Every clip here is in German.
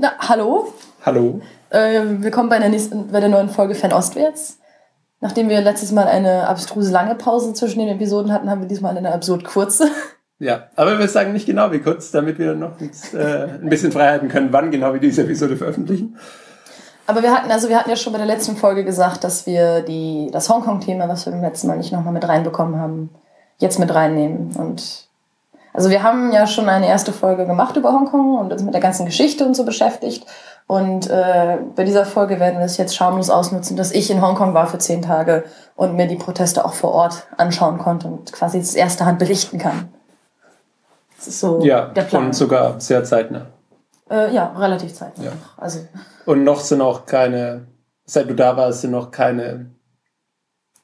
Na, hallo. Hallo. Äh, willkommen bei der, nächsten, bei der neuen Folge Ostwärts. Nachdem wir letztes Mal eine abstruse lange Pause zwischen den Episoden hatten, haben wir diesmal eine absurd kurze. Ja, aber wir sagen nicht genau wie kurz, damit wir noch jetzt, äh, ein bisschen Freiheiten können, wann genau wir diese Episode veröffentlichen. Aber wir hatten, also wir hatten ja schon bei der letzten Folge gesagt, dass wir die, das Hongkong-Thema, was wir beim letzten Mal nicht nochmal mit reinbekommen haben, jetzt mit reinnehmen. Und also wir haben ja schon eine erste Folge gemacht über Hongkong und uns mit der ganzen Geschichte und so beschäftigt. Und äh, bei dieser Folge werden wir es jetzt schamlos ausnutzen, dass ich in Hongkong war für zehn Tage und mir die Proteste auch vor Ort anschauen konnte und quasi das erste Hand berichten kann. Das ist so ja, der Plan. Und sogar sehr zeitnah. Äh, ja, relativ zeitnah. Ja. Also. Und noch sind auch keine, seit du da warst, sind noch keine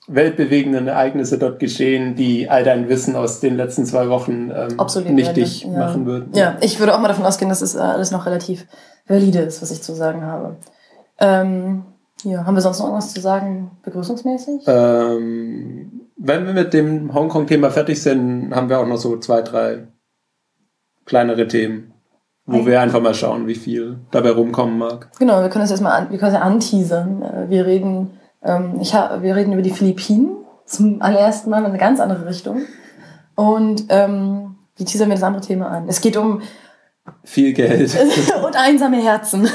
weltbewegenden Ereignisse dort geschehen, die all dein Wissen aus den letzten zwei Wochen ähm, nichtig ja. machen würden. Ja, ich würde auch mal davon ausgehen, dass es alles noch relativ valide ist, was ich zu sagen habe. Ähm, ja, haben wir sonst noch irgendwas zu sagen, begrüßungsmäßig? Ähm, wenn wir mit dem Hongkong-Thema fertig sind, haben wir auch noch so zwei, drei kleinere Themen, wo okay. wir einfach mal schauen, wie viel dabei rumkommen mag. Genau, wir können das erstmal an, wir können ja anteasern. Äh, wir reden, ich hab, wir reden über die Philippinen zum allerersten Mal in eine ganz andere Richtung. Und ähm, wie teasern wir das andere Thema an? Es geht um viel Geld. und einsame Herzen.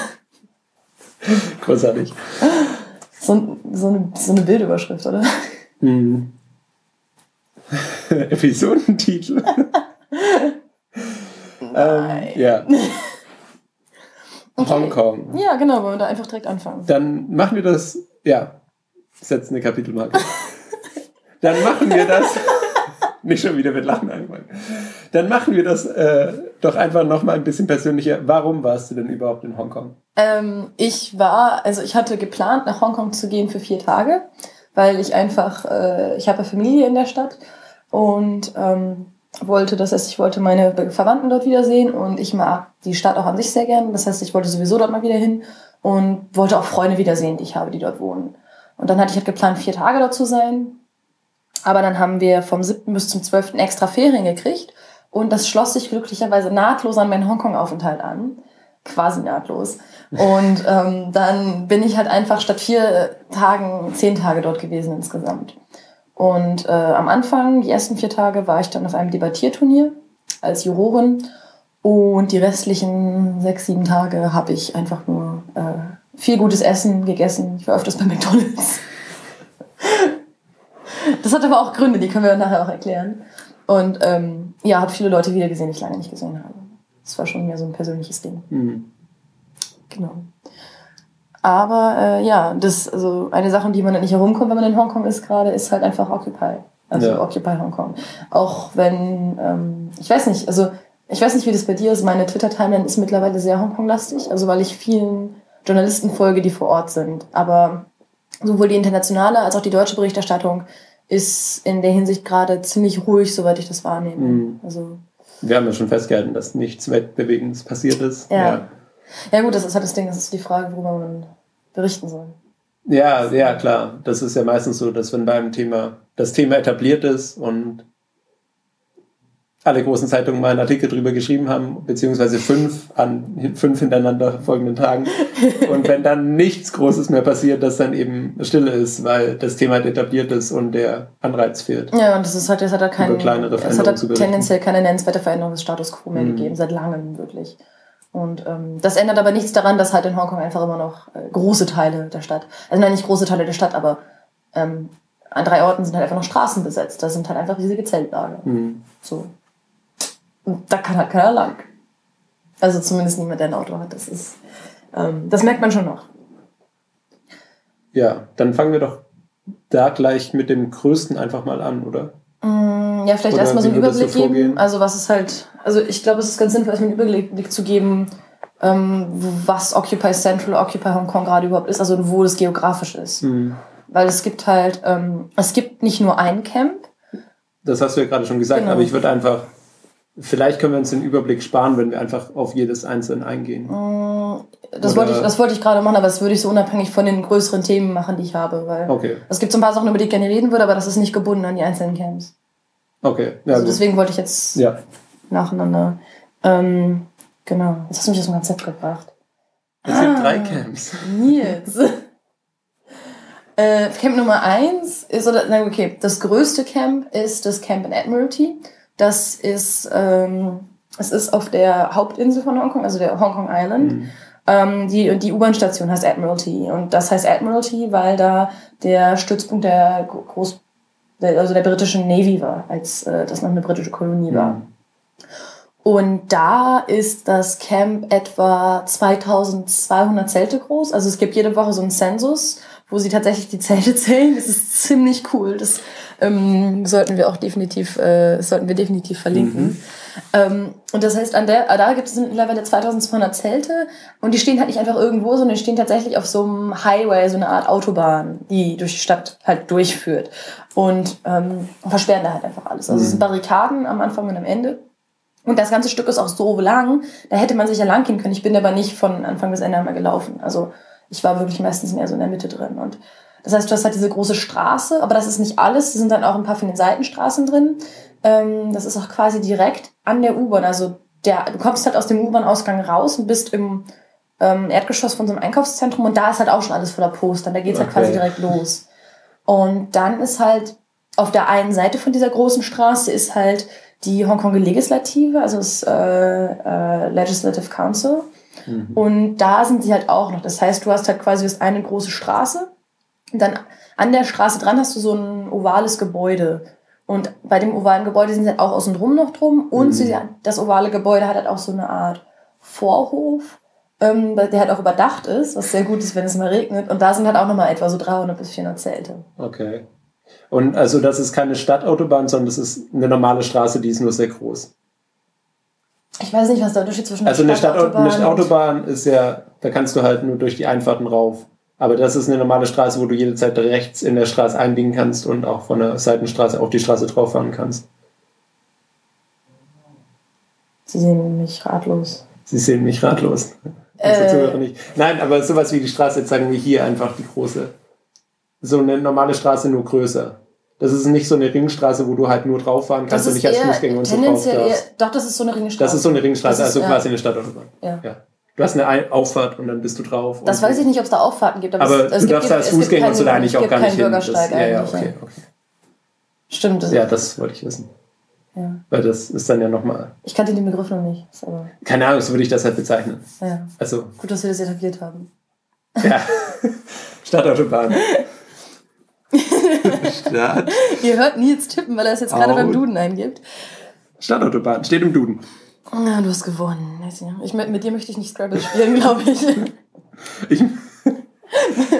Großartig. So, so, eine, so eine Bildüberschrift, oder? Mhm. Episodentitel. ähm, ja. Okay. Hongkong. Ja, genau, wollen wir da einfach direkt anfangen. Dann machen wir das, ja, setzen eine Kapitelmarke. Dann machen wir das. Nicht schon wieder mit Lachen anfangen. Dann machen wir das äh, doch einfach nochmal ein bisschen persönlicher. Warum warst du denn überhaupt in Hongkong? Ähm, ich war, also ich hatte geplant, nach Hongkong zu gehen für vier Tage, weil ich einfach, äh, ich habe Familie in der Stadt und ähm, wollte, das heißt, ich wollte meine Verwandten dort wiedersehen und ich mag die Stadt auch an sich sehr gern. Das heißt, ich wollte sowieso dort mal wieder hin und wollte auch Freunde wiedersehen, die ich habe, die dort wohnen. Und dann hatte ich halt geplant, vier Tage dort zu sein aber dann haben wir vom 7. bis zum 12. extra Ferien gekriegt und das schloss sich glücklicherweise nahtlos an meinen Hongkong-Aufenthalt an. Quasi nahtlos. Und ähm, dann bin ich halt einfach statt vier Tagen zehn Tage dort gewesen insgesamt. Und äh, am Anfang, die ersten vier Tage, war ich dann auf einem Debattierturnier als Jurorin. Und die restlichen sechs, sieben Tage habe ich einfach nur äh, viel gutes Essen gegessen. Ich war öfters bei McDonalds. Das hat aber auch Gründe, die können wir nachher auch erklären. Und ähm, ja, habe viele Leute wieder gesehen, die ich lange nicht gesehen habe. Das war schon mehr so ein persönliches Ding. Mhm. Genau. Aber äh, ja, das, also eine Sache, um die man nicht herumkommt, wenn man in Hongkong ist gerade, ist halt einfach Occupy. Also ja. Occupy Hongkong. Auch wenn, ähm, ich weiß nicht, also ich weiß nicht, wie das bei dir ist. Meine Twitter-Timeline ist mittlerweile sehr Hongkong-lastig, also weil ich vielen Journalisten folge, die vor Ort sind. Aber sowohl die internationale als auch die deutsche Berichterstattung ist in der Hinsicht gerade ziemlich ruhig, soweit ich das wahrnehme. Mhm. Also, Wir haben ja schon festgehalten, dass nichts Weltbewegendes passiert ist. Ja. ja. Ja, gut, das ist halt das Ding, das ist die Frage, worüber man berichten soll. Ja, ja, klar. Das ist ja meistens so, dass wenn beim Thema das Thema etabliert ist und alle großen Zeitungen mal einen Artikel drüber geschrieben haben, beziehungsweise fünf an fünf hintereinander folgenden Tagen. Und wenn dann nichts Großes mehr passiert, dass dann eben Stille ist, weil das Thema halt etabliert ist und der Anreiz fehlt. Ja, und das ist halt, das hat halt kein, es hat halt tendenziell keine nennenswerte Veränderung des Status quo mehr mhm. gegeben, seit langem wirklich. Und ähm, das ändert aber nichts daran, dass halt in Hongkong einfach immer noch äh, große Teile der Stadt, also nein, nicht große Teile der Stadt, aber ähm, an drei Orten sind halt einfach noch Straßen besetzt. Da sind halt einfach riesige Zeltlager. Mhm. So. Da kann halt keiner lang. Also zumindest niemand, der ein Auto hat. Das ist, ähm, das merkt man schon noch. Ja, dann fangen wir doch da gleich mit dem Größten einfach mal an, oder? Mm, ja, vielleicht erstmal so einen Überblick geben. Also was ist halt, also ich glaube, es ist ganz sinnvoll, erstmal einen Überblick zu geben, ähm, was Occupy Central, Occupy Hong Kong gerade überhaupt ist, also wo das geografisch ist. Mhm. Weil es gibt halt, ähm, es gibt nicht nur ein Camp. Das hast du ja gerade schon gesagt, genau. aber ich würde einfach Vielleicht können wir uns den Überblick sparen, wenn wir einfach auf jedes einzelne eingehen. Mm, das, wollte ich, das wollte ich gerade machen, aber das würde ich so unabhängig von den größeren Themen machen, die ich habe. Weil okay. Es gibt so ein paar Sachen, über die ich gerne reden würde, aber das ist nicht gebunden an die einzelnen Camps. Okay. Ja, also deswegen wollte ich jetzt ja. nacheinander. Ähm, genau. Jetzt hast du mich aus dem Konzept gebracht. Es ah, gibt drei Camps. Nils. äh, Camp Nummer eins ist, oder, nein, okay, das größte Camp ist das Camp in Admiralty. Das ist, ähm, es ist auf der Hauptinsel von Hongkong, also der Hong Kong Island. Mhm. Ähm, die die U-Bahn-Station heißt Admiralty. Und das heißt Admiralty, weil da der Stützpunkt der Groß also der britischen Navy war, als äh, das noch eine britische Kolonie war. Mhm. Und da ist das Camp etwa 2200 Zelte groß. Also es gibt jede Woche so einen Zensus, wo sie tatsächlich die Zelte zählen. Das ist ziemlich cool. Das ähm, sollten wir auch definitiv, äh, sollten wir definitiv verlinken. Mhm. Ähm, und das heißt, an der, da gibt es mittlerweile 2200 Zelte und die stehen halt nicht einfach irgendwo, sondern die stehen tatsächlich auf so einem Highway, so eine Art Autobahn, die durch die Stadt halt durchführt und ähm, versperren da halt einfach alles. Also es sind mhm. Barrikaden am Anfang und am Ende. Und das ganze Stück ist auch so lang, da hätte man sich ja lang gehen können. Ich bin aber nicht von Anfang bis Ende einmal gelaufen. Also ich war wirklich meistens mehr so in der Mitte drin. Und das heißt, du hast halt diese große Straße, aber das ist nicht alles. Es sind dann auch ein paar von den Seitenstraßen drin. Ähm, das ist auch quasi direkt an der U-Bahn. Also der, du kommst halt aus dem U-Bahn-Ausgang raus und bist im ähm, Erdgeschoss von so einem Einkaufszentrum und da ist halt auch schon alles voller Postern. Da geht's okay. halt quasi direkt los. Und dann ist halt auf der einen Seite von dieser großen Straße ist halt die Hongkonger Legislative, also das äh, äh, Legislative Council. Mhm. Und da sind sie halt auch noch. Das heißt, du hast halt quasi du hast eine große Straße. Und dann an der Straße dran hast du so ein ovales Gebäude. Und bei dem ovalen Gebäude sind sie halt auch außen drum noch drum. Und mhm. sie, das ovale Gebäude hat halt auch so eine Art Vorhof, ähm, der halt auch überdacht ist, was sehr gut ist, wenn es mal regnet. Und da sind halt auch nochmal etwa so 300 bis 400 Zelte. Okay. Und also das ist keine Stadtautobahn, sondern das ist eine normale Straße, die ist nur sehr groß. Ich weiß nicht, was der Unterschied zwischen Also eine Stadtautobahn eine Autobahn ist ja, da kannst du halt nur durch die Einfahrten rauf. Aber das ist eine normale Straße, wo du jederzeit rechts in der Straße einbiegen kannst und auch von der Seitenstraße auf die Straße drauf fahren kannst. Sie sehen mich ratlos. Sie sehen mich ratlos. Äh, nicht. Nein, aber sowas wie die Straße, jetzt sagen wir hier einfach die große so eine normale Straße nur größer. Das ist nicht so eine Ringstraße, wo du halt nur drauf fahren kannst und nicht als Fußgänger und so drauf darfst. Doch, das ist so eine Ringstraße. Das ist so eine Ringstraße, also ist, quasi ja. eine Stadtautobahn. Ja. ja. Du hast eine Auffahrt und dann bist du drauf. Das weiß ich nicht, ob es da Auffahrten gibt. Aber, aber es, es du gibt, darfst als Fußgänger und so da eigentlich auch gar nicht hin. Das, ja, ja, okay, okay. Stimmt. Das ja, das wollte ich wissen. Ja. Weil das ist dann ja nochmal. Ich kannte den Begriff noch nicht. Keine Ahnung, so würde ich das halt bezeichnen. Ja. Also. Gut, dass wir das etabliert haben. Ja. Stadtautobahn. Stadt. Ihr hört Nils tippen, weil er es jetzt gerade beim Duden eingibt. Stadtautobahn, steht im Duden. Na, du hast gewonnen. Ich, mit dir möchte ich nicht Scrabble spielen, glaube ich. ich.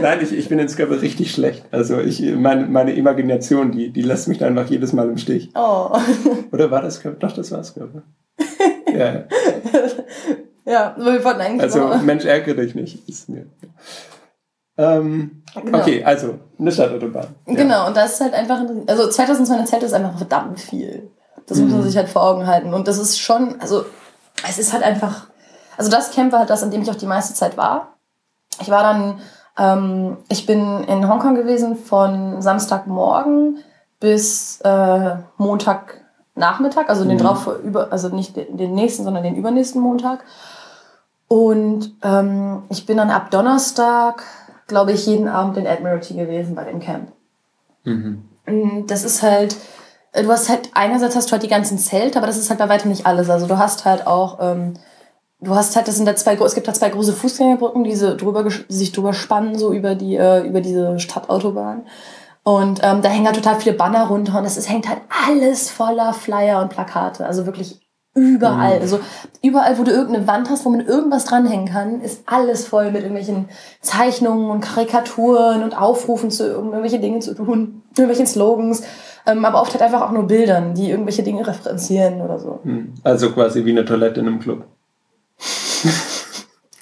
Nein, ich, ich bin in Scrabble richtig schlecht. Also ich, meine, meine Imagination, die, die lässt mich einfach jedes Mal im Stich. Oh. Oder war das Scrabble? Doch, das war Scrabble. ja. ja, aber wir wollten eigentlich. Also, Mensch, ärgere dich nicht. Ist mir. Ähm, genau. Okay, also eine Stadtautobahn. Ja. Genau, und das ist halt einfach, also 2200 Zelte ist einfach verdammt viel. Das mhm. muss man mhm. sich halt vor Augen halten. Und das ist schon, also es ist halt einfach, also das Camp war halt das, an dem ich auch die meiste Zeit war. Ich war dann, ähm, ich bin in Hongkong gewesen von Samstagmorgen bis äh, Montagnachmittag, also den mhm. drauf über, also nicht den nächsten, sondern den übernächsten Montag. Und ähm, ich bin dann ab Donnerstag glaube ich, jeden Abend in Admiralty gewesen bei dem Camp. Mhm. Mm, das ist halt, du hast halt, einerseits hast du halt die ganzen Zelte, aber das ist halt bei weitem nicht alles. Also du hast halt auch, ähm, du hast halt, das sind da zwei, es gibt da zwei große Fußgängerbrücken, die, so drüber, sich drüber spannen, so über die, äh, über diese Stadtautobahn. Und ähm, da hängen halt total viele Banner runter und es hängt halt alles voller Flyer und Plakate. Also wirklich Überall. Mhm. Also überall, wo du irgendeine Wand hast, wo man irgendwas dranhängen kann, ist alles voll mit irgendwelchen Zeichnungen und Karikaturen und Aufrufen zu irgendwelche Dinge zu tun, irgendwelchen Slogans, ähm, aber oft halt einfach auch nur Bildern, die irgendwelche Dinge referenzieren oder so. Mhm. Also quasi wie eine Toilette in einem Club.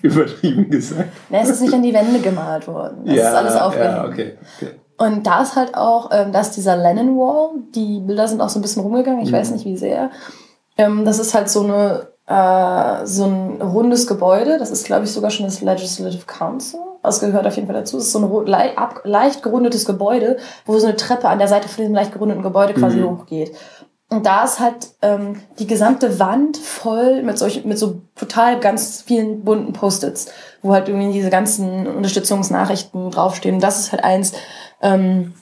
Übertrieben gesagt. Na, es ist nicht an die Wände gemalt worden. Das ja, ist alles aufgehängt. Ja, okay, okay. Und da ist halt auch, ähm, da ist dieser Lennon Wall. Die Bilder sind auch so ein bisschen rumgegangen, ich mhm. weiß nicht wie sehr. Ähm, das ist halt so, eine, äh, so ein rundes Gebäude. Das ist, glaube ich, sogar schon das Legislative Council. Das gehört auf jeden Fall dazu. Es ist so ein le ab, leicht gerundetes Gebäude, wo so eine Treppe an der Seite von diesem leicht gerundeten Gebäude quasi mhm. hochgeht. Und da ist halt ähm, die gesamte Wand voll mit solch, mit so total ganz vielen bunten Post-its, wo halt irgendwie diese ganzen Unterstützungsnachrichten draufstehen. Das ist halt eins ähm,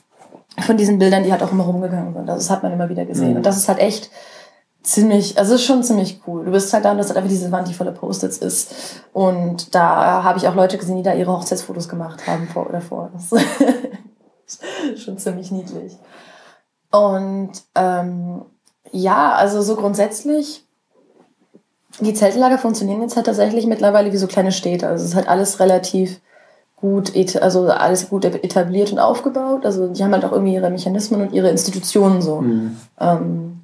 von diesen Bildern, die halt auch immer rumgegangen sind. Also das hat man immer wieder gesehen. Mhm. Und das ist halt echt ziemlich, also ist schon ziemlich cool. Du bist halt da und das hat einfach diese Wand, die voller Post-its ist. Und da habe ich auch Leute gesehen, die da ihre Hochzeitsfotos gemacht haben vor oder vor. Das ist schon ziemlich niedlich. Und ähm, ja, also so grundsätzlich, die Zeltlager funktionieren jetzt halt tatsächlich mittlerweile wie so kleine Städte. Also es ist halt alles relativ gut, also alles gut etabliert und aufgebaut. Also die haben halt auch irgendwie ihre Mechanismen und ihre Institutionen so. Mhm. Ähm,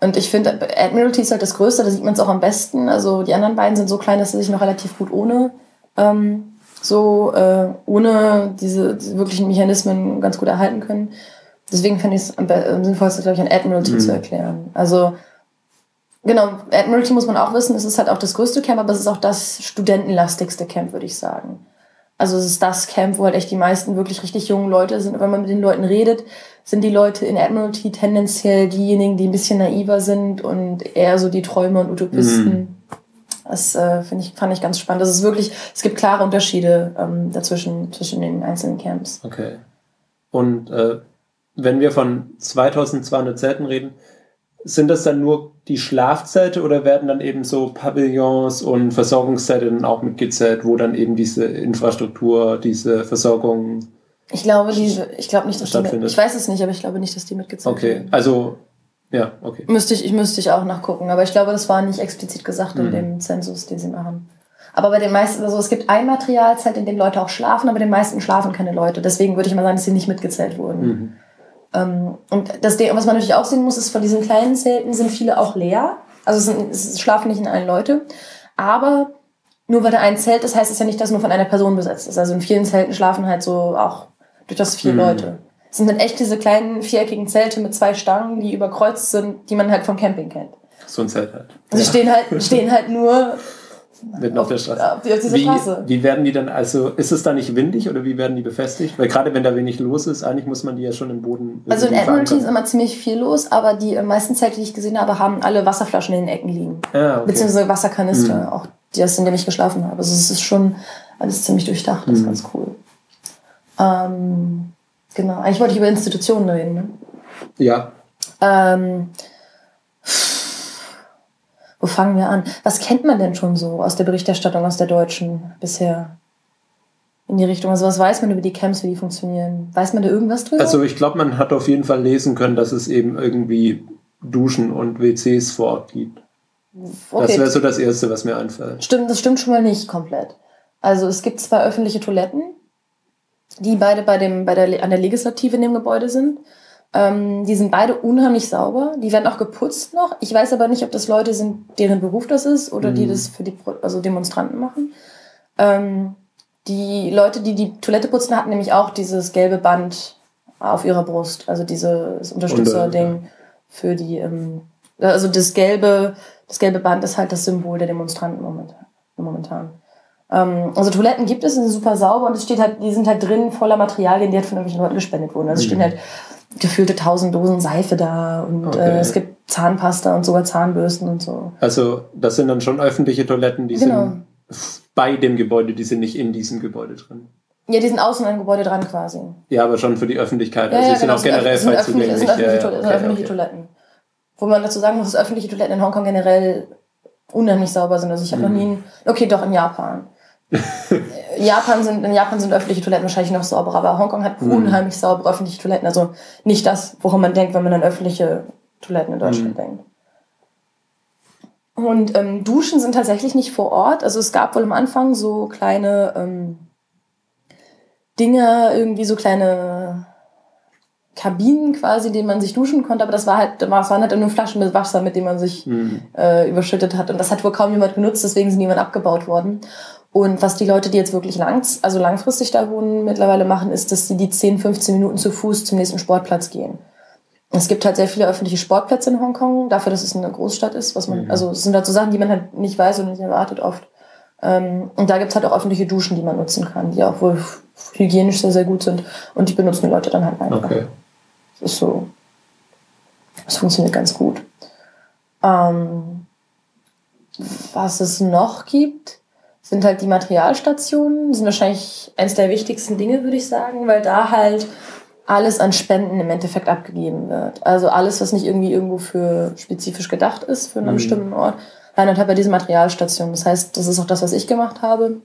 und ich finde, Admiralty ist halt das Größte, da sieht man es auch am besten. Also die anderen beiden sind so klein, dass sie sich noch relativ gut ohne ähm, so äh, ohne diese, diese wirklichen Mechanismen ganz gut erhalten können. Deswegen finde ich es am sinnvollsten, glaube ich, an Admiralty mhm. zu erklären. Also, genau, Admiralty muss man auch wissen, es ist halt auch das größte Camp, aber es ist auch das studentenlastigste Camp, würde ich sagen. Also es ist das Camp, wo halt echt die meisten wirklich richtig jungen Leute sind. Und wenn man mit den Leuten redet, sind die Leute in Admiralty tendenziell diejenigen, die ein bisschen naiver sind und eher so die Träumer und Utopisten. Mhm. Das äh, finde ich, fand ich ganz spannend. Das ist wirklich, es gibt klare Unterschiede ähm, dazwischen, zwischen den einzelnen Camps. Okay. Und äh, wenn wir von 2200 Zelten reden, sind das dann nur die Schlafzelte oder werden dann eben so Pavillons und Versorgungszelte dann auch mitgezählt, wo dann eben diese Infrastruktur, diese Versorgung ich glaube, diese, ich glaube nicht, dass die mit, ich weiß es nicht, aber ich glaube nicht, dass die mitgezählt okay. werden. Okay, also ja, okay. Müsste ich, müsste ich auch nachgucken, aber ich glaube, das war nicht explizit gesagt in mhm. dem Zensus, den sie machen. Aber bei den meisten, also es gibt ein Materialzelt, in dem Leute auch schlafen, aber den meisten schlafen keine Leute. Deswegen würde ich mal sagen, dass sie nicht mitgezählt wurden. Mhm. Ähm, und das, was man natürlich auch sehen muss, ist, von diesen kleinen Zelten sind viele auch leer. Also es, sind, es schlafen nicht in allen Leute. Aber nur weil da ein Zelt ist, heißt es ja nicht, dass nur von einer Person besetzt ist. Also in vielen Zelten schlafen halt so auch durchaus vier mhm. Leute. Es sind dann echt diese kleinen viereckigen Zelte mit zwei Stangen, die überkreuzt sind, die man halt vom Camping kennt. So ein Zelt halt. Sie ja. stehen halt, stehen halt nur Mitten auf, auf der Straße. Auf, dieser wie, Straße. Wie werden die dann, also ist es da nicht windig oder wie werden die befestigt? Weil gerade wenn da wenig los ist, eigentlich muss man die ja schon im Boden. Also in Admiralty ist immer ziemlich viel los, aber die meisten Zelte, die ich gesehen habe, haben alle Wasserflaschen in den Ecken liegen. Ja, okay. Beziehungsweise Wasserkanister, mhm. auch die, in denen ich geschlafen habe. Also es ist schon alles ziemlich durchdacht, das ist mhm. ganz cool. Ähm, genau, eigentlich wollte ich über Institutionen reden, ne? Ja. Ähm, wo fangen wir an? Was kennt man denn schon so aus der Berichterstattung aus der Deutschen bisher? In die Richtung. Also was weiß man über die Camps, wie die funktionieren? Weiß man da irgendwas drüber? Also ich glaube, man hat auf jeden Fall lesen können, dass es eben irgendwie Duschen und WCs vor Ort gibt. Okay. Das wäre so das Erste, was mir einfällt. Stimmt, das stimmt schon mal nicht komplett. Also es gibt zwei öffentliche Toiletten, die beide bei dem, bei der, an der Legislative in dem Gebäude sind. Ähm, die sind beide unheimlich sauber. Die werden auch geputzt noch. Ich weiß aber nicht, ob das Leute sind, deren Beruf das ist oder mhm. die das für die also Demonstranten machen. Ähm, die Leute, die die Toilette putzen, hatten nämlich auch dieses gelbe Band auf ihrer Brust. Also dieses Unterstützer-Ding für die. Ähm, also das gelbe, das gelbe Band ist halt das Symbol der Demonstranten momentan. momentan. Ähm, also Toiletten gibt es, sind super sauber und es steht halt, die sind halt drin voller Materialien, die halt von irgendwelchen Leuten gespendet wurden. Also mhm. stehen halt gefühlte tausend Dosen Seife da und okay. äh, es gibt Zahnpasta und sogar Zahnbürsten und so. Also das sind dann schon öffentliche Toiletten, die genau. sind bei dem Gebäude, die sind nicht in diesem Gebäude drin. Ja, die sind außen am Gebäude dran quasi. Ja, aber schon für die Öffentlichkeit. Also ja, ja, die genau, sind auch generell frei zugänglich. Das sind öffentliche, ja, okay, öffentliche okay. Toiletten. Wo man dazu sagen muss, dass öffentliche Toiletten in Hongkong generell unheimlich sauber sind. Also ich habe mhm. noch nie, okay, doch in Japan. Japan sind, in Japan sind öffentliche Toiletten wahrscheinlich noch sauberer, aber Hongkong hat mhm. unheimlich saubere öffentliche Toiletten. Also nicht das, woran man denkt, wenn man an öffentliche Toiletten in Deutschland mhm. denkt. Und ähm, Duschen sind tatsächlich nicht vor Ort. Also es gab wohl am Anfang so kleine ähm, Dinge, irgendwie so kleine Kabinen quasi, in denen man sich duschen konnte, aber das war halt, das waren halt nur Flaschen mit Wasser, mit denen man sich mhm. äh, überschüttet hat. Und das hat wohl kaum jemand genutzt, deswegen sind immer abgebaut worden. Und was die Leute, die jetzt wirklich langs, also langfristig da wohnen, mittlerweile machen, ist, dass sie die 10, 15 Minuten zu Fuß zum nächsten Sportplatz gehen. Es gibt halt sehr viele öffentliche Sportplätze in Hongkong, dafür, dass es eine Großstadt ist, was man, mhm. also es sind halt so Sachen, die man halt nicht weiß und nicht erwartet oft. Ähm, und da gibt's halt auch öffentliche Duschen, die man nutzen kann, die auch wohl hygienisch sehr, sehr gut sind. Und die benutzen die Leute dann halt einfach. Okay. Das ist so. Das funktioniert ganz gut. Ähm, was es noch gibt, sind halt die Materialstationen. sind wahrscheinlich eines der wichtigsten Dinge, würde ich sagen, weil da halt alles an Spenden im Endeffekt abgegeben wird. Also alles, was nicht irgendwie irgendwo für spezifisch gedacht ist für einen mhm. bestimmten Ort, landet halt bei diesen Materialstationen. Das heißt, das ist auch das, was ich gemacht habe.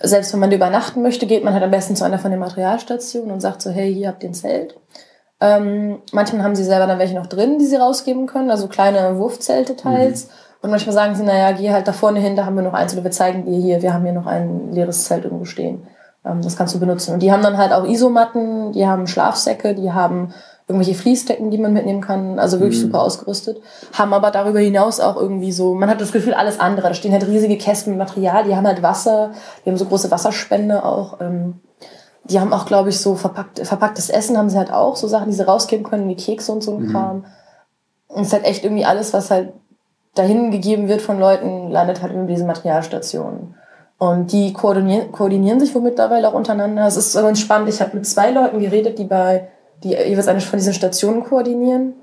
Selbst wenn man übernachten möchte, geht man halt am besten zu einer von den Materialstationen und sagt so, hey, hier habt ihr ein Zelt. Ähm, manchmal haben sie selber dann welche noch drin, die sie rausgeben können, also kleine Wurfzelte teils. Mhm. Und manchmal sagen sie, naja, geh halt da vorne hin, da haben wir noch eins oder wir zeigen dir hier, wir haben hier noch ein leeres Zelt irgendwo stehen. Ähm, das kannst du benutzen. Und die haben dann halt auch Isomatten, die haben Schlafsäcke, die haben irgendwelche Fließdecken, die man mitnehmen kann, also wirklich mhm. super ausgerüstet. Haben aber darüber hinaus auch irgendwie so, man hat das Gefühl, alles andere. Da stehen halt riesige Kästen mit Material, die haben halt Wasser, die haben so große Wasserspende auch. Ähm, die haben auch, glaube ich, so verpackt, verpacktes Essen haben sie halt auch, so Sachen, die sie rausgeben können, wie Kekse und so ein mhm. Kram. Und es ist halt echt irgendwie alles, was halt dahin gegeben wird von Leuten, landet halt über diese Materialstationen. Und die koordinieren, koordinieren sich wohl mittlerweile auch untereinander. Es ist so ganz spannend. Ich habe mit zwei Leuten geredet, die bei, die jeweils eine von diesen Stationen koordinieren.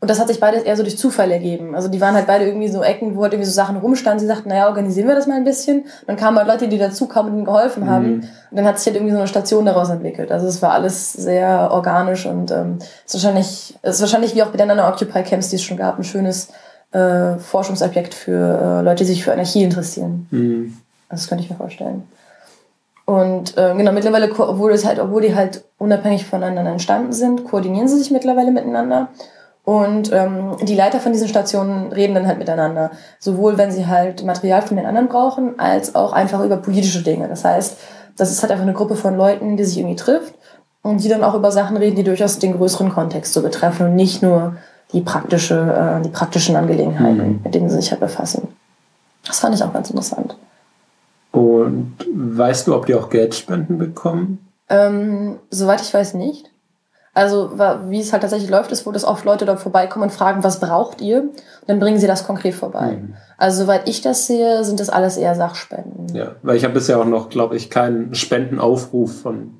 Und das hat sich beides eher so durch Zufall ergeben. Also die waren halt beide irgendwie so Ecken, wo halt irgendwie so Sachen rumstanden. Sie sagten, naja, organisieren wir das mal ein bisschen. Und dann kamen halt Leute, die dazu kamen und ihnen geholfen haben. Mhm. Und dann hat sich halt irgendwie so eine Station daraus entwickelt. Also es war alles sehr organisch und ähm, ist wahrscheinlich, ist wahrscheinlich wie auch bei den anderen Occupy Camps, die es schon gab, ein schönes äh, Forschungsobjekt für äh, Leute, die sich für Anarchie interessieren. Mhm. Das könnte ich mir vorstellen. Und äh, genau, mittlerweile, obwohl, es halt, obwohl die halt unabhängig voneinander entstanden sind, koordinieren sie sich mittlerweile miteinander. Und ähm, die Leiter von diesen Stationen reden dann halt miteinander. Sowohl wenn sie halt Material von den anderen brauchen, als auch einfach über politische Dinge. Das heißt, das ist halt einfach eine Gruppe von Leuten, die sich irgendwie trifft und die dann auch über Sachen reden, die durchaus den größeren Kontext so betreffen und nicht nur die, praktische, äh, die praktischen Angelegenheiten, mhm. mit denen sie sich halt befassen. Das fand ich auch ganz interessant. Und weißt du, ob die auch Geldspenden bekommen? Ähm, soweit ich weiß nicht. Also wie es halt tatsächlich läuft, ist, wo das oft Leute dort vorbeikommen und fragen, was braucht ihr? Und dann bringen sie das konkret vorbei. Mhm. Also soweit ich das sehe, sind das alles eher Sachspenden. Ja, weil ich habe bisher auch noch, glaube ich, keinen Spendenaufruf von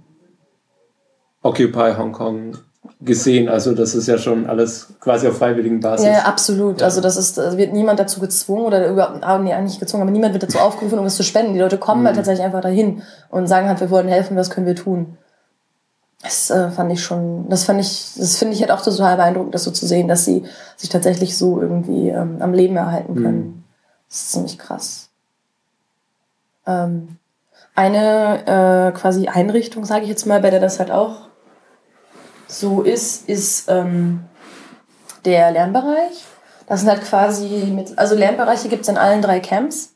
Occupy Hong Kong gesehen. Also das ist ja schon alles quasi auf freiwilligen Basis. Ja, absolut. Ja. Also das ist, also wird niemand dazu gezwungen oder überhaupt, ah, nee, nicht gezwungen, aber niemand wird dazu aufgerufen, um es zu spenden. Die Leute kommen halt mhm. halt tatsächlich einfach dahin und sagen halt, wir wollen helfen, was können wir tun. Das äh, fand ich schon, das fand ich, das finde ich halt auch total beeindruckend, das so zu sehen, dass sie sich tatsächlich so irgendwie ähm, am Leben erhalten können. Mhm. Das ist ziemlich krass. Ähm, eine äh, quasi Einrichtung, sage ich jetzt mal, bei der das halt auch so ist, ist ähm, der Lernbereich. Das sind halt quasi mit, also Lernbereiche gibt es in allen drei Camps.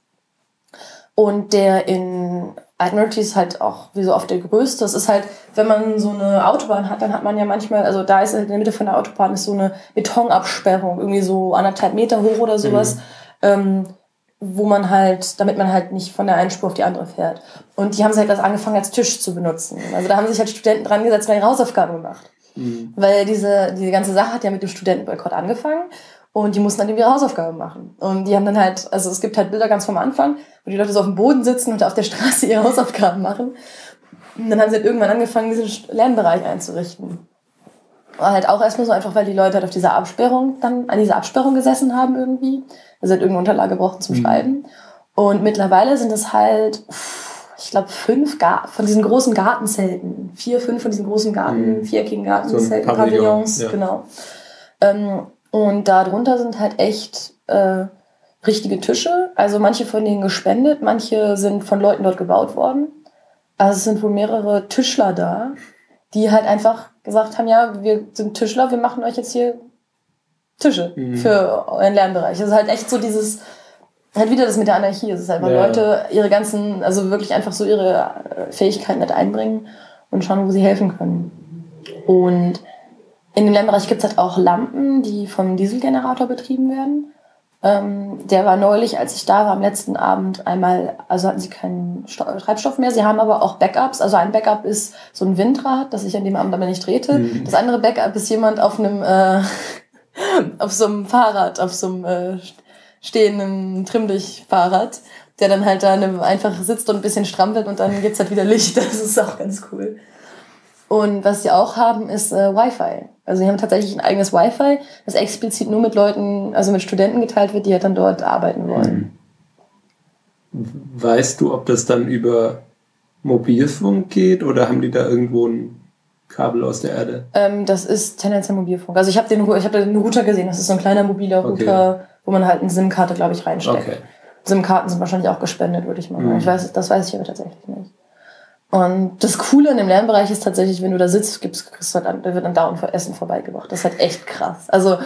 Und der in Admiralty ist halt auch wie so oft der größte. Das ist halt, wenn man so eine Autobahn hat, dann hat man ja manchmal, also da ist in der Mitte von der Autobahn ist so eine Betonabsperrung, irgendwie so anderthalb Meter hoch oder sowas. Mhm. Ähm, wo man halt, damit man halt nicht von der einen Spur auf die andere fährt. Und die haben sich halt das angefangen als Tisch zu benutzen. Also da haben sich halt Studenten dran gesetzt und ihre Hausaufgaben gemacht. Mhm. Weil diese, diese ganze Sache hat ja mit dem Studentenboykott angefangen und die mussten dann ihre Hausaufgaben machen. Und die haben dann halt, also es gibt halt Bilder ganz vom Anfang, wo die Leute so auf dem Boden sitzen und auf der Straße ihre Hausaufgaben machen. Und dann haben sie halt irgendwann angefangen, diesen Lernbereich einzurichten. War halt auch erstmal so einfach, weil die Leute halt auf dieser Absperrung dann an dieser Absperrung gesessen haben irgendwie. Also halt irgendeine Unterlage brauchten zum mhm. Schreiben. Und mittlerweile sind es halt, ich glaube, fünf Gar von diesen großen Gartenzelten. Vier, fünf von diesen großen Garten, mhm. viereckigen Gartenzelten, so Pavillons, ja. genau. Ähm, und darunter sind halt echt äh, richtige Tische. Also manche von denen gespendet, manche sind von Leuten dort gebaut worden. Also es sind wohl mehrere Tischler da, die halt einfach gesagt haben, ja, wir sind Tischler, wir machen euch jetzt hier Tische mhm. für euren Lernbereich. Es ist halt echt so dieses, halt wieder das mit der Anarchie. Es ist einfach ja. Leute ihre ganzen, also wirklich einfach so ihre äh, Fähigkeiten nicht einbringen und schauen, wo sie helfen können. Und in dem Lernbereich gibt es halt auch Lampen, die vom Dieselgenerator betrieben werden. Ähm, der war neulich, als ich da war, am letzten Abend einmal, also hatten sie keinen Sto Treibstoff mehr. Sie haben aber auch Backups. Also ein Backup ist so ein Windrad, das ich an dem Abend aber nicht drehte. Mhm. Das andere Backup ist jemand auf einem, äh, auf so einem Fahrrad, auf so einem äh, stehenden Trimmdich-Fahrrad, der dann halt da einfach sitzt und ein bisschen strampelt und dann gibt's halt wieder Licht. Das ist auch ganz cool. Und was sie auch haben, ist äh, Wi-Fi. Also sie haben tatsächlich ein eigenes Wi-Fi, das explizit nur mit Leuten, also mit Studenten geteilt wird, die halt dann dort arbeiten wollen. Weißt du, ob das dann über Mobilfunk geht oder haben die da irgendwo ein Kabel aus der Erde? Ähm, das ist tendenziell Mobilfunk. Also ich habe den, ich hab den Router gesehen, das ist so ein kleiner mobiler Router, okay. Wo man halt eine SIM-Karte, glaube ich, reinsteckt. Okay. SIM-Karten sind wahrscheinlich auch gespendet, würde ich mal sagen. Mhm. Ich weiß, das weiß ich aber tatsächlich nicht. Und das Coole in dem Lernbereich ist tatsächlich, wenn du da sitzt, gibt's, kriegst du dann, da wird dann dauernd Essen vorbeigebracht. Das ist halt echt krass. Also,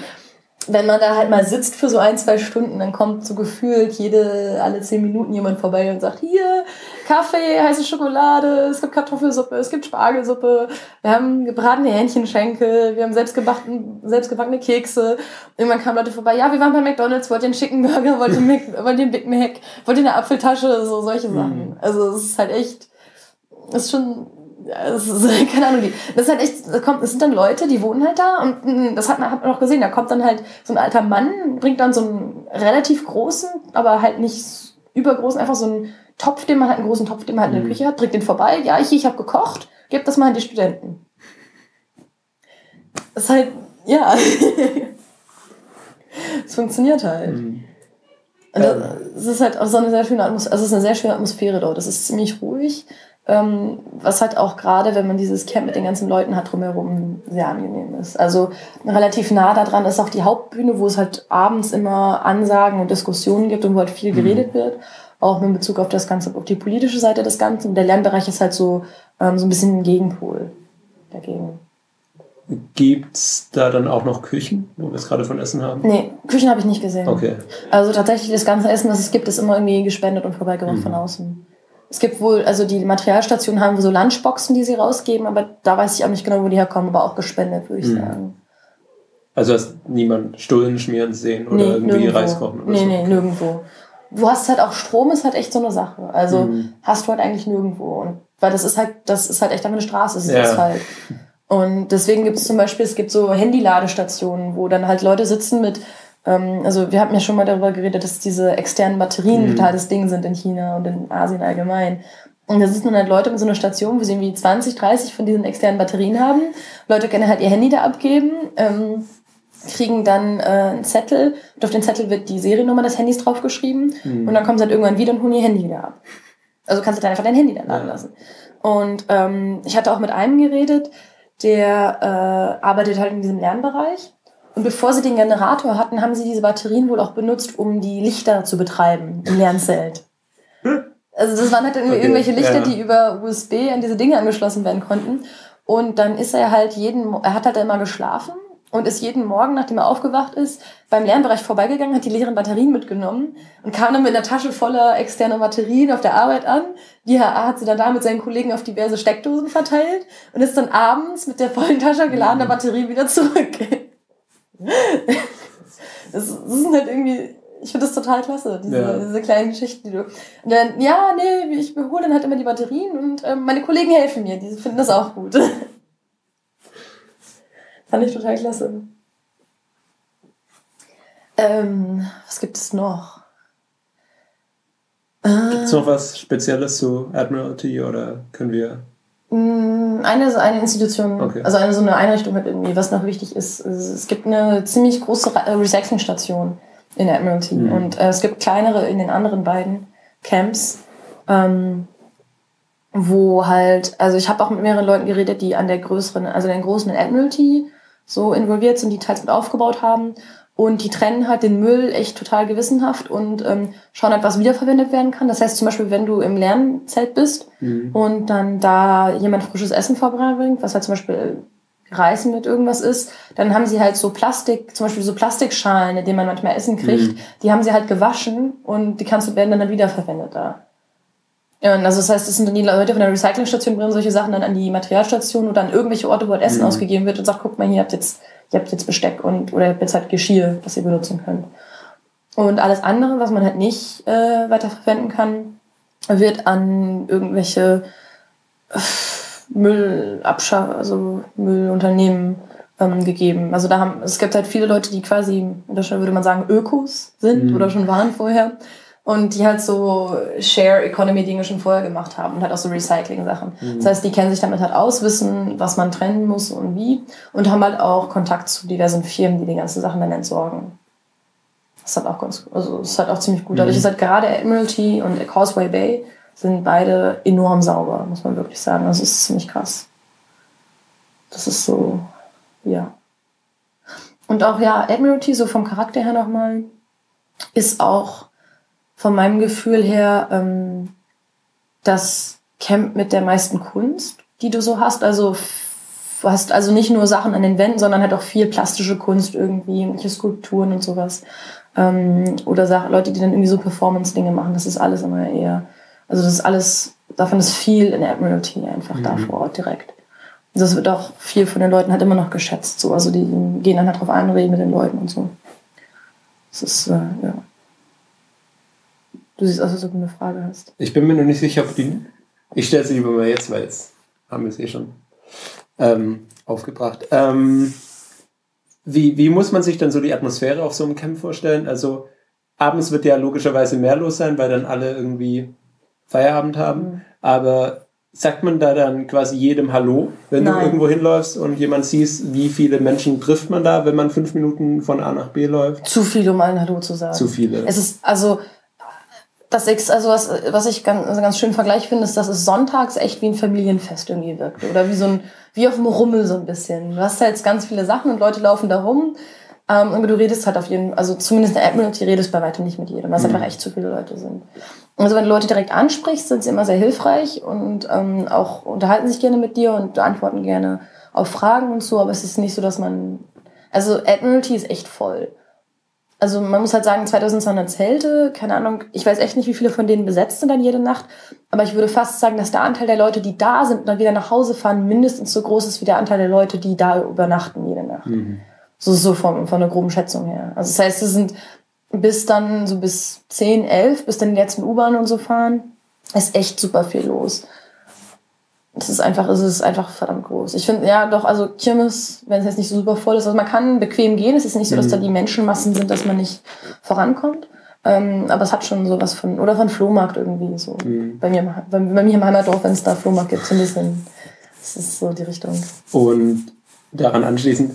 wenn man da halt mal sitzt für so ein, zwei Stunden, dann kommt so gefühlt jede, alle zehn Minuten jemand vorbei und sagt, hier, Kaffee, heiße Schokolade, es gibt Kartoffelsuppe, es gibt Spargelsuppe, wir haben gebratene Hähnchenschenkel, wir haben selbstgebacken, selbstgebackene Kekse. Irgendwann kamen Leute vorbei, ja, wir waren bei McDonalds, wollt ihr einen schicken Burger, wollt ihr, Mac, wollt ihr einen Big Mac, wollt ihr eine Apfeltasche, so solche Sachen. Mhm. Also, es ist halt echt, das ist schon, das ist, keine Ahnung, die, das ist halt echt, das, kommt, das sind dann Leute, die wohnen halt da und mm, das hat man, hat man auch gesehen, da kommt dann halt so ein alter Mann, bringt dann so einen relativ großen, aber halt nicht übergroßen, einfach so einen Topf, den man halt, einen großen Topf, den man halt in der mhm. Küche hat, bringt den vorbei, ja, ich, ich habe gekocht, gebt das mal an die Studenten. Das ist halt, ja. Es funktioniert halt. Mhm. Und das, ist halt auch so eine sehr schöne Atmosphäre, also es ist eine sehr schöne Atmosphäre dort. Das ist ziemlich ruhig. Ähm, was halt auch gerade, wenn man dieses Camp mit den ganzen Leuten hat drumherum, sehr angenehm ist. Also relativ nah daran ist auch die Hauptbühne, wo es halt abends immer Ansagen und Diskussionen gibt und wo halt viel mhm. geredet wird. Auch mit Bezug auf das Ganze, auf die politische Seite des Ganzen. Und der Lernbereich ist halt so, ähm, so ein bisschen ein Gegenpol dagegen. Gibt's da dann auch noch Küchen, wo wir es gerade von Essen haben? Nee, Küchen habe ich nicht gesehen. Okay. Also tatsächlich das ganze Essen, was es gibt, ist immer irgendwie gespendet und vorbeigebracht mhm. von außen. Es gibt wohl, also die Materialstationen haben so Lunchboxen, die sie rausgeben, aber da weiß ich auch nicht genau, wo die herkommen, aber auch gespendet, würde ich mhm. sagen. Also hast niemand Stullen schmieren sehen oder nee, irgendwie nirgendwo. Reis kochen oder nee, so? Nee, nee, nirgendwo. Du hast halt auch Strom, ist halt echt so eine Sache. Also mhm. hast du halt eigentlich nirgendwo. Und, weil das ist halt, das ist halt echt einfach eine Straße, es ist ja. Asphalt. Und deswegen gibt es zum Beispiel, es gibt so Handyladestationen, wo dann halt Leute sitzen mit also wir haben ja schon mal darüber geredet, dass diese externen Batterien mhm. total das Ding sind in China und in Asien allgemein. Und da sitzen dann halt Leute mit so einer Station, wo sie irgendwie 20, 30 von diesen externen Batterien haben. Leute können halt ihr Handy da abgeben, ähm, kriegen dann äh, einen Zettel und auf den Zettel wird die Seriennummer des Handys draufgeschrieben mhm. und dann kommen sie halt irgendwann wieder und holen ihr Handy wieder ab. Also kannst du dann einfach dein Handy dann laden lassen. Und ähm, ich hatte auch mit einem geredet, der äh, arbeitet halt in diesem Lernbereich und bevor sie den Generator hatten, haben sie diese Batterien wohl auch benutzt, um die Lichter zu betreiben im Lernzelt. Also das waren halt okay, irgendwelche Lichter, ja. die über USB an diese Dinge angeschlossen werden konnten. Und dann ist er halt jeden, er hat halt immer geschlafen und ist jeden Morgen, nachdem er aufgewacht ist, beim Lernbereich vorbeigegangen, hat die leeren Batterien mitgenommen und kam dann mit einer Tasche voller externer Batterien auf der Arbeit an. Die hat sie dann da mit seinen Kollegen auf diverse Steckdosen verteilt und ist dann abends mit der vollen Tasche geladener mhm. Batterie wieder zurück. Das, das sind halt irgendwie, ich finde das total klasse, diese, ja. diese kleinen Geschichten, die du. Und dann, ja, nee, ich hole dann halt immer die Batterien und ähm, meine Kollegen helfen mir, die finden das auch gut. Fand ich total klasse. Ähm, was gibt es noch? Gibt es noch was Spezielles zu Admiralty oder können wir eine, eine Institution, okay. also eine so eine Einrichtung hat irgendwie, was noch wichtig ist. Es gibt eine ziemlich große Recyclingstation in Admiralty mhm. und äh, es gibt kleinere in den anderen beiden Camps, ähm, wo halt, also ich habe auch mit mehreren Leuten geredet, die an der größeren, also den großen Admiralty so involviert sind, die teils mit aufgebaut haben und die trennen halt den Müll echt total gewissenhaft und ähm, schauen halt, was wiederverwendet werden kann. Das heißt zum Beispiel, wenn du im Lernzelt bist mhm. und dann da jemand frisches Essen vorbeibringt, was halt zum Beispiel Reis mit irgendwas ist, dann haben sie halt so Plastik, zum Beispiel so Plastikschalen, in denen man manchmal Essen kriegt, mhm. die haben sie halt gewaschen und die kannst du werden dann, dann wiederverwendet da. Ja, und also das heißt, das sind dann die Leute von der Recyclingstation bringen solche Sachen dann an die Materialstation oder an irgendwelche Orte, wo halt Essen mhm. ausgegeben wird und sagt, guck mal, hier habt jetzt ihr habt jetzt Besteck und oder ihr habt jetzt halt Geschirr, das ihr benutzen könnt. Und alles andere, was man halt nicht äh, weiterverwenden kann, wird an irgendwelche äh, Müllabschaff, also Müllunternehmen ähm, gegeben. Also da haben, es gibt halt viele Leute, die quasi, in Deutschland würde man sagen, Ökos sind mhm. oder schon waren vorher und die halt so Share Economy Dinge schon vorher gemacht haben und halt auch so Recycling Sachen. Mhm. Das heißt, die kennen sich damit halt aus, wissen, was man trennen muss und wie und haben halt auch Kontakt zu diversen Firmen, die die ganzen Sachen dann entsorgen. Das ist halt auch ganz, also ist halt auch ziemlich gut. Dadurch mhm. ist halt gerade Admiralty und Causeway Bay sind beide enorm sauber, muss man wirklich sagen. Also es ist ziemlich krass. Das ist so, ja. Und auch ja, Admiralty, so vom Charakter her nochmal, ist auch von meinem Gefühl her ähm, das Camp mit der meisten Kunst, die du so hast. Also du hast also nicht nur Sachen an den Wänden, sondern halt auch viel plastische Kunst irgendwie, irgendwelche Skulpturen und sowas. Ähm, oder Sachen, Leute, die dann irgendwie so Performance-Dinge machen. Das ist alles immer eher, also das ist alles, davon ist viel in der Admiralty einfach mhm. da vor Ort direkt. Das wird auch viel von den Leuten halt immer noch geschätzt. So. Also die gehen dann halt drauf ein, reden mit den Leuten und so. Das ist, äh, ja. Du siehst aus, als ob du eine Frage hast. Ich bin mir noch nicht sicher, ob die. Ich stelle sie lieber mal jetzt, weil jetzt haben wir es eh schon ähm, aufgebracht. Ähm, wie, wie muss man sich dann so die Atmosphäre auf so einem Camp vorstellen? Also abends wird ja logischerweise mehr los sein, weil dann alle irgendwie Feierabend haben. Mhm. Aber sagt man da dann quasi jedem Hallo, wenn Nein. du irgendwo hinläufst und jemand siehst, wie viele Menschen trifft man da, wenn man fünf Minuten von A nach B läuft? Zu viele, um allen Hallo zu sagen. Zu viele. Es ist also das ist, also was, was ich ganz, also ganz schön vergleich finde, ist, dass es sonntags echt wie ein Familienfest irgendwie wirkt. Oder wie so ein, wie auf dem Rummel so ein bisschen. Du hast halt ganz viele Sachen und Leute laufen da rum. Ähm, und du redest halt auf jeden also zumindest in der Admiralty redest bei weitem nicht mit jedem, weil es mhm. einfach echt zu viele Leute sind. Also wenn du Leute direkt ansprichst, sind sie immer sehr hilfreich und ähm, auch unterhalten sich gerne mit dir und antworten gerne auf Fragen und so, aber es ist nicht so, dass man, also Admiralty ist echt voll also man muss halt sagen, 2200 Zelte, keine Ahnung, ich weiß echt nicht, wie viele von denen besetzt sind dann jede Nacht, aber ich würde fast sagen, dass der Anteil der Leute, die da sind und dann wieder nach Hause fahren, mindestens so groß ist wie der Anteil der Leute, die da übernachten jede Nacht. Mhm. So, so von, von der groben Schätzung her. Also das heißt, es sind bis dann so bis 10, 11, bis dann die letzten U-Bahnen und so fahren, ist echt super viel los es ist einfach, es ist einfach verdammt groß. Ich finde, ja, doch, also Kirmes, wenn es jetzt nicht so super voll ist, also man kann bequem gehen. Es ist nicht so, dass da mhm. die Menschenmassen sind, dass man nicht vorankommt. Ähm, aber es hat schon sowas von, oder von Flohmarkt irgendwie so. Mhm. Bei, mir, bei, bei mir im Heimatdorf, wenn es da Flohmarkt gibt, so ein bisschen. Das ist so die Richtung. Und daran anschließend,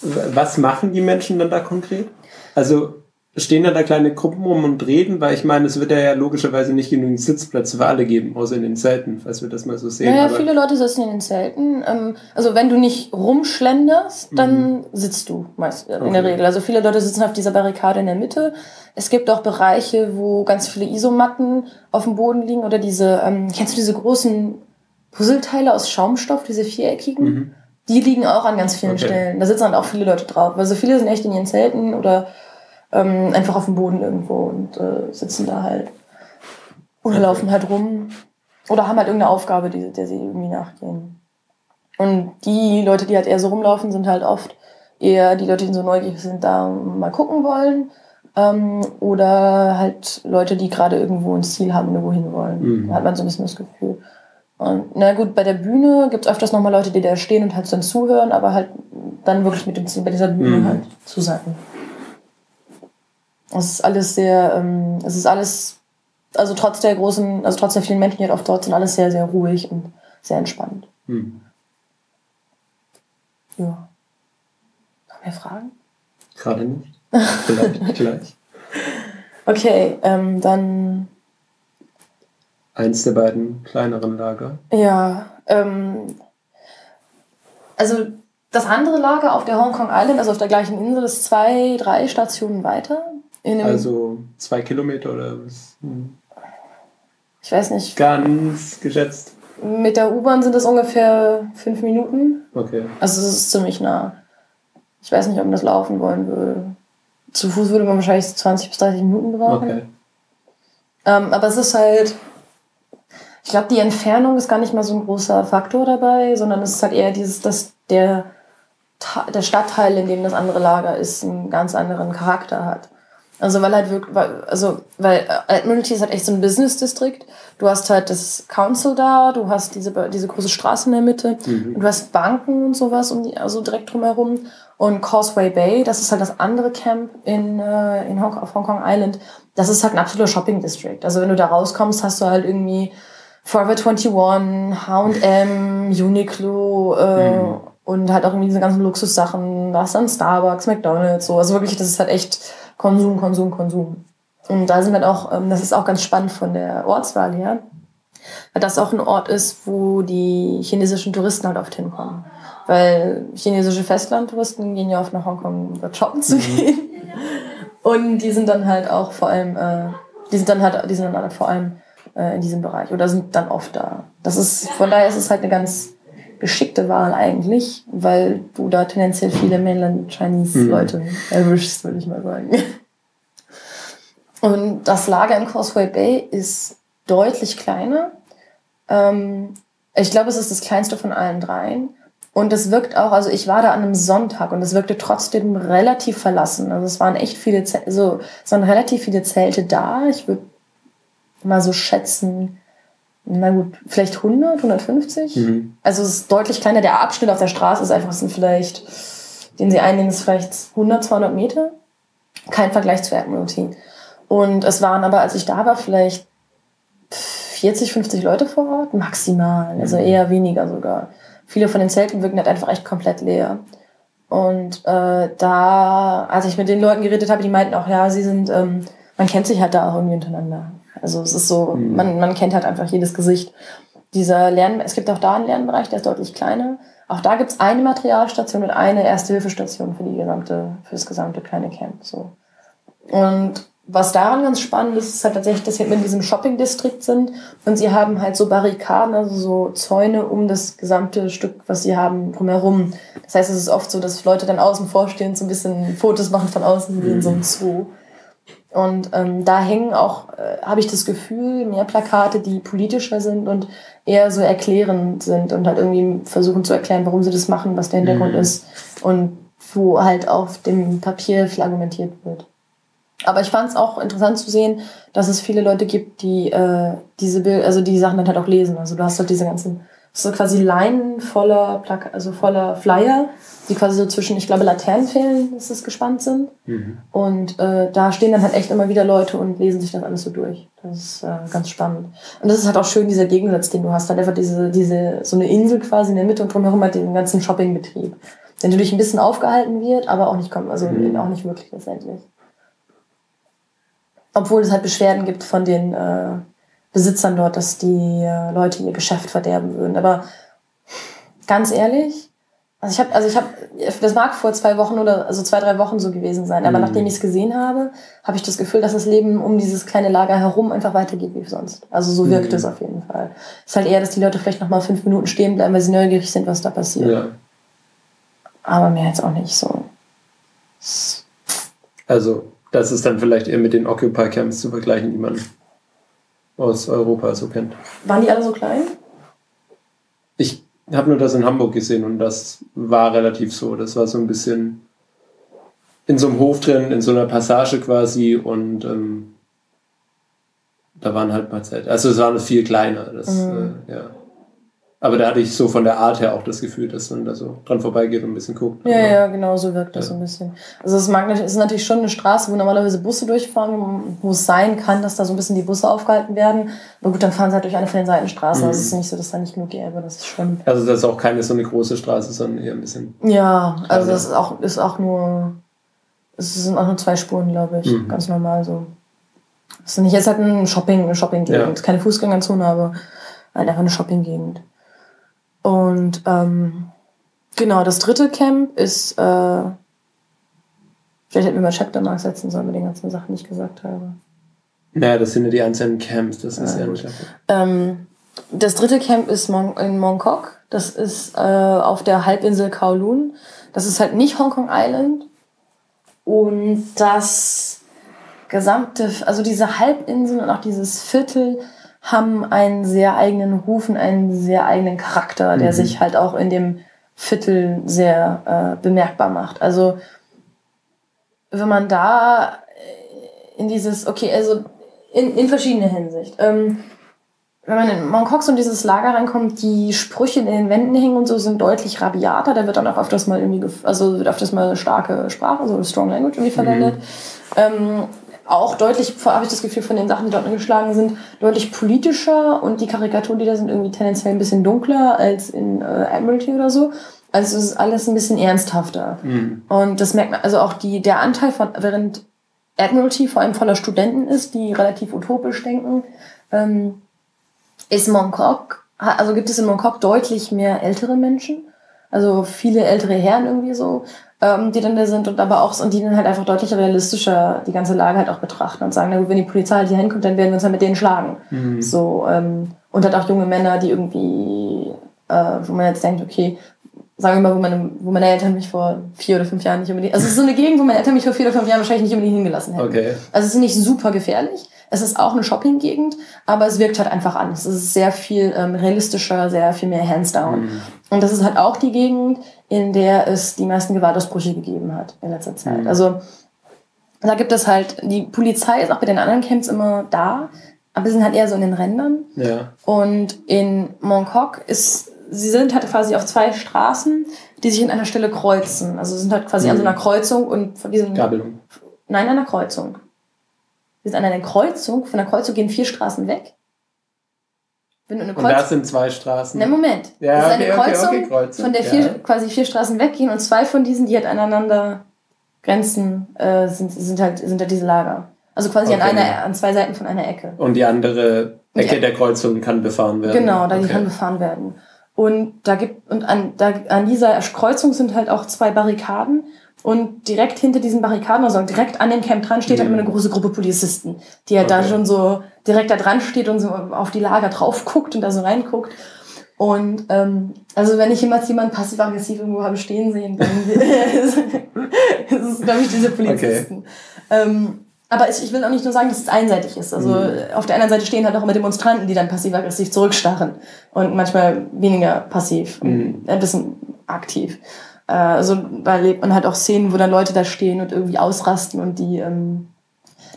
was machen die Menschen dann da konkret? Also stehen dann da kleine Gruppen rum und reden, weil ich meine, es wird ja, logischerweise nicht genügend Sitzplätze für alle geben, außer in den Zelten, falls wir das mal so sehen. Naja, viele Leute sitzen in den Zelten. Ähm, also wenn du nicht rumschlenderst, dann mhm. sitzt du meist in okay. der Regel. Also viele Leute sitzen auf dieser Barrikade in der Mitte. Es gibt auch Bereiche, wo ganz viele Isomatten auf dem Boden liegen oder diese, ähm, kennst du diese großen Puzzleteile aus Schaumstoff, diese viereckigen? Mhm. Die liegen auch an ganz vielen okay. Stellen. Da sitzen dann auch viele Leute drauf. Also viele sind echt in ihren Zelten oder ähm, einfach auf dem Boden irgendwo und äh, sitzen da halt. Oder laufen halt rum. Oder haben halt irgendeine Aufgabe, die, der sie irgendwie nachgehen. Und die Leute, die halt eher so rumlaufen, sind halt oft eher die Leute, die so neugierig sind, da mal gucken wollen. Ähm, oder halt Leute, die gerade irgendwo ein Ziel haben und irgendwo hin wollen. Mhm. Da hat man so ein bisschen das Gefühl. Und na gut, bei der Bühne gibt es öfters nochmal Leute, die da stehen und halt dann zuhören, aber halt dann wirklich mit dem Ziel bei dieser Bühne mhm. halt zu sein. Es ist alles sehr, ähm, es ist alles, also trotz der großen, also trotz der vielen Menschen, die halt oft dort sind, alles sehr, sehr ruhig und sehr entspannt. Hm. Ja. Noch mehr Fragen? Gerade nicht. Vielleicht gleich. Okay, ähm, dann. Eins der beiden kleineren Lager. Ja, ähm, also das andere Lager auf der Hong Kong Island, also auf der gleichen Insel, ist zwei, drei Stationen weiter also zwei Kilometer oder was? Hm. Ich weiß nicht. Ganz geschätzt. Mit der U-Bahn sind es ungefähr fünf Minuten. Okay. Also es ist ziemlich nah. Ich weiß nicht, ob man das laufen wollen würde. Zu Fuß würde man wahrscheinlich 20 bis 30 Minuten brauchen. Okay. Ähm, aber es ist halt, ich glaube, die Entfernung ist gar nicht mal so ein großer Faktor dabei, sondern es ist halt eher dieses, dass der, der Stadtteil, in dem das andere Lager ist, einen ganz anderen Charakter hat. Also weil halt wirklich, also weil äh, Admiralty ist halt echt so ein Business District. Du hast halt das Council da, du hast diese, diese große Straße in der Mitte, mhm. du hast Banken und sowas um die, also direkt drumherum. Und Causeway Bay, das ist halt das andere Camp in, äh, in Hong, auf Hong Kong Island. Das ist halt ein absoluter Shopping District. Also wenn du da rauskommst, hast du halt irgendwie Forever 21, H&M, Uniqlo äh, mhm. und halt auch irgendwie diese ganzen Luxussachen. Da hast dann Starbucks, McDonald's, so. Also wirklich, das ist halt echt Konsum, Konsum, Konsum. Und da sind halt auch, ähm, das ist auch ganz spannend von der Ortswahl her, weil das auch ein Ort ist, wo die chinesischen Touristen halt oft hinkommen. Weil chinesische Festlandtouristen gehen ja oft nach Hongkong, um dort shoppen zu mhm. gehen. Und die sind dann halt auch vor allem, äh, die sind dann halt, die sind dann halt vor allem äh, in diesem Bereich oder sind dann oft da. Das ist, von daher ist es halt eine ganz geschickte Wahl eigentlich, weil du da tendenziell viele Mainland Chinese mhm. Leute erwischst, würde ich mal sagen. Und das Lager in Causeway Bay ist deutlich kleiner. Ähm, ich glaube, es ist das kleinste von allen dreien. Und es wirkt auch, also ich war da an einem Sonntag und es wirkte trotzdem relativ verlassen. Also es waren echt viele, also es waren relativ viele Zelte da. Ich würde mal so schätzen, na gut, vielleicht 100, 150. Mhm. Also es ist deutlich kleiner. Der Abschnitt auf der Straße ist einfach, sind vielleicht, den sie einnehmen, ist vielleicht 100, 200 Meter. Kein Vergleich zu Admiralty. Und es waren aber, als ich da war, vielleicht 40, 50 Leute vor Ort, maximal. Also mhm. eher weniger sogar. Viele von den Zelten wirken halt einfach echt komplett leer. Und äh, da, als ich mit den Leuten geredet habe, die meinten auch, ja, sie sind, ähm, man kennt sich halt da auch irgendwie untereinander. Also es ist so, mhm. man, man kennt halt einfach jedes Gesicht. Dieser Lern, es gibt auch da einen Lernbereich, der ist deutlich kleiner. Auch da gibt es eine Materialstation und eine Erste-Hilfe-Station für die gesamte, für das gesamte kleine Camp. So. Und was daran ganz spannend ist, ist halt tatsächlich, dass wir in diesem Shopping-Distrikt sind und sie haben halt so Barrikaden, also so Zäune um das gesamte Stück, was sie haben, drumherum. Das heißt, es ist oft so, dass Leute dann außen vorstehen, so ein bisschen Fotos machen von außen wie in so einem Zoo. Und ähm, da hängen auch, äh, habe ich das Gefühl, mehr Plakate, die politischer sind und eher so erklärend sind und halt irgendwie versuchen zu erklären, warum sie das machen, was der Hintergrund mhm. ist und wo halt auf dem Papier viel argumentiert wird. Aber ich fand es auch interessant zu sehen, dass es viele Leute gibt, die äh, diese Bild, also die Sachen dann halt auch lesen. Also du hast halt diese ganzen so quasi Leinen voller Plaka also voller Flyer, die quasi so zwischen, ich glaube, Laternenpfählen ist es gespannt sind. Mhm. Und äh, da stehen dann halt echt immer wieder Leute und lesen sich das alles so durch. Das ist äh, ganz spannend. Und das ist halt auch schön, dieser Gegensatz, den du hast. Halt einfach diese, diese, so eine Insel quasi in der Mitte und drumherum halt den ganzen Shoppingbetrieb. Der natürlich ein bisschen aufgehalten wird, aber auch nicht kommt, also mhm. auch nicht wirklich letztendlich. Obwohl es halt Beschwerden gibt von den äh, Besitzern dort, dass die äh, Leute ihr Geschäft verderben würden. Aber ganz ehrlich, also ich habe, also ich habe, das mag vor zwei Wochen oder also zwei, drei Wochen so gewesen sein, aber mhm. nachdem ich es gesehen habe, habe ich das Gefühl, dass das Leben um dieses kleine Lager herum einfach weitergeht wie sonst. Also so wirkt mhm. es auf jeden Fall. Es ist halt eher, dass die Leute vielleicht noch mal fünf Minuten stehen bleiben, weil sie neugierig sind, was da passiert. Ja. Aber mehr jetzt auch nicht so. Also das ist dann vielleicht eher mit den Occupy-Camps zu vergleichen, die man aus Europa so kennt. Waren die alle so klein? Ich habe nur das in Hamburg gesehen und das war relativ so. Das war so ein bisschen in so einem Hof drin, in so einer Passage quasi und ähm, da waren halt mal Zeit. Also es war viel kleiner. Das, mhm. äh, ja. Aber da hatte ich so von der Art her auch das Gefühl, dass man da so dran vorbeigeht und ein bisschen guckt. Ja, ja, genau, so wirkt das ja. so ein bisschen. Also es, mag, es ist natürlich schon eine Straße, wo normalerweise Busse durchfahren, wo es sein kann, dass da so ein bisschen die Busse aufgehalten werden. Aber gut, dann fahren sie halt durch eine von den Seitenstraßen. Mhm. Also es ist nicht so, dass da nicht genug gäbe, das ist schon... Also das ist auch keine so eine große Straße, sondern eher ein bisschen... Ja, also das ist auch, ist auch nur... Es sind auch nur zwei Spuren, glaube ich. Mhm. Ganz normal so. Es ist nicht jetzt halt ein Shopping, eine Shopping-Gegend. Ja. Keine Fußgängerzone, aber halt einfach eine Shopping-Gegend. Und ähm, genau, das dritte Camp ist, äh, vielleicht hätten wir mal Chapter nachsetzen sollen mit den ganzen Sachen, die ich gesagt habe. Naja, das sind ja die einzelnen Camps, das ist ja, ja Chapter. Ähm, das dritte Camp ist Mon in Mongkok. Das ist äh, auf der Halbinsel Kowloon. Das ist halt nicht Hong Kong Island. Und das gesamte, also diese Halbinsel und auch dieses Viertel haben einen sehr eigenen Ruf und einen sehr eigenen Charakter, der mhm. sich halt auch in dem Viertel sehr äh, bemerkbar macht. Also wenn man da in dieses, okay, also in, in verschiedener Hinsicht. Ähm, wenn man in so in dieses Lager reinkommt, die Sprüche in den Wänden hängen und so sind deutlich rabiater. Da wird dann auch öfters mal irgendwie, also wird öfters mal starke Sprache, also Strong Language irgendwie verwendet. Mhm. Ähm, auch deutlich, habe ich das Gefühl, von den Sachen, die dort angeschlagen sind, deutlich politischer und die Karikaturen, die da sind, irgendwie tendenziell ein bisschen dunkler als in äh, Admiralty oder so. Also es ist alles ein bisschen ernsthafter. Mhm. Und das merkt man, also auch die, der Anteil von, während Admiralty vor allem voller Studenten ist, die relativ utopisch denken, ähm, ist Mongkok, also gibt es in Mongkok deutlich mehr ältere Menschen, also viele ältere Herren irgendwie so, ähm, die dann da sind und aber auch und die dann halt einfach deutlich realistischer die ganze Lage halt auch betrachten und sagen, na gut, wenn die Polizei halt hier hinkommt, dann werden wir uns halt mit denen schlagen. Mhm. So ähm, und halt auch junge Männer, die irgendwie, äh, wo man jetzt denkt, okay, sagen wir mal, wo meine, wo meine Eltern mich vor vier oder fünf Jahren nicht unbedingt, also es ist so eine Gegend, wo meine Eltern mich vor vier oder fünf Jahren wahrscheinlich nicht unbedingt hingelassen hätten. Okay. Also es ist nicht super gefährlich, es ist auch eine Shopping-Gegend, aber es wirkt halt einfach anders. Es ist sehr viel ähm, realistischer, sehr viel mehr hands down. Mhm. Und das ist halt auch die Gegend, in der es die meisten Gewaltausbrüche gegeben hat in letzter Zeit. Mhm. Also da gibt es halt, die Polizei ist auch bei den anderen Camps immer da, aber sie sind halt eher so in den Rändern. Ja. Und in Mongkok ist, sie sind halt quasi auf zwei Straßen, die sich in einer Stelle kreuzen. Also sie sind halt quasi mhm. an so einer Kreuzung und von diesem. Gabelung. Nein, an einer Kreuzung. Wir sind an einer Kreuzung. Von der Kreuzung gehen vier Straßen weg. Wenn du eine Kreuz und das sind zwei Straßen. Ne, Moment. Ja, das ist eine okay, Kreuzung, okay, okay, Kreuzung, von der vier, ja. quasi vier Straßen weggehen und zwei von diesen, die halt aneinander grenzen, äh, sind, sind, halt, sind halt diese Lager. Also quasi an, einer, an zwei Seiten von einer Ecke. Und die andere Ecke ja. der Kreuzung kann befahren werden. Genau, da die kann befahren werden. Und da gibt und an, da, an dieser Kreuzung sind halt auch zwei Barrikaden und direkt hinter diesen Barrikaden, also direkt an dem Camp dran, steht mhm. halt immer eine große Gruppe Polizisten, die halt okay. da schon so direkt da dran steht und so auf die Lager drauf guckt und da so reinguckt. Und ähm, also wenn ich jemals jemanden passiv-aggressiv irgendwo habe stehen sehen, dann ist es, glaube ich, diese Polizisten. Okay. Ähm, aber ich, ich will auch nicht nur sagen, dass es einseitig ist. Also mhm. auf der anderen Seite stehen halt auch immer Demonstranten, die dann passiv-aggressiv zurückstarren. Und manchmal weniger passiv, mhm. ein bisschen aktiv. Äh, also da erlebt man halt auch Szenen, wo dann Leute da stehen und irgendwie ausrasten und die ähm,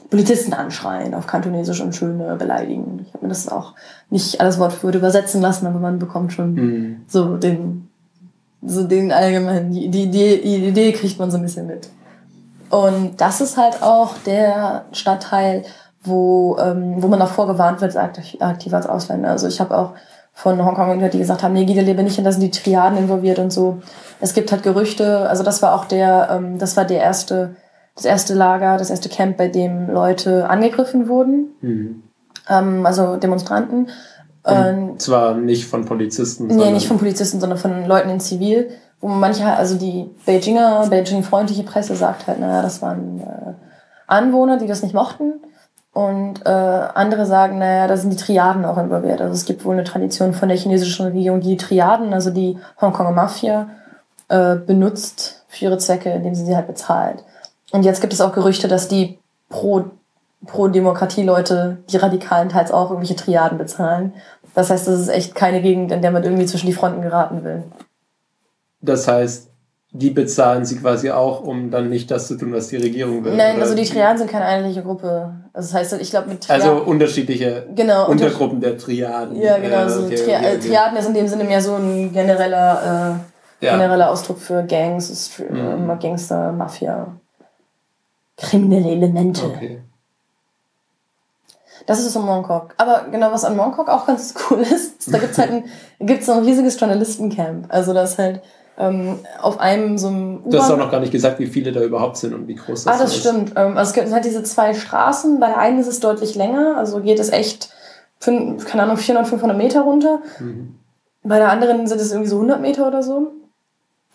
Polizisten anschreien auf Kantonesisch und schöne beleidigen. Ich habe mir das auch nicht alles Wort für Wort übersetzen lassen, aber man bekommt schon mhm. so den so den allgemeinen, die, die, die, die Idee kriegt man so ein bisschen mit. Und das ist halt auch der Stadtteil, wo, ähm, wo man auch vorgewarnt wird, aktiv als Ausländer. Also ich habe auch von Hongkong die gesagt haben, nee, Gide lebe nicht hin, da sind die Triaden involviert und so. Es gibt halt Gerüchte, also das war auch der, ähm, das war der erste, das erste Lager, das erste Camp, bei dem Leute angegriffen wurden. Mhm. Ähm, also Demonstranten. Und zwar nicht von Polizisten. Nee, nicht von Polizisten, sondern von Leuten in Zivil. Wo manche, also die Beijinger, Beijing-freundliche Presse sagt halt, naja, das waren äh, Anwohner, die das nicht mochten. Und äh, andere sagen, naja, da sind die Triaden auch involviert. Also es gibt wohl eine Tradition von der chinesischen Regierung, die Triaden, also die Hongkonger Mafia, äh, benutzt für ihre Zwecke, indem sie sie halt bezahlt. Und jetzt gibt es auch Gerüchte, dass die pro, pro Demokratie-Leute, die Radikalen teils auch irgendwelche Triaden bezahlen. Das heißt, das ist echt keine Gegend, in der man irgendwie zwischen die Fronten geraten will. Das heißt, die bezahlen sie quasi auch, um dann nicht das zu tun, was die Regierung will. Nein, also die Triaden sind keine einheitliche Gruppe. Also das heißt, ich glaube mit Triaden, Also unterschiedliche genau, Untergruppen der Triaden. Ja, genau. Äh, okay, Tri okay, okay. Triaden ist in dem Sinne mehr so ein genereller, äh, ja. genereller Ausdruck für Gangs, für mhm. Gangster, Mafia, kriminelle Elemente. Okay. Das ist so Mongkok. Aber genau, was an Mongkok auch ganz cool ist, da gibt's halt ein, gibt's so ein riesiges Journalistencamp. Also das halt ähm, auf einem so einem Du hast auch noch gar nicht gesagt, wie viele da überhaupt sind und wie groß das ist. Ah, das ist. stimmt. Ähm, also es gibt halt diese zwei Straßen. Bei der einen ist es deutlich länger, also geht es echt, keine Ahnung, 400, 500 Meter runter. Mhm. Bei der anderen sind es irgendwie so 100 Meter oder so.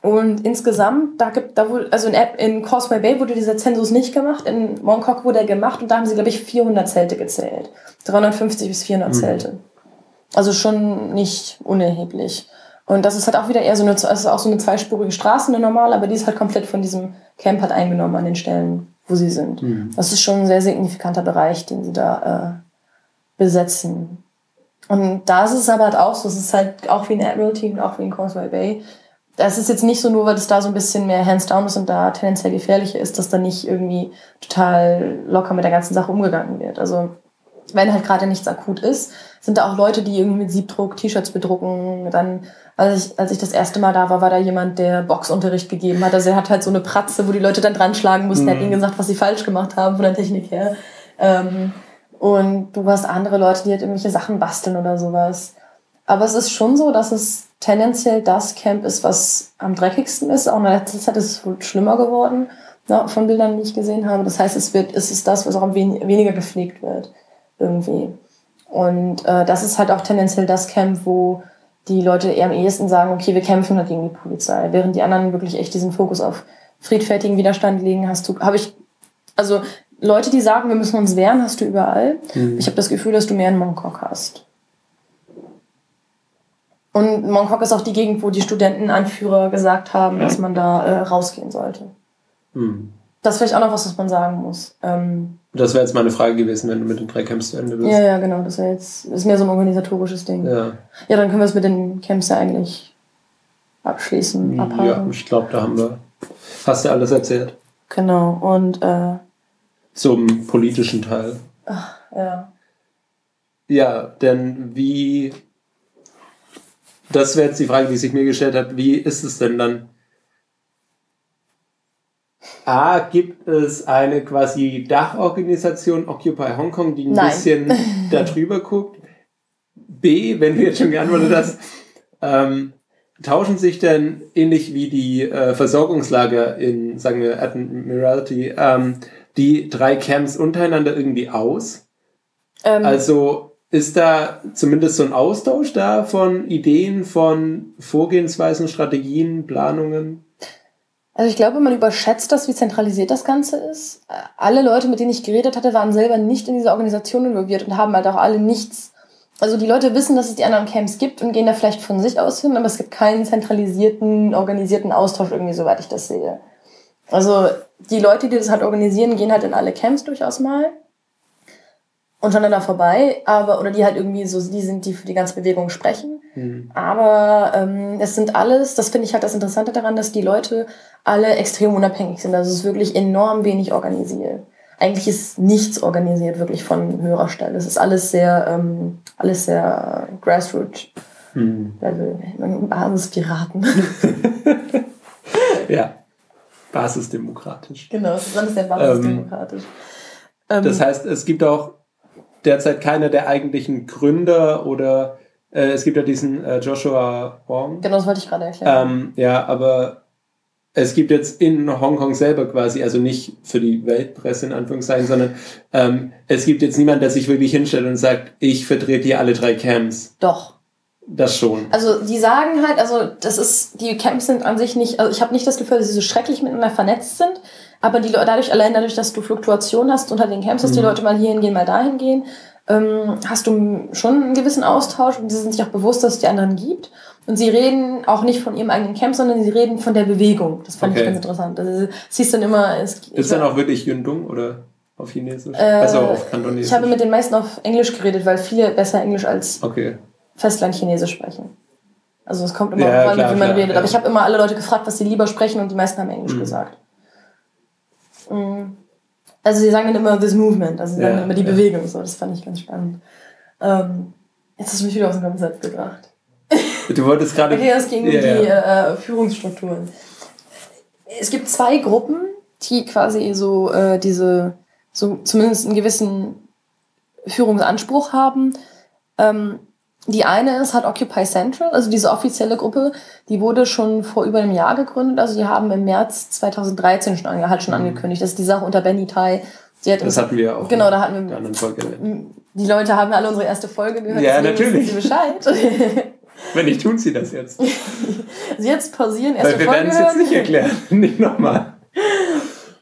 Und insgesamt, da gibt, da wurde, also in, in Causeway Bay wurde dieser Zensus nicht gemacht, in Mongkok wurde er gemacht und da haben sie, glaube ich, 400 Zelte gezählt. 350 bis 400 mhm. Zelte. Also schon nicht unerheblich. Und das ist halt auch wieder eher so eine, also auch so eine zweispurige Straße, eine normale, aber die ist halt komplett von diesem Camp halt eingenommen an den Stellen, wo sie sind. Mhm. Das ist schon ein sehr signifikanter Bereich, den sie da äh, besetzen. Und da ist es aber halt auch so, es ist halt auch wie ein Admiralty und auch wie ein Causeway Bay. Das ist jetzt nicht so nur, weil es da so ein bisschen mehr hands down ist und da tendenziell gefährlicher ist, dass da nicht irgendwie total locker mit der ganzen Sache umgegangen wird. Also wenn halt gerade nichts akut ist, sind da auch Leute, die irgendwie mit Siebdruck T-Shirts bedrucken. Dann, als ich, als ich das erste Mal da war, war da jemand, der Boxunterricht gegeben hat. Also er hat halt so eine Pratze, wo die Leute dann dran schlagen mussten. Mhm. Er hat ihnen gesagt, was sie falsch gemacht haben von der Technik her. Ähm, und du hast andere Leute, die halt irgendwelche Sachen basteln oder sowas. Aber es ist schon so, dass es tendenziell das Camp ist, was am dreckigsten ist. Auch in der letzten Zeit ist es wohl schlimmer geworden, ne, von Bildern, die ich gesehen habe. Das heißt, es, wird, es ist das, was auch am wen weniger gepflegt wird. Irgendwie. Und äh, das ist halt auch tendenziell das Camp, wo die Leute eher am ehesten sagen, okay, wir kämpfen halt gegen die Polizei. Während die anderen wirklich echt diesen Fokus auf friedfertigen Widerstand legen, hast du, habe ich, also Leute, die sagen, wir müssen uns wehren, hast du überall. Mhm. Ich habe das Gefühl, dass du mehr in Mongkok hast. Und Mongkok ist auch die Gegend, wo die Studentenanführer gesagt haben, dass man da äh, rausgehen sollte. Mhm. Das ist vielleicht auch noch was, was man sagen muss. Ähm, das wäre jetzt meine Frage gewesen, wenn du mit den drei Camps zu Ende bist. Ja, ja, genau. Das wäre jetzt ist mehr so ein organisatorisches Ding. Ja, ja dann können wir es mit den Camps ja eigentlich abschließen, abhaken. Ja, ich glaube, da haben wir fast ja alles erzählt. Genau. Und äh, zum politischen Teil. Ach, ja. Ja, denn wie das wäre jetzt die Frage, die sich mir gestellt hat, wie ist es denn dann? A, gibt es eine quasi Dachorganisation Occupy Hong Kong, die ein Nein. bisschen darüber guckt? B, wenn du jetzt schon geantwortet hast, ähm, tauschen sich denn ähnlich wie die äh, Versorgungslager in, sagen wir, Admiralty, ähm, die drei Camps untereinander irgendwie aus? Ähm, also ist da zumindest so ein Austausch da von Ideen, von Vorgehensweisen, Strategien, Planungen? Also ich glaube, man überschätzt das, wie zentralisiert das Ganze ist. Alle Leute, mit denen ich geredet hatte, waren selber nicht in dieser Organisation involviert und haben halt auch alle nichts. Also die Leute wissen, dass es die anderen Camps gibt und gehen da vielleicht von sich aus hin, aber es gibt keinen zentralisierten, organisierten Austausch irgendwie, soweit ich das sehe. Also die Leute, die das halt organisieren, gehen halt in alle Camps durchaus mal untereinander vorbei, aber oder die halt irgendwie so die sind, die für die ganze Bewegung sprechen. Mhm. Aber ähm, es sind alles, das finde ich halt das Interessante daran, dass die Leute alle extrem unabhängig sind. Also es ist wirklich enorm wenig organisiert. Eigentlich ist nichts organisiert wirklich von höherer Stelle. Es ist alles sehr, ähm, alles sehr Grassroot mhm. Level, Basispiraten. ja, basisdemokratisch. Genau, es ist alles sehr basisdemokratisch. Ähm, das heißt, es gibt auch derzeit keiner der eigentlichen Gründer oder äh, es gibt ja diesen äh, Joshua Wong. Genau, das wollte ich gerade erklären. Ähm, ja, aber es gibt jetzt in Hongkong selber quasi, also nicht für die Weltpresse in Anführungszeichen, sondern ähm, es gibt jetzt niemanden, der sich wirklich hinstellt und sagt, ich vertrete hier alle drei Camps. Doch. Das schon. Also die sagen halt, also das ist, die Camps sind an sich nicht, also ich habe nicht das Gefühl, dass sie so schrecklich miteinander vernetzt sind, aber die, dadurch, allein dadurch, dass du Fluktuation hast unter den Camps, dass mhm. die Leute mal hierhin gehen, mal dahin gehen, ähm, hast du schon einen gewissen Austausch und sie sind sich auch bewusst, dass es die anderen gibt. Und sie reden auch nicht von ihrem eigenen Camp, sondern sie reden von der Bewegung. Das fand okay. ich ganz interessant. Also siehst dann immer. Es, ist dann auch wirklich Yundung oder auf Chinesisch? Äh, also auf Kantonesisch? Ich habe mit den meisten auf Englisch geredet, weil viele besser Englisch als okay. Festland-Chinesisch sprechen. Also es kommt immer ja, an, wie man klar, redet. Ja. Aber ich habe immer alle Leute gefragt, was sie lieber sprechen und die meisten haben Englisch mhm. gesagt. Mhm. Also sie sagen dann immer this movement, also sie sagen immer die ja. Bewegung, so, das fand ich ganz spannend. Ähm, jetzt hast du mich wieder aus dem Konzept gebracht. Du wolltest gerade... okay, es ging um ja, die äh, Führungsstrukturen. Es gibt zwei Gruppen, die quasi so äh, diese, so zumindest einen gewissen Führungsanspruch haben. Ähm, die eine ist hat Occupy Central, also diese offizielle Gruppe, die wurde schon vor über einem Jahr gegründet. Also die haben im März 2013 schon, ange halt schon mhm. angekündigt. Das ist die Sache unter Benny Tai. Hat das hatten wir auch. Genau, da hatten wir. Folge. Die Leute haben alle unsere erste Folge gehört. Ja, natürlich. Sie Bescheid. Wenn nicht, tun sie das jetzt. also jetzt pausieren, erste Weil wir werden es jetzt nicht erklären, nicht nochmal.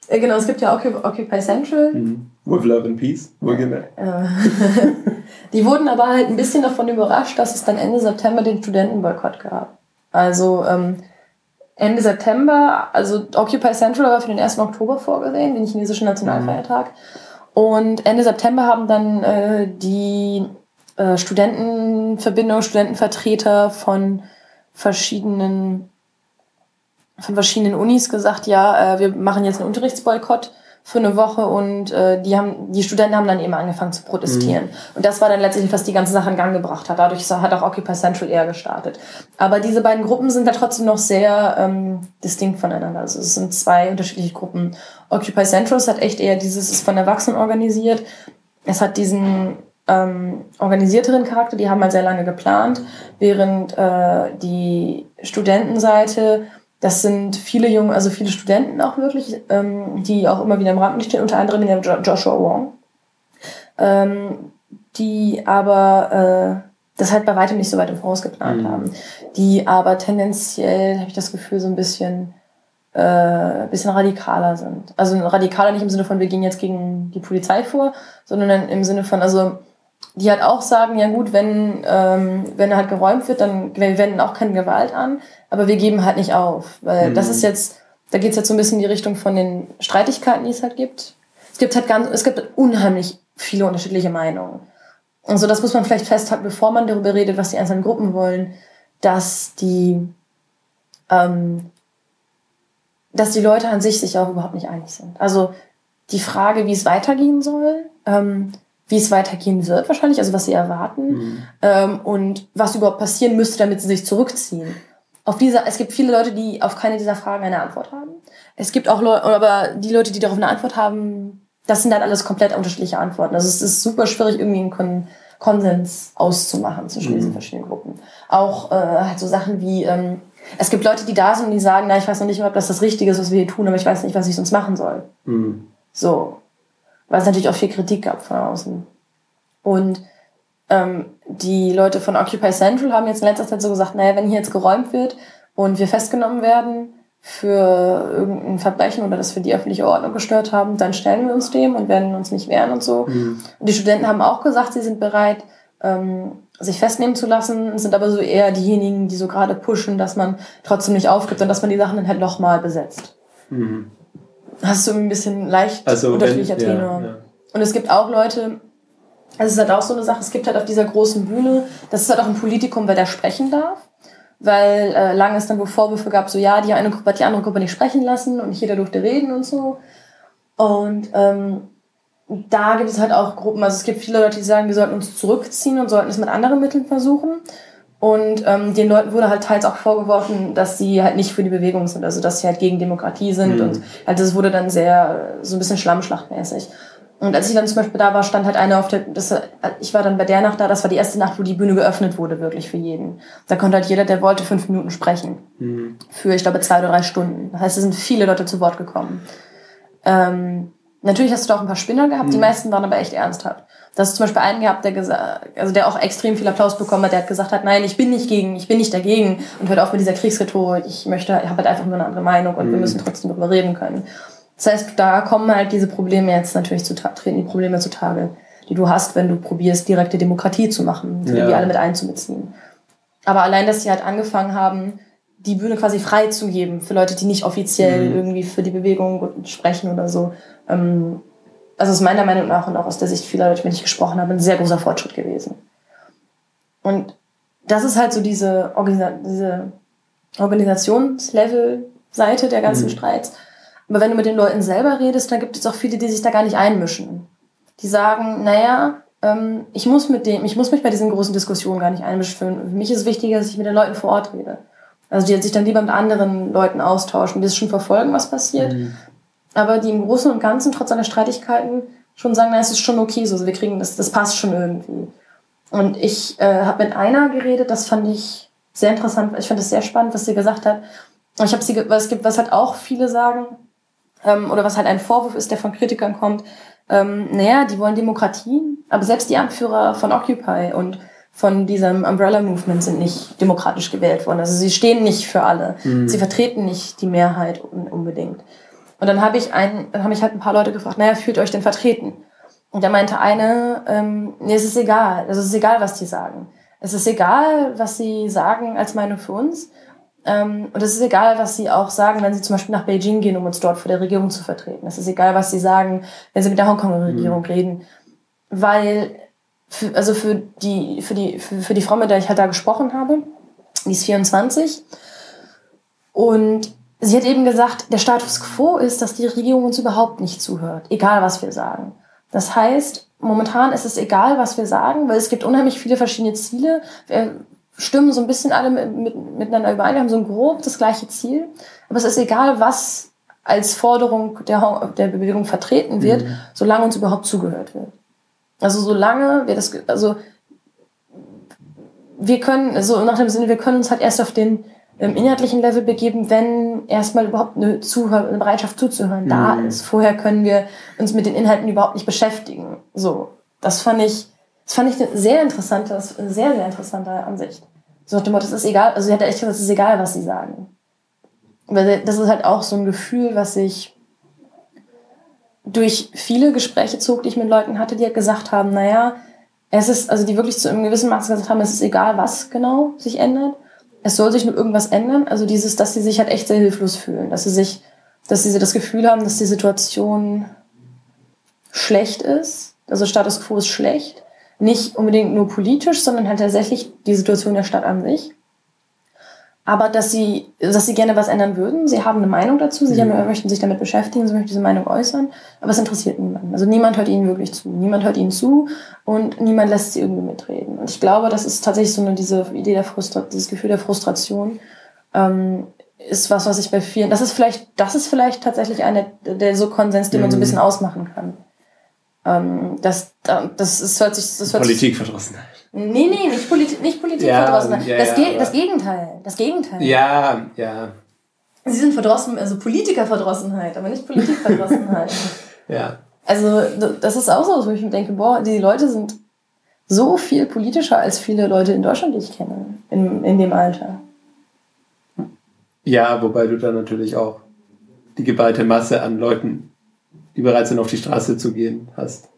Genau, es gibt ja Occupy Central. Mhm. With Love and Peace, wohlgemerkt. Die wurden aber halt ein bisschen davon überrascht, dass es dann Ende September den Studentenboykott gab. Also ähm, Ende September, also Occupy Central war für den 1. Oktober vorgesehen, den chinesischen Nationalfeiertag. Mhm. Und Ende September haben dann äh, die äh, Studentenverbindung, Studentenvertreter von verschiedenen von verschiedenen Unis gesagt, ja, äh, wir machen jetzt einen Unterrichtsboykott für eine Woche und äh, die haben die Studenten haben dann eben angefangen zu protestieren. Mhm. und das war dann letztendlich was die ganze Sache in Gang gebracht hat. Dadurch hat auch Occupy Central eher gestartet. Aber diese beiden Gruppen sind da trotzdem noch sehr ähm, distinkt voneinander. Also es sind zwei unterschiedliche Gruppen. Occupy Central hat echt eher dieses ist von Erwachsenen organisiert. Es hat diesen ähm, organisierteren Charakter die haben halt sehr lange geplant während äh, die Studentenseite das sind viele junge, also viele Studenten auch wirklich, ähm, die auch immer wieder im Rampenlicht stehen, unter anderem der Joshua Wong, ähm, die aber äh, das halt bei weitem nicht so weit im Voraus geplant mhm. haben, die aber tendenziell, habe ich das Gefühl, so ein bisschen äh, bisschen radikaler sind. Also radikaler nicht im Sinne von, wir gehen jetzt gegen die Polizei vor, sondern im Sinne von, also die halt auch sagen, ja gut, wenn, ähm, wenn halt geräumt wird, dann wir wenden auch keine Gewalt an, aber wir geben halt nicht auf. Weil mhm. das ist jetzt, da geht's jetzt so ein bisschen in die Richtung von den Streitigkeiten, die es halt gibt. Es gibt halt ganz, es gibt unheimlich viele unterschiedliche Meinungen. Und so, das muss man vielleicht festhalten, bevor man darüber redet, was die einzelnen Gruppen wollen, dass die, ähm, dass die Leute an sich sich auch überhaupt nicht einig sind. Also die Frage, wie es weitergehen soll, ähm, wie es weitergehen wird wahrscheinlich, also was sie erwarten mhm. ähm, und was überhaupt passieren müsste, damit sie sich zurückziehen. Auf dieser, es gibt viele Leute, die auf keine dieser Fragen eine Antwort haben. Es gibt auch Leute, aber die Leute, die darauf eine Antwort haben, das sind dann alles komplett unterschiedliche Antworten. Also es ist super schwierig, irgendwie einen Kon Konsens auszumachen zwischen mhm. diesen verschiedenen Gruppen. Auch äh, halt so Sachen wie, ähm, es gibt Leute, die da sind und die sagen, na, ich weiß noch nicht, ob das das Richtige ist, was wir hier tun, aber ich weiß nicht, was ich sonst machen soll. Mhm. So weil es natürlich auch viel Kritik gab von außen. Und ähm, die Leute von Occupy Central haben jetzt in letzter Zeit so gesagt, naja, wenn hier jetzt geräumt wird und wir festgenommen werden für irgendein Verbrechen oder das wir die öffentliche Ordnung gestört haben, dann stellen wir uns dem und werden uns nicht wehren und so. Mhm. Und die Studenten haben auch gesagt, sie sind bereit, ähm, sich festnehmen zu lassen, sind aber so eher diejenigen, die so gerade pushen, dass man trotzdem nicht aufgibt und dass man die Sachen dann halt nochmal besetzt. Mhm hast du ein bisschen leicht also unterschiedlicher wenn, Tenor. Ja, ja. Und es gibt auch Leute, also es ist halt auch so eine Sache, es gibt halt auf dieser großen Bühne, das ist halt auch ein Politikum, wer da sprechen darf. Weil äh, lange es dann wohl Vorwürfe gab, so ja, die eine Gruppe hat die andere Gruppe nicht sprechen lassen und nicht jeder durfte reden und so. Und ähm, da gibt es halt auch Gruppen, also es gibt viele Leute, die sagen, wir sollten uns zurückziehen und sollten es mit anderen Mitteln versuchen. Und ähm, den Leuten wurde halt teils auch vorgeworfen, dass sie halt nicht für die Bewegung sind, also dass sie halt gegen Demokratie sind. Mhm. Und halt das wurde dann sehr, so ein bisschen schlammschlachtmäßig. Und als ich dann zum Beispiel da war, stand halt einer auf der, das, ich war dann bei der Nacht da, das war die erste Nacht, wo die Bühne geöffnet wurde, wirklich für jeden. Da konnte halt jeder, der wollte, fünf Minuten sprechen. Mhm. Für, ich glaube, zwei oder drei Stunden. Das heißt, es sind viele Leute zu Wort gekommen. Ähm, natürlich hast du da auch ein paar Spinner gehabt, mhm. die meisten waren aber echt ernsthaft. Das ist zum Beispiel einen gehabt, der gesagt, also der auch extrem viel Applaus bekommen hat, der hat gesagt hat, nein, ich bin nicht gegen, ich bin nicht dagegen und hört auf mit dieser Kriegsrhetorik, ich möchte, ich habe halt einfach nur eine andere Meinung und mhm. wir müssen trotzdem darüber reden können. Das heißt, da kommen halt diese Probleme jetzt natürlich zu treten die Probleme zutage, die du hast, wenn du probierst, direkte Demokratie zu machen, die ja. alle mit einzubeziehen. Aber allein, dass sie halt angefangen haben, die Bühne quasi frei zu geben für Leute, die nicht offiziell mhm. irgendwie für die Bewegung sprechen oder so, also ist meiner Meinung nach und auch aus der Sicht vieler Leute, mit denen ich gesprochen habe, ein sehr großer Fortschritt gewesen. Und das ist halt so diese, Organisa diese Organisationslevel-Seite der ganzen mhm. Streits. Aber wenn du mit den Leuten selber redest, dann gibt es auch viele, die sich da gar nicht einmischen. Die sagen, naja, ähm, ich muss mit dem, ich muss mich bei diesen großen Diskussionen gar nicht einmischen. Für mich ist es wichtiger, dass ich mit den Leuten vor Ort rede. Also die sich dann lieber mit anderen Leuten austauschen, die es schon verfolgen, was passiert. Mhm aber die im Großen und Ganzen trotz aller Streitigkeiten schon sagen, na, es ist schon okay so, also wir kriegen das, das passt schon irgendwie. Und ich äh, habe mit einer geredet, das fand ich sehr interessant, ich fand es sehr spannend, was sie gesagt hat. Ich habe sie, was es gibt, was halt auch viele sagen, ähm, oder was halt ein Vorwurf ist, der von Kritikern kommt, ähm, naja, die wollen Demokratie, aber selbst die Anführer von Occupy und von diesem Umbrella Movement sind nicht demokratisch gewählt worden. Also sie stehen nicht für alle. Mhm. Sie vertreten nicht die Mehrheit unbedingt. Und dann habe ich einen, dann habe ich halt ein paar Leute gefragt, naja, fühlt euch denn vertreten? Und da meinte eine, ähm, nee, es ist egal. Also es ist egal, was die sagen. Es ist egal, was sie sagen als Meinung für uns. Ähm, und es ist egal, was sie auch sagen, wenn sie zum Beispiel nach Beijing gehen, um uns dort vor der Regierung zu vertreten. Es ist egal, was sie sagen, wenn sie mit der Hongkong-Regierung mhm. reden. Weil, für, also für die, für die, für, für die Frau, mit der ich halt da gesprochen habe, die ist 24. Und sie hat eben gesagt, der Status quo ist, dass die Regierung uns überhaupt nicht zuhört, egal was wir sagen. Das heißt, momentan ist es egal, was wir sagen, weil es gibt unheimlich viele verschiedene Ziele. Wir stimmen so ein bisschen alle mit, mit, miteinander überein, wir haben so ein grob das gleiche Ziel. Aber es ist egal, was als Forderung der, der Bewegung vertreten wird, mhm. solange uns überhaupt zugehört wird. Also solange wir das, also wir können, also nach dem Sinne, wir können uns halt erst auf den im inhaltlichen Level begeben, wenn erstmal überhaupt eine, Zuhör eine Bereitschaft zuzuhören mhm. da ist. Vorher können wir uns mit den Inhalten überhaupt nicht beschäftigen. So, das fand ich, das fand ich eine sehr interessante, eine sehr, sehr interessante Ansicht. So nach dem Motto, es ist egal, also sie hat echt gesagt, es ist egal, was sie sagen. Weil das ist halt auch so ein Gefühl, was ich durch viele Gespräche zog, die ich mit Leuten hatte, die halt gesagt haben, naja, es ist, also die wirklich zu einem gewissen Maß gesagt haben, es ist egal, was genau sich ändert es soll sich nur irgendwas ändern. Also dieses, dass sie sich halt echt sehr hilflos fühlen, dass sie sich, dass sie das Gefühl haben, dass die Situation schlecht ist. Also Status quo ist schlecht. Nicht unbedingt nur politisch, sondern halt tatsächlich die Situation der Stadt an sich aber dass sie, dass sie gerne was ändern würden. Sie haben eine Meinung dazu, sie mhm. haben, möchten sich damit beschäftigen, sie möchten diese Meinung äußern, aber es interessiert niemanden. Also niemand hört ihnen wirklich zu. Niemand hört ihnen zu und niemand lässt sie irgendwie mitreden. Und ich glaube, das ist tatsächlich so eine, diese Idee der Frustration, dieses Gefühl der Frustration, ähm, ist was, was ich bei vielen, das ist vielleicht, das ist vielleicht tatsächlich einer der so Konsens, den man so ein mhm. bisschen ausmachen kann. Ähm, das, das, ist, hört sich, das hört Politikverdrossenheit. Nee, nee, nicht, Polit nicht Politikverdrossenheit. Ja, ja, das, Ge das Gegenteil. Das Gegenteil. Ja, ja. Sie sind verdrossen, also Politikerverdrossenheit, aber nicht Politikverdrossenheit. ja. Also, das ist auch so, wo ich mir denke, boah, die Leute sind so viel politischer als viele Leute in Deutschland, die ich kenne, in, in dem Alter. Ja, wobei du dann natürlich auch die geballte Masse an Leuten, die bereit sind, auf die Straße zu gehen, hast.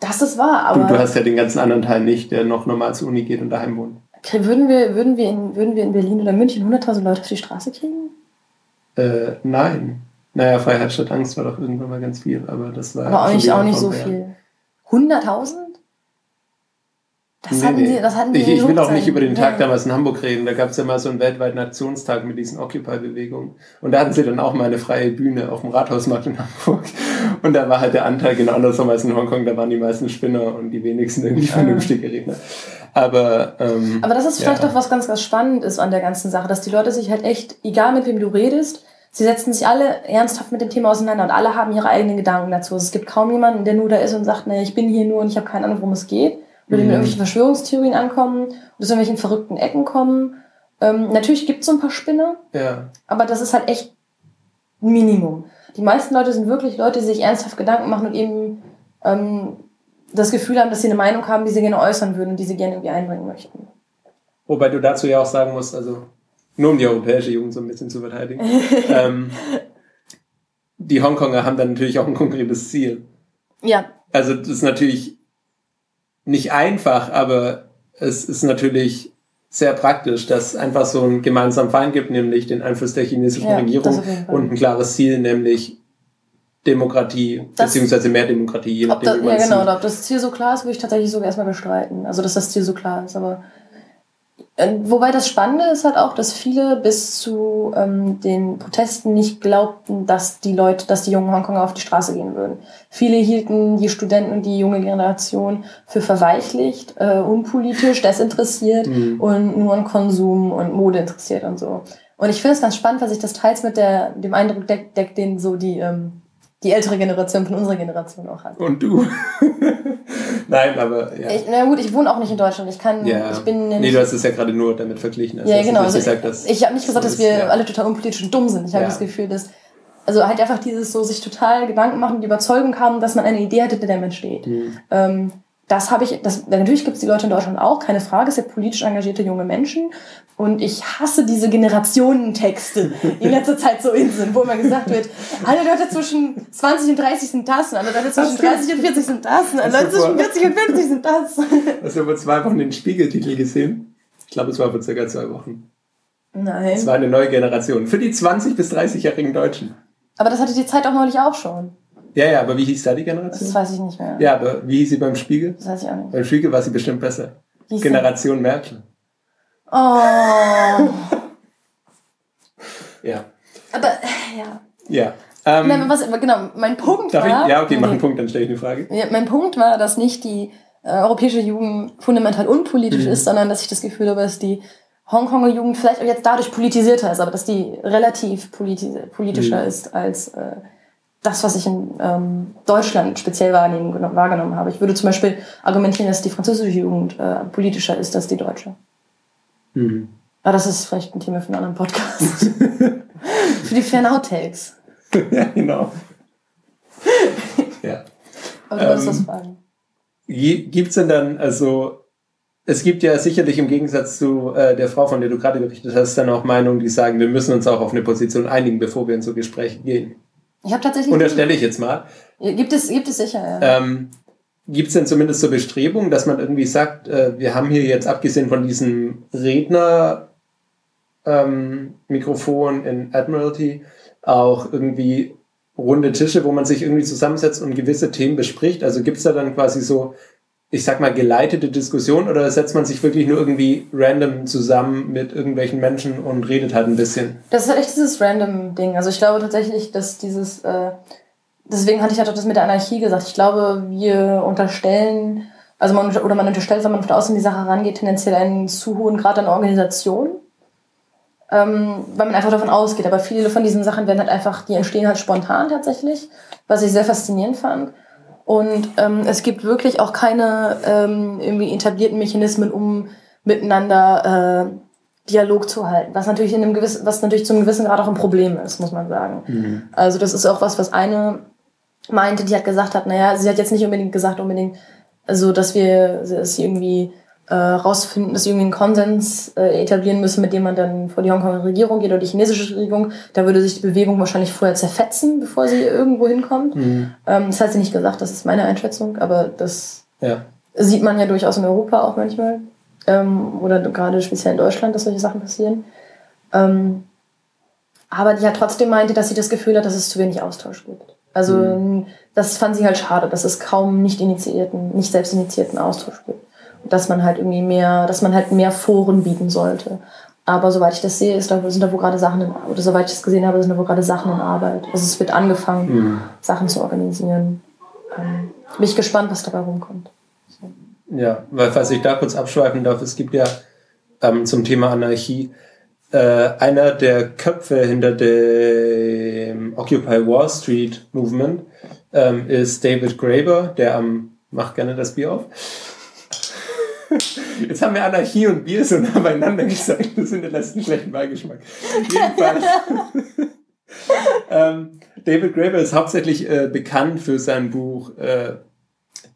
Das ist wahr, aber. Du, du hast ja den ganzen anderen Teil nicht, der noch normal zur Uni geht und daheim wohnt. Würden wir, würden wir, in, würden wir in Berlin oder München 100.000 Leute auf die Straße kriegen? Äh, nein. Naja, Freiheit statt Angst war doch irgendwann mal ganz viel, aber das war. Aber auch nicht, auch nicht so viel. 100.000? Das nee, hatten nee. Sie, das hatten ich, ich will auch nicht über den Tag damals in Hamburg reden. Da gab es ja mal so einen weltweiten Aktionstag mit diesen Occupy-Bewegungen. Und da hatten sie dann auch mal eine freie Bühne auf dem Rathausmarkt in Hamburg. Und da war halt der Anteil genau andersrum als in Hongkong. Da waren die meisten Spinner und die wenigsten irgendwie vernünftige Redner. Aber, ähm, Aber das ist vielleicht ja. doch was ganz, ganz spannend ist an der ganzen Sache, dass die Leute sich halt echt, egal mit wem du redest, sie setzen sich alle ernsthaft mit dem Thema auseinander und alle haben ihre eigenen Gedanken dazu. Also es gibt kaum jemanden, der nur da ist und sagt, nee, ich bin hier nur und ich habe keine Ahnung, worum es geht würde mhm. mit irgendwelchen Verschwörungstheorien ankommen oder aus irgendwelchen verrückten Ecken kommen. Ähm, natürlich gibt es so ein paar Spinner, ja. aber das ist halt echt ein Minimum. Die meisten Leute sind wirklich Leute, die sich ernsthaft Gedanken machen und eben ähm, das Gefühl haben, dass sie eine Meinung haben, die sie gerne äußern würden und die sie gerne irgendwie einbringen möchten. Wobei du dazu ja auch sagen musst, also nur um die europäische Jugend so ein bisschen zu verteidigen, ähm, die Hongkonger haben dann natürlich auch ein konkretes Ziel. Ja. Also das ist natürlich nicht einfach, aber es ist natürlich sehr praktisch, dass einfach so einen gemeinsamen Feind gibt, nämlich den Einfluss der chinesischen ja, Regierung und ein klares Ziel, nämlich Demokratie, das, beziehungsweise mehr Demokratie, je nachdem, da, Ja, genau, ob das Ziel so klar ist, würde ich tatsächlich sogar erstmal bestreiten. Also, dass das Ziel so klar ist, aber wobei das Spannende ist halt auch, dass viele bis zu ähm, den Protesten nicht glaubten, dass die Leute, dass die jungen Hongkonger auf die Straße gehen würden. Viele hielten die Studenten und die junge Generation für verweichlicht, äh, unpolitisch, desinteressiert mhm. und nur an Konsum und Mode interessiert und so. Und ich finde es ganz spannend, weil sich das teils mit der, dem Eindruck deckt, deckt den so die ähm, die ältere Generation von unserer Generation auch hat. Und du? Nein, aber ja. Ich, na gut, ich wohne auch nicht in Deutschland. Ich kann, ja. ich bin ja Nee, du hast es ja gerade nur damit verglichen. Also ja, genau. Also ich ich, ich habe nicht gesagt, dass wir ja. alle total unpolitisch und dumm sind. Ich habe das Gefühl, dass also halt einfach dieses so sich total Gedanken machen, die Überzeugung haben, dass man eine Idee hat, hinter der man steht. Mhm. Ähm, das habe ich, das, natürlich gibt es die Leute in Deutschland auch, keine Frage, es sind politisch engagierte junge Menschen. Und ich hasse diese Generationentexte, die in letzter Zeit so in sind, wo immer gesagt wird, alle Leute zwischen 20 und 30 sind das, alle Leute zwischen 30 und 40 sind das, alle Leute zwischen 40 und 50 sind das. Hast du vor zwei Wochen den Spiegeltitel gesehen? Ich glaube, es war vor circa zwei Wochen. Nein. Es war eine neue Generation. Für die 20- bis 30-jährigen Deutschen. Aber das hatte die Zeit auch neulich auch schon. Ja, ja, aber wie hieß da die Generation? Das weiß ich nicht mehr. Ja, aber wie hieß sie beim Spiegel? Das weiß ich auch nicht. Beim Spiegel war sie bestimmt besser. Wie Generation Merkel. Oh. ja. Aber, ja. Ja. Ähm, Nein, was, genau, mein Punkt war... Ich, ja, okay, mach einen Punkt, dann stelle ich eine Frage. Ja, mein Punkt war, dass nicht die äh, europäische Jugend fundamental unpolitisch mhm. ist, sondern dass ich das Gefühl habe, dass die Hongkonger Jugend vielleicht auch jetzt dadurch politisierter ist, aber dass die relativ politi politischer mhm. ist als äh, das, was ich in ähm, Deutschland speziell wahrgenommen habe. Ich würde zum Beispiel argumentieren, dass die französische Jugend äh, politischer ist als die deutsche. Mhm. Aber das ist vielleicht ein Thema für einen anderen Podcast. für die Fan Outtakes. ja, genau. ja. Aber du wolltest ähm, was fragen. Gibt es denn dann, also es gibt ja sicherlich im Gegensatz zu äh, der Frau, von der du gerade berichtet hast, dann auch Meinungen, die sagen, wir müssen uns auch auf eine Position einigen, bevor wir in so Gespräche gehen. Ich habe tatsächlich. Unterstelle ich jetzt mal. Gibt es, gibt es sicher, ja. Ähm, gibt es denn zumindest so Bestrebungen, dass man irgendwie sagt, äh, wir haben hier jetzt abgesehen von diesem Redner ähm, Mikrofon in Admiralty auch irgendwie runde Tische, wo man sich irgendwie zusammensetzt und gewisse Themen bespricht? Also gibt es da dann quasi so ich sag mal, geleitete Diskussion oder setzt man sich wirklich nur irgendwie random zusammen mit irgendwelchen Menschen und redet halt ein bisschen? Das ist halt echt dieses random Ding. Also ich glaube tatsächlich, dass dieses, äh, deswegen hatte ich halt auch das mit der Anarchie gesagt. Ich glaube, wir unterstellen, also man, oder man unterstellt, wenn man von außen die Sache rangeht, tendenziell einen zu hohen Grad an Organisation. Ähm, weil man einfach davon ausgeht. Aber viele von diesen Sachen werden halt einfach, die entstehen halt spontan tatsächlich, was ich sehr faszinierend fand. Und ähm, es gibt wirklich auch keine ähm, irgendwie etablierten Mechanismen, um miteinander äh, Dialog zu halten. Was natürlich in einem gewissen, was natürlich zum gewissen Grad auch ein Problem ist, muss man sagen. Mhm. Also das ist auch was, was eine meinte, die hat gesagt hat, naja, sie hat jetzt nicht unbedingt gesagt, unbedingt, also dass wir dass sie irgendwie äh, rausfinden, dass sie irgendwie einen Konsens äh, etablieren müssen, mit dem man dann vor die Hongkonger Regierung geht oder die chinesische Regierung. Da würde sich die Bewegung wahrscheinlich vorher zerfetzen, bevor sie irgendwo hinkommt. Mhm. Ähm, das hat sie nicht gesagt, das ist meine Einschätzung, aber das ja. sieht man ja durchaus in Europa auch manchmal. Ähm, oder gerade speziell in Deutschland, dass solche Sachen passieren. Ähm, aber die hat trotzdem meinte, dass sie das Gefühl hat, dass es zu wenig Austausch gibt. Also mhm. das fand sie halt schade, dass es kaum nicht initiierten, nicht selbst initiierten Austausch gibt dass man halt irgendwie mehr, dass man halt mehr Foren bieten sollte. Aber soweit ich das sehe, ist da, sind da wohl gerade Sachen in, oder soweit ich das gesehen habe, sind da wohl gerade Sachen in Arbeit. Also es wird angefangen, mhm. Sachen zu organisieren. Ähm, bin ich gespannt, was dabei rumkommt. So. Ja, weil falls ich da kurz abschweifen darf, es gibt ja ähm, zum Thema Anarchie äh, einer der Köpfe hinter dem Occupy Wall Street Movement ähm, ist David Graeber, der am macht gerne das Bier auf Jetzt haben wir Anarchie und Bier so nah beieinander gesagt. Das hinterlässt einen schlechten Beigeschmack. Jedenfalls. ähm, David Graeber ist hauptsächlich äh, bekannt für sein Buch äh,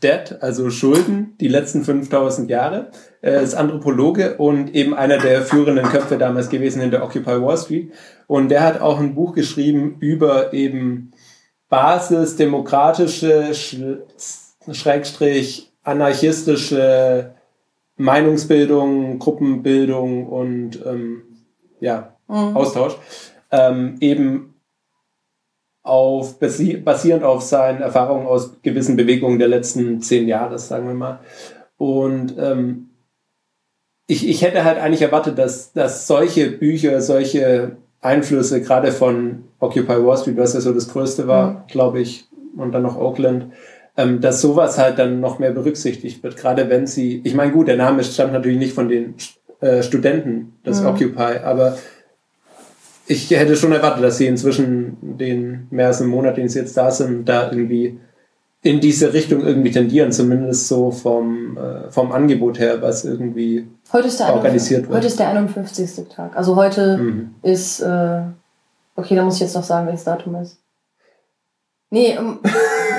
Debt, also Schulden, die letzten 5000 Jahre. Er ist Anthropologe und eben einer der führenden Köpfe damals gewesen in der Occupy Wall Street. Und der hat auch ein Buch geschrieben über eben basisdemokratische, Schrägstrich anarchistische Meinungsbildung, Gruppenbildung und ähm, ja, mhm. Austausch. Ähm, eben auf, basierend auf seinen Erfahrungen aus gewissen Bewegungen der letzten zehn Jahre, sagen wir mal. Und ähm, ich, ich hätte halt eigentlich erwartet, dass, dass solche Bücher, solche Einflüsse, gerade von Occupy Wall Street, was ja so das Größte war, mhm. glaube ich, und dann noch Oakland, ähm, dass sowas halt dann noch mehr berücksichtigt wird, gerade wenn sie, ich meine, gut, der Name stammt natürlich nicht von den äh, Studenten des mhm. Occupy, aber ich hätte schon erwartet, dass sie inzwischen den mehr als einen Monat, den sie jetzt da sind, da irgendwie in diese Richtung irgendwie tendieren, zumindest so vom, äh, vom Angebot her, was irgendwie organisiert wird. Heute ist der 51. Tag. Also heute mhm. ist, äh, okay, da muss ich jetzt noch sagen, welches Datum ist. Nee, um,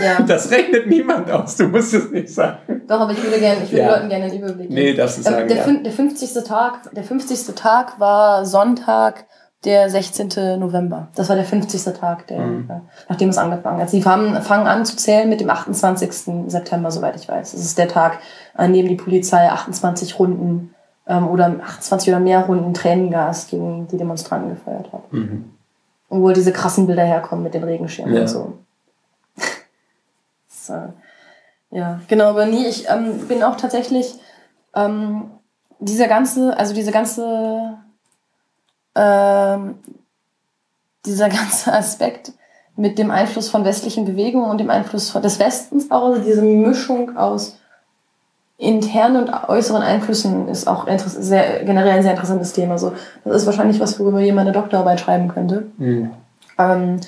ja. Das rechnet niemand aus, du musst es nicht sagen. Doch, aber ich würde gerne, ich würde ja. Leuten gerne einen Überblick geben. Nee, das ist ähm, der, ja. der 50. Tag, der 50. Tag war Sonntag, der 16. November. Das war der 50. Tag, der, mhm. nachdem es angefangen hat. Sie fangen, fangen an zu zählen mit dem 28. September, soweit ich weiß. Das ist der Tag, an dem die Polizei 28 Runden ähm, oder 28 oder mehr Runden Tränengas gegen die Demonstranten gefeuert hat. Mhm. Und wo diese krassen Bilder herkommen mit den Regenschirmen ja. und so äh, ja, genau, aber nie. Ich ähm, bin auch tatsächlich ähm, dieser ganze, also diese ganze ähm, dieser ganze Aspekt mit dem Einfluss von westlichen Bewegungen und dem Einfluss des Westens auch, also diese Mischung aus internen und äußeren Einflüssen ist auch sehr, generell ein sehr interessantes Thema. Also, das ist wahrscheinlich was, worüber jemand eine Doktorarbeit schreiben könnte. Mhm. Ähm,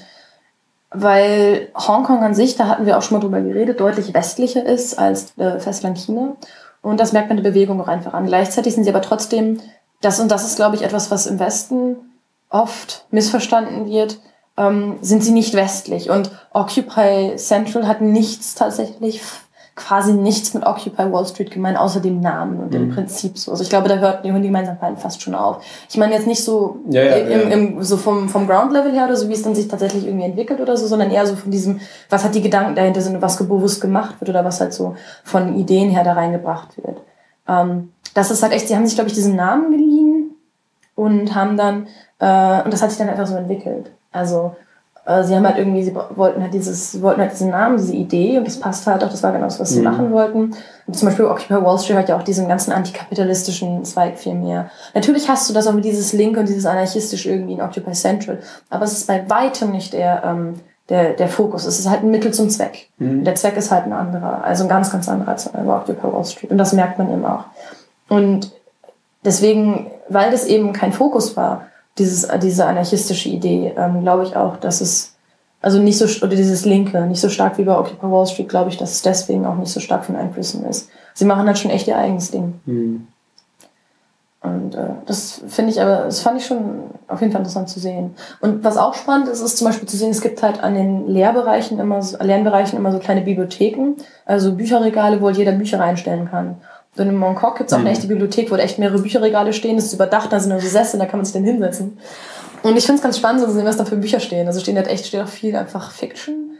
weil Hongkong an sich, da hatten wir auch schon mal drüber geredet, deutlich westlicher ist als äh, Festland China. Und das merkt man der Bewegung auch einfach an. Gleichzeitig sind sie aber trotzdem, das und das ist, glaube ich, etwas, was im Westen oft missverstanden wird, ähm, sind sie nicht westlich. Und Occupy Central hat nichts tatsächlich quasi nichts mit Occupy Wall Street gemeint, außer dem Namen und dem mhm. Prinzip so. Also ich glaube, da hört die Gemeinsamkeiten fast schon auf. Ich meine jetzt nicht so, ja, ja, im, ja. Im, so vom, vom Ground Level her oder so, wie es dann sich tatsächlich irgendwie entwickelt oder so, sondern eher so von diesem, was hat die Gedanken dahinter sind, was bewusst gemacht wird oder was halt so von Ideen her da reingebracht wird. Ähm, das ist halt echt, sie haben sich, glaube ich, diesen Namen geliehen und haben dann, äh, und das hat sich dann einfach so entwickelt. Also sie haben halt irgendwie, sie wollten halt dieses, sie wollten halt diesen Namen, diese Idee und das passt halt auch, das war genau das, was sie mhm. machen wollten. Und zum Beispiel Occupy Wall Street hat ja auch diesen ganzen antikapitalistischen Zweig viel mehr. Natürlich hast du das auch mit dieses Linke und dieses anarchistisch irgendwie in Occupy Central, aber es ist bei weitem nicht der, ähm, der, der Fokus. Es ist halt ein Mittel zum Zweck. Mhm. Der Zweck ist halt ein anderer, also ein ganz, ganz anderer als bei Occupy Wall Street. Und das merkt man eben auch. Und deswegen, weil das eben kein Fokus war, dieses, diese anarchistische Idee, ähm, glaube ich auch, dass es, also nicht so, oder dieses Linke, nicht so stark wie bei Occupy Wall Street, glaube ich, dass es deswegen auch nicht so stark von Einflüssen ist. Sie machen halt schon echt ihr eigenes Ding. Mhm. Und äh, das finde ich aber, das fand ich schon auf jeden Fall interessant zu sehen. Und was auch spannend ist, ist zum Beispiel zu sehen, es gibt halt an den Lehrbereichen immer so, Lernbereichen immer so kleine Bibliotheken, also Bücherregale, wo halt jeder Bücher reinstellen kann. Und in Mongkok gibt es auch eine mhm. echte Bibliothek, wo da echt mehrere Bücherregale stehen. Das ist überdacht, da sind nur so Sessel, da kann man sich dann hinsetzen. Und ich finde es ganz spannend, so zu sehen, was da für Bücher stehen. Also stehen halt echt, steht auch viel einfach Fiction.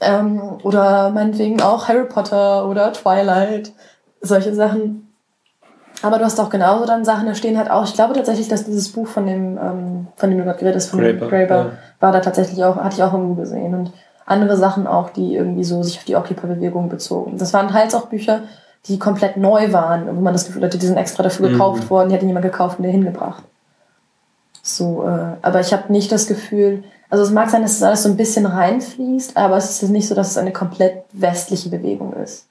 Ähm, oder meinetwegen auch Harry Potter oder Twilight. Solche Sachen. Aber du hast auch genauso dann Sachen, da stehen halt auch, ich glaube tatsächlich, dass dieses Buch von dem, ähm, von dem du gerade geredet hast, von Graeber, Graeber ja. war da tatsächlich auch, hatte ich auch irgendwo gesehen. Und andere Sachen auch, die irgendwie so sich auf die Occupy-Bewegung bezogen. Das waren teils auch Bücher, die komplett neu waren, wo man das Gefühl hatte, die sind extra dafür mhm. gekauft mhm. worden, die hat jemand gekauft und der hingebracht. So, äh, aber ich habe nicht das Gefühl, also es mag sein, dass es alles so ein bisschen reinfließt, aber es ist nicht so, dass es eine komplett westliche Bewegung ist.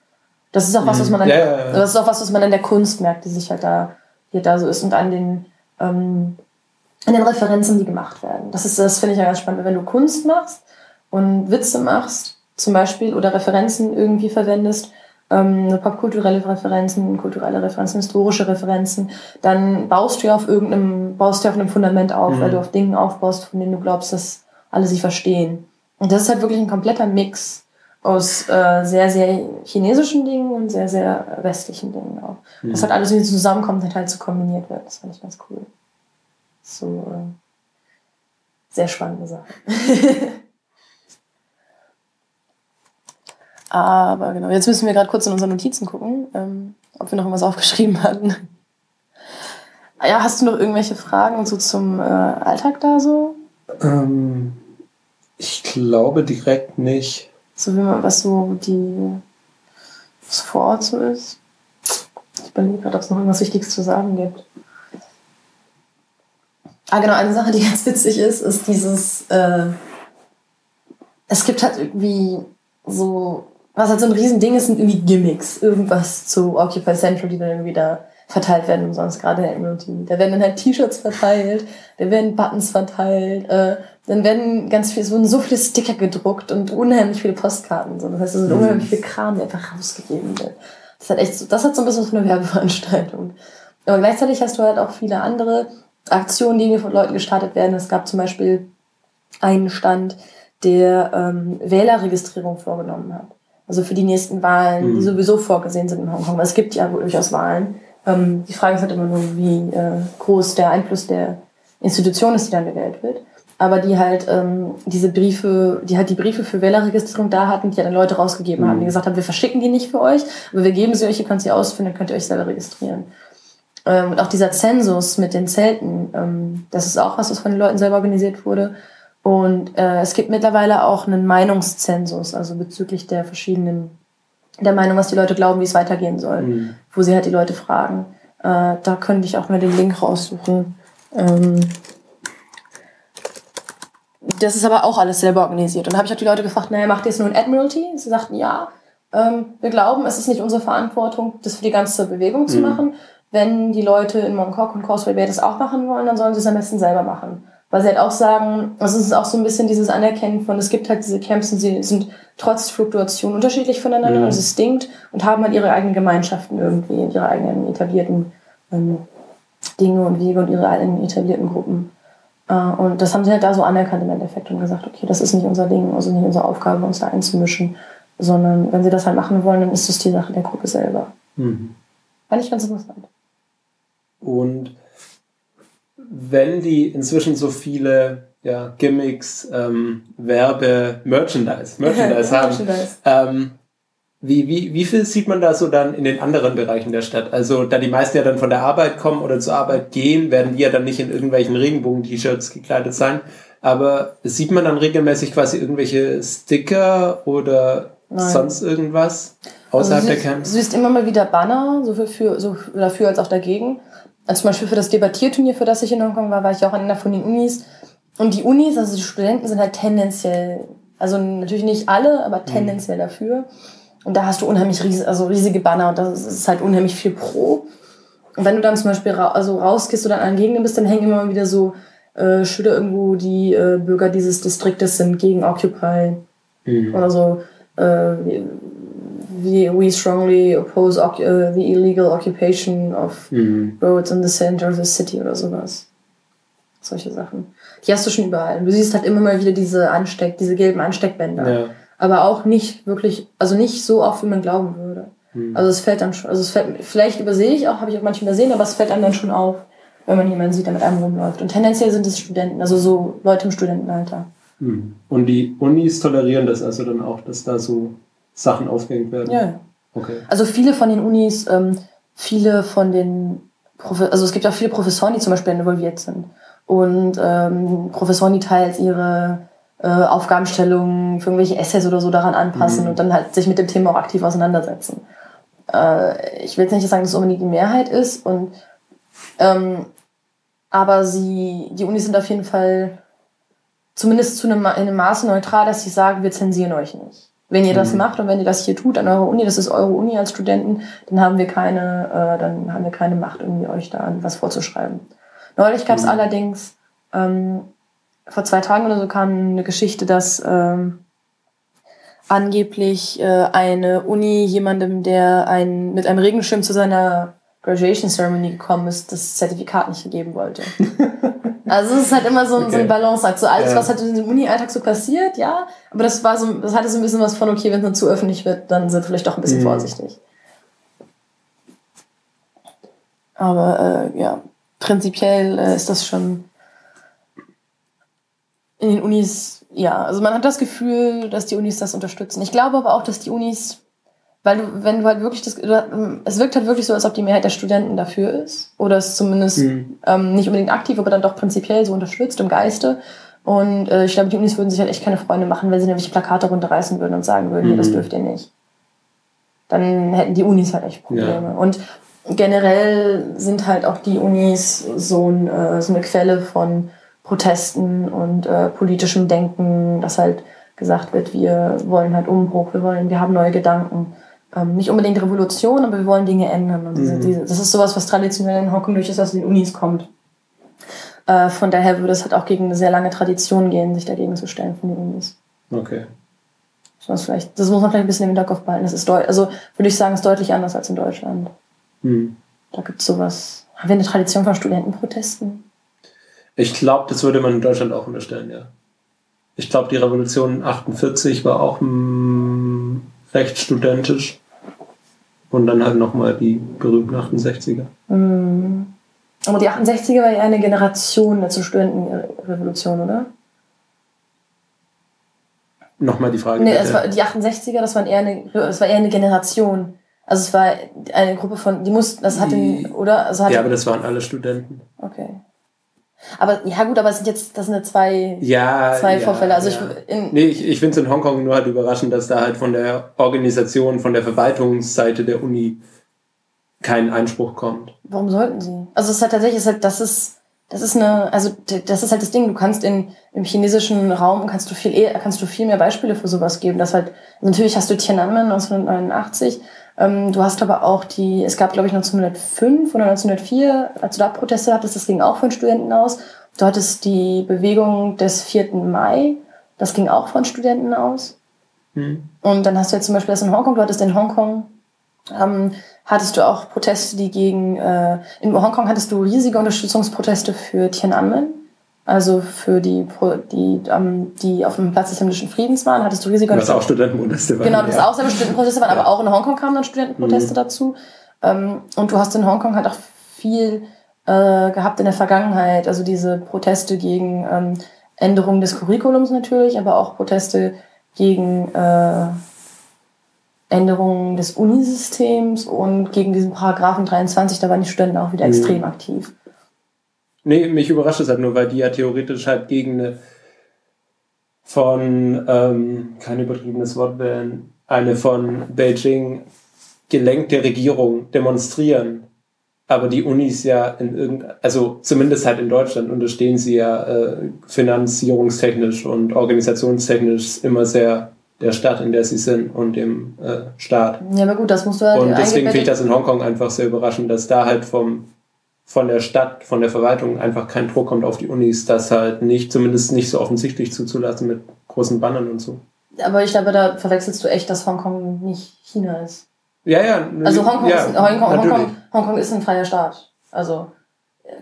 Das ist auch was, was man an, ja, ja, ja. das ist auch was, was man an der Kunst merkt, die sich halt da, die da so ist und an den, ähm, an den Referenzen, die gemacht werden. Das ist, das finde ich ja ganz spannend. Wenn du Kunst machst und Witze machst, zum Beispiel, oder Referenzen irgendwie verwendest, ähm, popkulturelle Referenzen, kulturelle Referenzen, historische Referenzen, dann baust du ja auf irgendeinem, baust du auf einem Fundament auf, mhm. weil du auf Dingen aufbaust, von denen du glaubst, dass alle sie verstehen. Und das ist halt wirklich ein kompletter Mix aus äh, sehr, sehr chinesischen Dingen und sehr, sehr westlichen Dingen auch. Mhm. Das hat alles irgendwie zusammenkommt und halt so kombiniert wird. Das fand ich ganz cool. So äh, sehr spannende Sache. Aber genau, jetzt müssen wir gerade kurz in unsere Notizen gucken, ähm, ob wir noch irgendwas aufgeschrieben hatten. Ja, hast du noch irgendwelche Fragen so zum äh, Alltag da so? Ähm, ich glaube direkt nicht. So wie man, was so die was vor Ort so ist. Ich überlege gerade, ob es noch irgendwas Wichtiges zu sagen gibt. Ah, genau, eine Sache, die ganz witzig ist, ist dieses, äh, es gibt halt irgendwie so was halt so ein Riesending ist, sind irgendwie Gimmicks. Irgendwas zu Occupy Central, die dann irgendwie da verteilt werden umsonst, gerade in der MOT. Da werden dann halt T-Shirts verteilt, da werden Buttons verteilt, äh, dann werden ganz viel, es wurden so viele Sticker gedruckt und unheimlich viele Postkarten. So. Das heißt, es ist mhm. unheimlich viel Kram, der einfach rausgegeben wird. Das hat echt so, das hat so ein bisschen von einer Werbeveranstaltung. Aber gleichzeitig hast du halt auch viele andere Aktionen, die von Leuten gestartet werden. Es gab zum Beispiel einen Stand, der ähm, Wählerregistrierung vorgenommen hat. Also für die nächsten Wahlen, mhm. die sowieso vorgesehen sind in Hongkong. Es gibt ja durchaus Wahlen. Ähm, die Frage ist halt immer nur, wie äh, groß der Einfluss der Institution ist, die dann gewählt wird. Aber die halt ähm, diese Briefe, die halt die Briefe für Wählerregistrierung da hatten, die ja dann Leute rausgegeben mhm. haben, die gesagt haben, wir verschicken die nicht für euch, aber wir geben sie euch, ihr könnt sie ausfinden, dann könnt ihr euch selber registrieren. Ähm, und auch dieser Zensus mit den Zelten, ähm, das ist auch was, was von den Leuten selber organisiert wurde. Und äh, es gibt mittlerweile auch einen Meinungszensus, also bezüglich der verschiedenen, der Meinung, was die Leute glauben, wie es weitergehen soll, mhm. wo sie halt die Leute fragen. Äh, da könnte ich auch mal den Link raussuchen. Ähm, das ist aber auch alles selber organisiert. Und dann habe ich auch die Leute gefragt, naja, macht ihr es nur in Admiralty? Sie sagten, ja. Ähm, wir glauben, es ist nicht unsere Verantwortung, das für die ganze Bewegung zu mhm. machen. Wenn die Leute in Mongkok und Causeway Bay das auch machen wollen, dann sollen sie es am besten selber machen. Weil sie halt auch sagen, also es ist auch so ein bisschen dieses Anerkennen von, es gibt halt diese Camps und sie sind trotz Fluktuation unterschiedlich voneinander, mhm. also es stinkt und haben halt ihre eigenen Gemeinschaften irgendwie, ihre eigenen etablierten ähm, Dinge und Wege und ihre eigenen etablierten Gruppen. Äh, und das haben sie halt da so anerkannt im Endeffekt und gesagt, okay, das ist nicht unser Ding, also nicht unsere Aufgabe, uns da einzumischen, sondern wenn sie das halt machen wollen, dann ist das die Sache der Gruppe selber. Mhm. Fand ich ganz interessant. Und wenn die inzwischen so viele ja, Gimmicks, ähm, Werbe, Merchandise, Merchandise haben, Merchandise. Ähm, wie, wie, wie viel sieht man da so dann in den anderen Bereichen der Stadt? Also, da die meisten ja dann von der Arbeit kommen oder zur Arbeit gehen, werden die ja dann nicht in irgendwelchen Regenbogen-T-Shirts gekleidet sein. Aber sieht man dann regelmäßig quasi irgendwelche Sticker oder Nein. sonst irgendwas außerhalb also der Camps? Du siehst immer mal wieder Banner, so für, für, so dafür als auch dagegen. Also zum Beispiel für das Debattierturnier, für das ich in Hongkong war, war ich auch an einer von den Unis. Und die Unis, also die Studenten sind halt tendenziell, also natürlich nicht alle, aber mhm. tendenziell mhm. dafür. Und da hast du unheimlich riesige, also riesige Banner und das ist halt unheimlich viel pro. Und wenn du dann zum Beispiel ra also rausgehst oder an Gegenden bist, dann hängen immer wieder so äh, Schilder irgendwo, die äh, Bürger dieses Distriktes sind gegen Occupy. Mhm. Oder so, äh, we, we strongly oppose uh, the illegal occupation of mhm. roads in the center of the city oder sowas. Solche Sachen. Die hast du schon überall. Du siehst halt immer mal wieder diese Ansteck, diese gelben Ansteckbänder. Ja aber auch nicht wirklich, also nicht so oft, wie man glauben würde. Mhm. Also es fällt dann schon, also es fällt, vielleicht übersehe ich auch, habe ich auch manchmal übersehen, aber es fällt einem dann schon auf, wenn man jemanden sieht, der mit einem rumläuft. Und tendenziell sind es Studenten, also so Leute im Studentenalter. Mhm. Und die Unis tolerieren das also dann auch, dass da so Sachen aufgehängt werden? Ja. Okay. Also viele von den Unis, ähm, viele von den, Profe also es gibt auch viele Professoren, die zum Beispiel involviert sind. Und ähm, Professoren, die teils ihre äh, Aufgabenstellungen für irgendwelche Essays oder so daran anpassen mhm. und dann halt sich mit dem Thema auch aktiv auseinandersetzen. Äh, ich will jetzt nicht sagen, dass es unbedingt die Mehrheit ist, und, ähm, aber sie, die Unis sind auf jeden Fall zumindest zu einem, in einem Maße neutral, dass sie sagen, wir zensieren euch nicht. Wenn ihr das mhm. macht und wenn ihr das hier tut an eurer Uni, das ist eure Uni als Studenten, dann haben wir keine, äh, dann haben wir keine Macht, irgendwie euch da was vorzuschreiben. Neulich gab es mhm. allerdings ähm, vor zwei Tagen oder so kam eine Geschichte, dass ähm, angeblich äh, eine Uni jemandem, der ein, mit einem Regenschirm zu seiner Graduation Ceremony gekommen ist, das Zertifikat nicht gegeben wollte. also es ist halt immer so, okay. so ein Balanceakt. So alles, ja. was halt in dem Uni-Alltag so passiert, ja. Aber das war so, das hatte so ein bisschen was von, okay, wenn es dann zu öffentlich wird, dann sind wir vielleicht doch ein bisschen mhm. vorsichtig. Aber äh, ja, prinzipiell äh, ist das schon in den Unis, ja, also man hat das Gefühl, dass die Unis das unterstützen. Ich glaube aber auch, dass die Unis, weil du, wenn du halt wirklich das, es wirkt halt wirklich so, als ob die Mehrheit der Studenten dafür ist oder es zumindest mhm. ähm, nicht unbedingt aktiv, aber dann doch prinzipiell so unterstützt im Geiste. Und äh, ich glaube, die Unis würden sich halt echt keine Freunde machen, wenn sie nämlich Plakate runterreißen würden und sagen würden, mhm. nee, das dürft ihr nicht. Dann hätten die Unis halt echt Probleme. Ja. Und generell sind halt auch die Unis so, ein, äh, so eine Quelle von Protesten und äh, politischem Denken, dass halt gesagt wird, wir wollen halt Umbruch, wir wollen, wir haben neue Gedanken. Ähm, nicht unbedingt Revolution, aber wir wollen Dinge ändern. Und diese, mhm. diese, das ist sowas, was traditionell in Hongkong durch ist, aus den Unis kommt. Äh, von daher würde es halt auch gegen eine sehr lange Tradition gehen, sich dagegen zu stellen von den Unis. Okay. Das, vielleicht, das muss man vielleicht ein bisschen im Hinterkopf behalten. Das ist also würde ich sagen, ist deutlich anders als in Deutschland. Mhm. Da gibt es sowas. Haben wir eine Tradition von Studentenprotesten? Ich glaube, das würde man in Deutschland auch unterstellen, ja. Ich glaube, die Revolution 48 war auch mm, recht studentisch. Und dann halt nochmal die berühmten 68er. Mhm. Aber die 68er war ja eine Generation zur Studentenrevolution, oder? Nochmal die Frage. Nee, es war, die 68er, das, waren eher eine, das war eher eine Generation. Also es war eine Gruppe von, die mussten, das hatten, oder? Also hatte, ja, aber das waren alle Studenten. Okay. Aber ja gut, aber es sind jetzt, das sind ja zwei, ja, zwei ja, Vorfälle. Also ja. ich, in nee, ich, ich finde es in Hongkong nur halt überraschend, dass da halt von der Organisation, von der Verwaltungsseite der Uni kein Einspruch kommt. Warum sollten sie? Also es ist halt tatsächlich, es ist halt, das ist das ist eine, also das ist halt das Ding, du kannst in, im chinesischen Raum kannst du viel eher, kannst du viel mehr Beispiele für sowas geben. Das halt, natürlich hast du Tiananmen 1989, ähm, du hast aber auch die, es gab glaube ich 1905 oder 1904, als du da Proteste hattest, das ging auch von Studenten aus. Du hattest die Bewegung des 4. Mai, das ging auch von Studenten aus. Mhm. Und dann hast du jetzt zum Beispiel das in Hongkong, du hattest in Hongkong ähm, hattest du auch Proteste, die gegen, äh, in Hongkong hattest du riesige Unterstützungsproteste für Tiananmen, also für die, die, ähm, die auf dem Platz des himmlischen Friedens waren, hattest du riesige Was auch Studentenproteste waren. Genau, das ja. auch Studentenproteste waren, ja. aber auch in Hongkong kamen dann Studentenproteste mhm. dazu. Ähm, und du hast in Hongkong halt auch viel äh, gehabt in der Vergangenheit, also diese Proteste gegen ähm, Änderungen des Curriculums natürlich, aber auch Proteste gegen äh, Änderungen des Unisystems und gegen diesen Paragraphen 23, da waren die Studenten auch wieder mhm. extrem aktiv. Nee, mich überrascht es halt nur, weil die ja theoretisch halt gegen eine von, ähm, kein übertriebenes Wort wählen, eine von Beijing gelenkte Regierung demonstrieren. Aber die Unis ja in irgendein, also zumindest halt in Deutschland unterstehen sie ja äh, finanzierungstechnisch und organisationstechnisch immer sehr der Stadt, in der sie sind und dem äh, Staat. Ja, aber gut, das musst du halt. Und deswegen finde ich das in Hongkong einfach sehr überraschend, dass da halt vom, von der Stadt, von der Verwaltung einfach kein Druck kommt auf die Unis, das halt nicht, zumindest nicht so offensichtlich zuzulassen mit großen Bannern und so. Aber ich glaube, da verwechselst du echt, dass Hongkong nicht China ist. Ja, ja. Also Hongkong, ja, ist, Hongkong, Hongkong, Hongkong ist ein freier Staat. Also,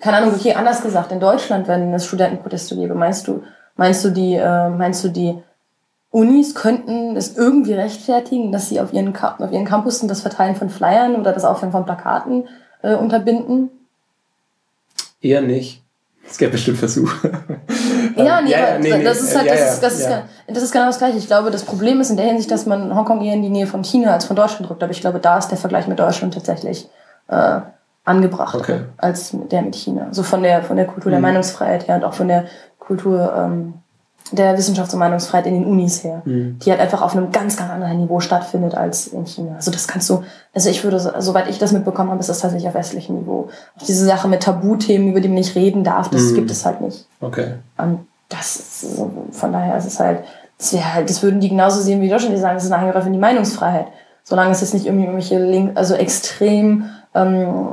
keine Ahnung, okay, anders gesagt, in Deutschland, wenn es Studentenproteste gäbe, meinst du, meinst du die, äh, meinst du die Unis könnten es irgendwie rechtfertigen, dass sie auf ihren, auf ihren Campussen das Verteilen von Flyern oder das Aufhängen von Plakaten äh, unterbinden? Eher nicht. Es gäbe bestimmt Versuche. ja, nee, ja, ja, nee, das ist halt, das, ja, ist, das, ist, das ist genau das Gleiche. Ich glaube, das Problem ist in der Hinsicht, dass man Hongkong eher in die Nähe von China als von Deutschland drückt. Aber ich glaube, da ist der Vergleich mit Deutschland tatsächlich äh, angebracht okay. als der mit China. So von der, von der Kultur der mhm. Meinungsfreiheit her und auch von der Kultur ähm, der Wissenschafts- und Meinungsfreiheit in den Unis her, mhm. die halt einfach auf einem ganz, ganz anderen Niveau stattfindet als in China. Also das kannst du, also ich würde, soweit ich das mitbekommen habe, ist das tatsächlich auf westlichem Niveau. Auch diese Sache mit Tabuthemen, über die man nicht reden darf, das mhm. gibt es halt nicht. Okay. Und das ist, von daher ist es halt, das wäre halt, das würden die genauso sehen wie Deutschland, die sagen, das ist ein Angriff in die Meinungsfreiheit. Solange es jetzt nicht irgendwie irgendwelche Link, also extrem ähm,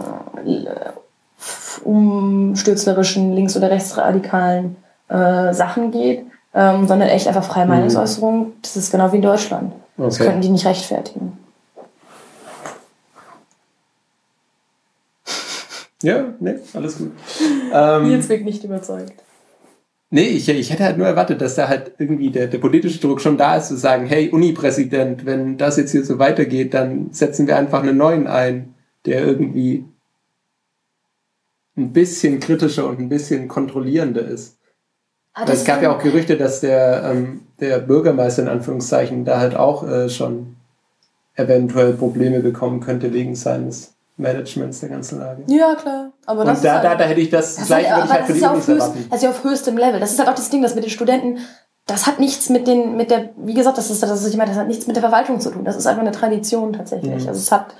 umstürzlerischen, links- oder rechtsradikalen äh, Sachen geht, ähm, sondern echt einfach freie mhm. Meinungsäußerung. Das ist genau wie in Deutschland. Okay. Das könnten die nicht rechtfertigen. Ja, nee, alles gut. Ähm, Nils wirkt nicht überzeugt. Nee, ich, ich hätte halt nur erwartet, dass da halt irgendwie der, der politische Druck schon da ist, zu sagen, hey, Uni-Präsident, wenn das jetzt hier so weitergeht, dann setzen wir einfach einen neuen ein, der irgendwie ein bisschen kritischer und ein bisschen kontrollierender ist. Ah, es gab ja auch Gerüchte, dass der, ähm, der Bürgermeister in Anführungszeichen da halt auch äh, schon eventuell Probleme bekommen könnte wegen seines Managements der ganzen Lage. Ja, klar. Aber das Und da, halt, da, da hätte ich das, das gleiche würde ich halt für die Unis erwarten. Also auf höchstem Level. Das ist halt auch das Ding, dass mit den Studenten, das hat nichts mit den, mit der, wie gesagt, das ist, das ist, ich meine, das hat nichts mit der Verwaltung zu tun. Das ist einfach eine Tradition tatsächlich. Mhm. Also es hat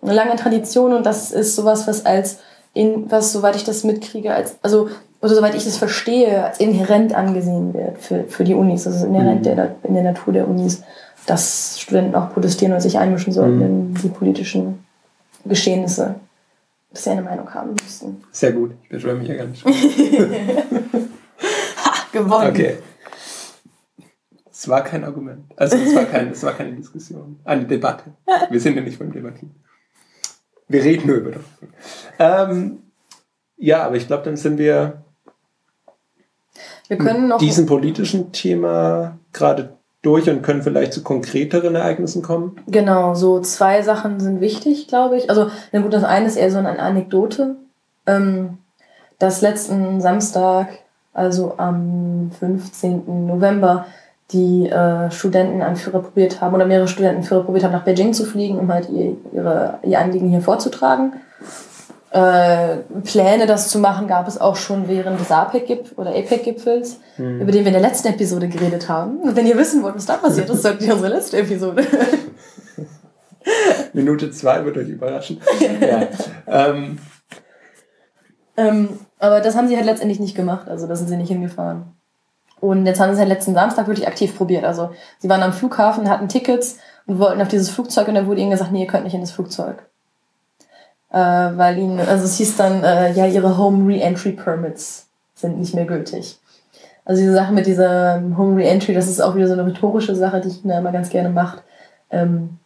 eine lange Tradition und das ist sowas, was als in, was, soweit ich das mitkriege, als, also oder soweit ich das verstehe, als inhärent angesehen wird für, für die Unis. Das ist inhärent mhm. der, in der Natur der Unis, dass Studenten auch protestieren und sich einmischen sollten mhm. in die politischen Geschehnisse, dass sie eine Meinung haben müssten. Sehr gut, ich beschwöre mich ja gar nicht. ha, gewonnen. Okay. Es war kein Argument. Also es war, kein, es war keine Diskussion. Eine Debatte. Wir sind ja nicht beim Debattieren. Wir reden nur über das. Ähm, ja, aber ich glaube, dann sind wir wir können noch diesem politischen Thema gerade durch und können vielleicht zu konkreteren Ereignissen kommen? Genau, so zwei Sachen sind wichtig, glaube ich. Also, na gut, das eine ist eher so eine Anekdote. Ähm, dass letzten Samstag, also am 15. November, die äh, Studentenanführer probiert haben oder mehrere Studentenführer probiert haben, nach Beijing zu fliegen, um halt ihr, ihre, ihr Anliegen hier vorzutragen. Äh, Pläne, das zu machen, gab es auch schon während des APEC oder APEC-Gipfels, mhm. über den wir in der letzten Episode geredet haben. Und wenn ihr wissen wollt, was da passiert ist, solltet ihr unsere letzte Episode. Minute zwei wird euch überraschen. ja. ähm. Ähm, Aber das haben sie halt letztendlich nicht gemacht, also da sind sie nicht hingefahren. Und jetzt haben sie es halt letzten Samstag wirklich aktiv probiert. Also sie waren am Flughafen, hatten Tickets und wollten auf dieses Flugzeug und dann wurde ihnen gesagt, nee, ihr könnt nicht in das Flugzeug. Äh, weil ihnen, also es hieß dann, äh, ja, ihre Home Re-Entry Permits sind nicht mehr gültig. Also diese Sache mit dieser Home Re-Entry, das ist auch wieder so eine rhetorische Sache, die China immer ganz gerne macht. Ähm,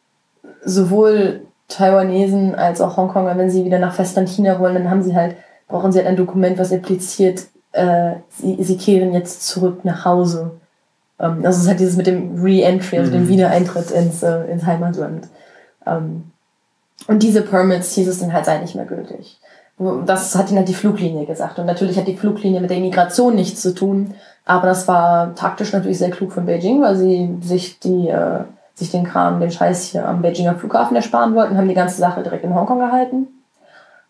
sowohl Taiwanesen als auch Hongkonger, wenn sie wieder nach Festland China wollen, dann haben sie halt, brauchen sie halt ein Dokument, was impliziert, äh, sie, sie kehren jetzt zurück nach Hause. Ähm, das ist halt dieses mit dem Re-Entry, also mhm. dem Wiedereintritt ins, äh, ins Heimatland. Ähm, und diese Permits hieß es dann halt sei nicht mehr gültig. Das hat ihnen halt die Fluglinie gesagt. Und natürlich hat die Fluglinie mit der Immigration nichts zu tun. Aber das war taktisch natürlich sehr klug von Beijing, weil sie sich die, äh, sich den Kram, den Scheiß hier am Beijinger Flughafen ersparen wollten, haben die ganze Sache direkt in Hongkong gehalten.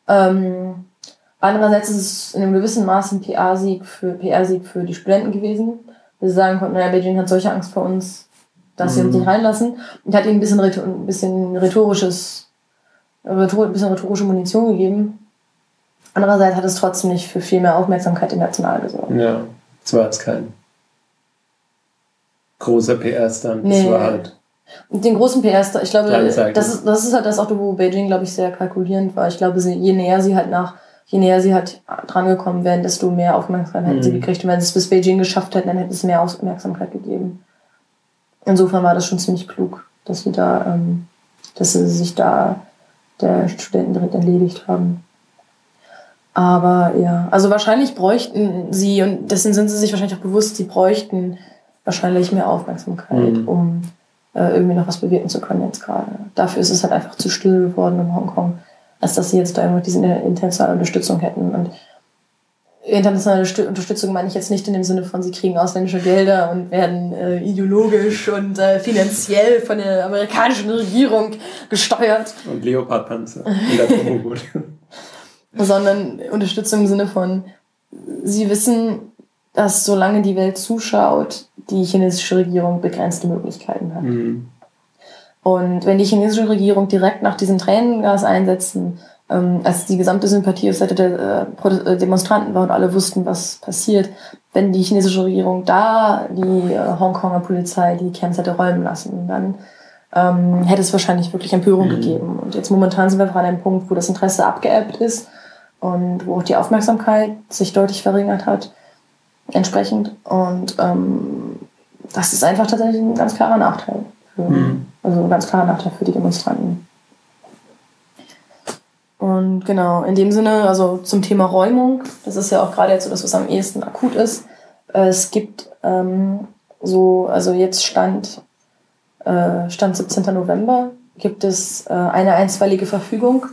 Ähm, andererseits ist es in einem gewissen Maß ein PR-Sieg für, PR-Sieg für die Studenten gewesen. Wir sagen konnten, naja, Beijing hat solche Angst vor uns, dass sie uns nicht mhm. reinlassen. Und hat ihnen ein bisschen, ein bisschen rhetorisches, ein bisschen rhetorische Munition gegeben Andererseits hat es trotzdem nicht für viel mehr Aufmerksamkeit international gesorgt. Ja, es war jetzt kein großer PR-Stand. Nee. Es war halt. Den großen PR-Stand, ich glaube, das ist, das ist halt das auch, wo Beijing, glaube ich, sehr kalkulierend war. Ich glaube, je näher sie halt nach, je näher sie halt drangekommen wären, desto mehr Aufmerksamkeit hätten mhm. sie gekriegt. Und wenn sie es bis Beijing geschafft hätten, dann hätte es mehr Aufmerksamkeit gegeben. Insofern war das schon ziemlich klug, dass sie da, ähm, dass sie sich da der Studenten direkt entledigt haben. Aber ja, also wahrscheinlich bräuchten sie, und dessen sind sie sich wahrscheinlich auch bewusst, sie bräuchten wahrscheinlich mehr Aufmerksamkeit, mhm. um äh, irgendwie noch was bewirken zu können jetzt gerade. Dafür ist es halt einfach zu still geworden in Hongkong, als dass sie jetzt da einfach diese internationale Unterstützung hätten. Und internationale Unterstützung meine ich jetzt nicht in dem Sinne von, sie kriegen ausländische Gelder und werden äh, ideologisch und äh, finanziell von der amerikanischen Regierung gesteuert. Und Leopardpanzer sondern Unterstützung im Sinne von, sie wissen, dass solange die Welt zuschaut, die chinesische Regierung begrenzte Möglichkeiten hat. Mhm. Und wenn die chinesische Regierung direkt nach diesem Tränengas einsetzen, ähm, als die gesamte Sympathie auf Seite der äh, Demonstranten war und alle wussten, was passiert, wenn die chinesische Regierung da die äh, Hongkonger Polizei die Camps hätte räumen lassen, dann ähm, hätte es wahrscheinlich wirklich Empörung mhm. gegeben. Und jetzt momentan sind wir einfach an einem Punkt, wo das Interesse abgeebbt ist und wo auch die Aufmerksamkeit sich deutlich verringert hat entsprechend. Und ähm, das ist einfach tatsächlich ein ganz klarer Nachteil. Für, mhm. Also ein ganz klarer Nachteil für die Demonstranten. Und genau, in dem Sinne, also zum Thema Räumung, das ist ja auch gerade jetzt so das, was am ehesten akut ist. Äh, es gibt ähm, so, also jetzt stand, äh, stand 17. November, gibt es äh, eine einstweilige Verfügung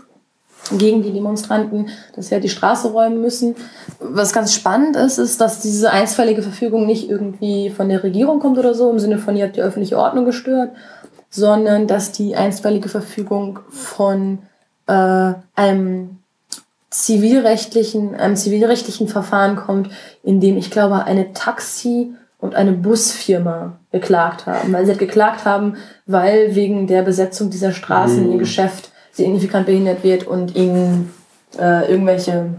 gegen die Demonstranten, dass sie halt die Straße räumen müssen. Was ganz spannend ist, ist, dass diese einstweilige Verfügung nicht irgendwie von der Regierung kommt oder so, im Sinne von, ihr habt die öffentliche Ordnung gestört, sondern dass die einstweilige Verfügung von äh, einem zivilrechtlichen, einem zivilrechtlichen Verfahren kommt, in dem ich glaube, eine Taxi- und eine Busfirma geklagt haben. Weil sie halt geklagt haben, weil wegen der Besetzung dieser Straßen mhm. ihr Geschäft signifikant behindert wird und ihnen äh, irgendwelche,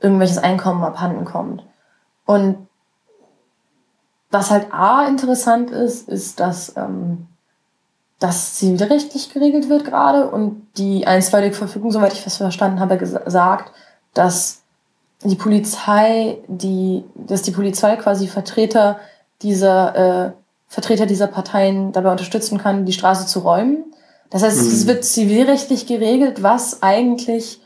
irgendwelches Einkommen abhanden kommt. Und was halt A interessant ist, ist, dass ähm, das zivilrechtlich geregelt wird gerade und die einstweilige Verfügung, soweit ich das verstanden habe, gesagt, dass die Polizei, die, dass die Polizei quasi Vertreter dieser äh, Vertreter dieser Parteien dabei unterstützen kann, die Straße zu räumen das heißt, es hm. wird zivilrechtlich geregelt, was eigentlich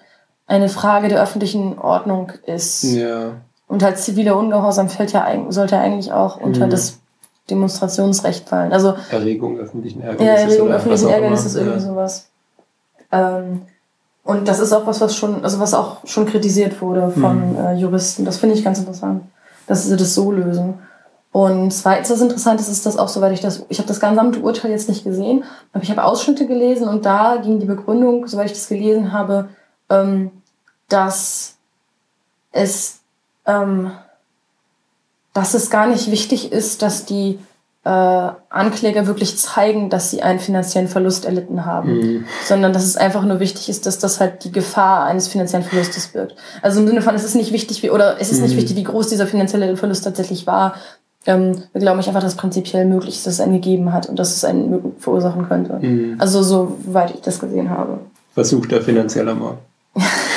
eine Frage der öffentlichen Ordnung ist. Ja. Und halt ziviler Ungehorsam fällt ja, sollte eigentlich auch unter mhm. das Demonstrationsrecht fallen. Also, Erregung öffentlichen Ärgernisses. Ja, Erregung öffentlichen Ärgernisses, irgendwie ja. sowas. Ähm, und das ist auch was, was schon, also was auch schon kritisiert wurde von mhm. äh, Juristen. Das finde ich ganz interessant, dass sie das so lösen. Und zweitens, was interessant ist, ist das auch, soweit ich das, ich habe das gesamte Urteil jetzt nicht gesehen, aber ich habe Ausschnitte gelesen und da ging die Begründung, soweit ich das gelesen habe, ähm, dass es, ähm, dass es gar nicht wichtig ist, dass die äh, Ankläger wirklich zeigen, dass sie einen finanziellen Verlust erlitten haben, mhm. sondern dass es einfach nur wichtig ist, dass das halt die Gefahr eines finanziellen Verlustes birgt. Also im Sinne von, es ist nicht wichtig, wie, oder es ist mhm. nicht wichtig, wie groß dieser finanzielle Verlust tatsächlich war. Ähm, wir glauben ich einfach, dass es prinzipiell möglich ist, dass es einen gegeben hat und dass es einen verursachen könnte. Mhm. Also soweit ich das gesehen habe. Versuchter finanzieller Mord.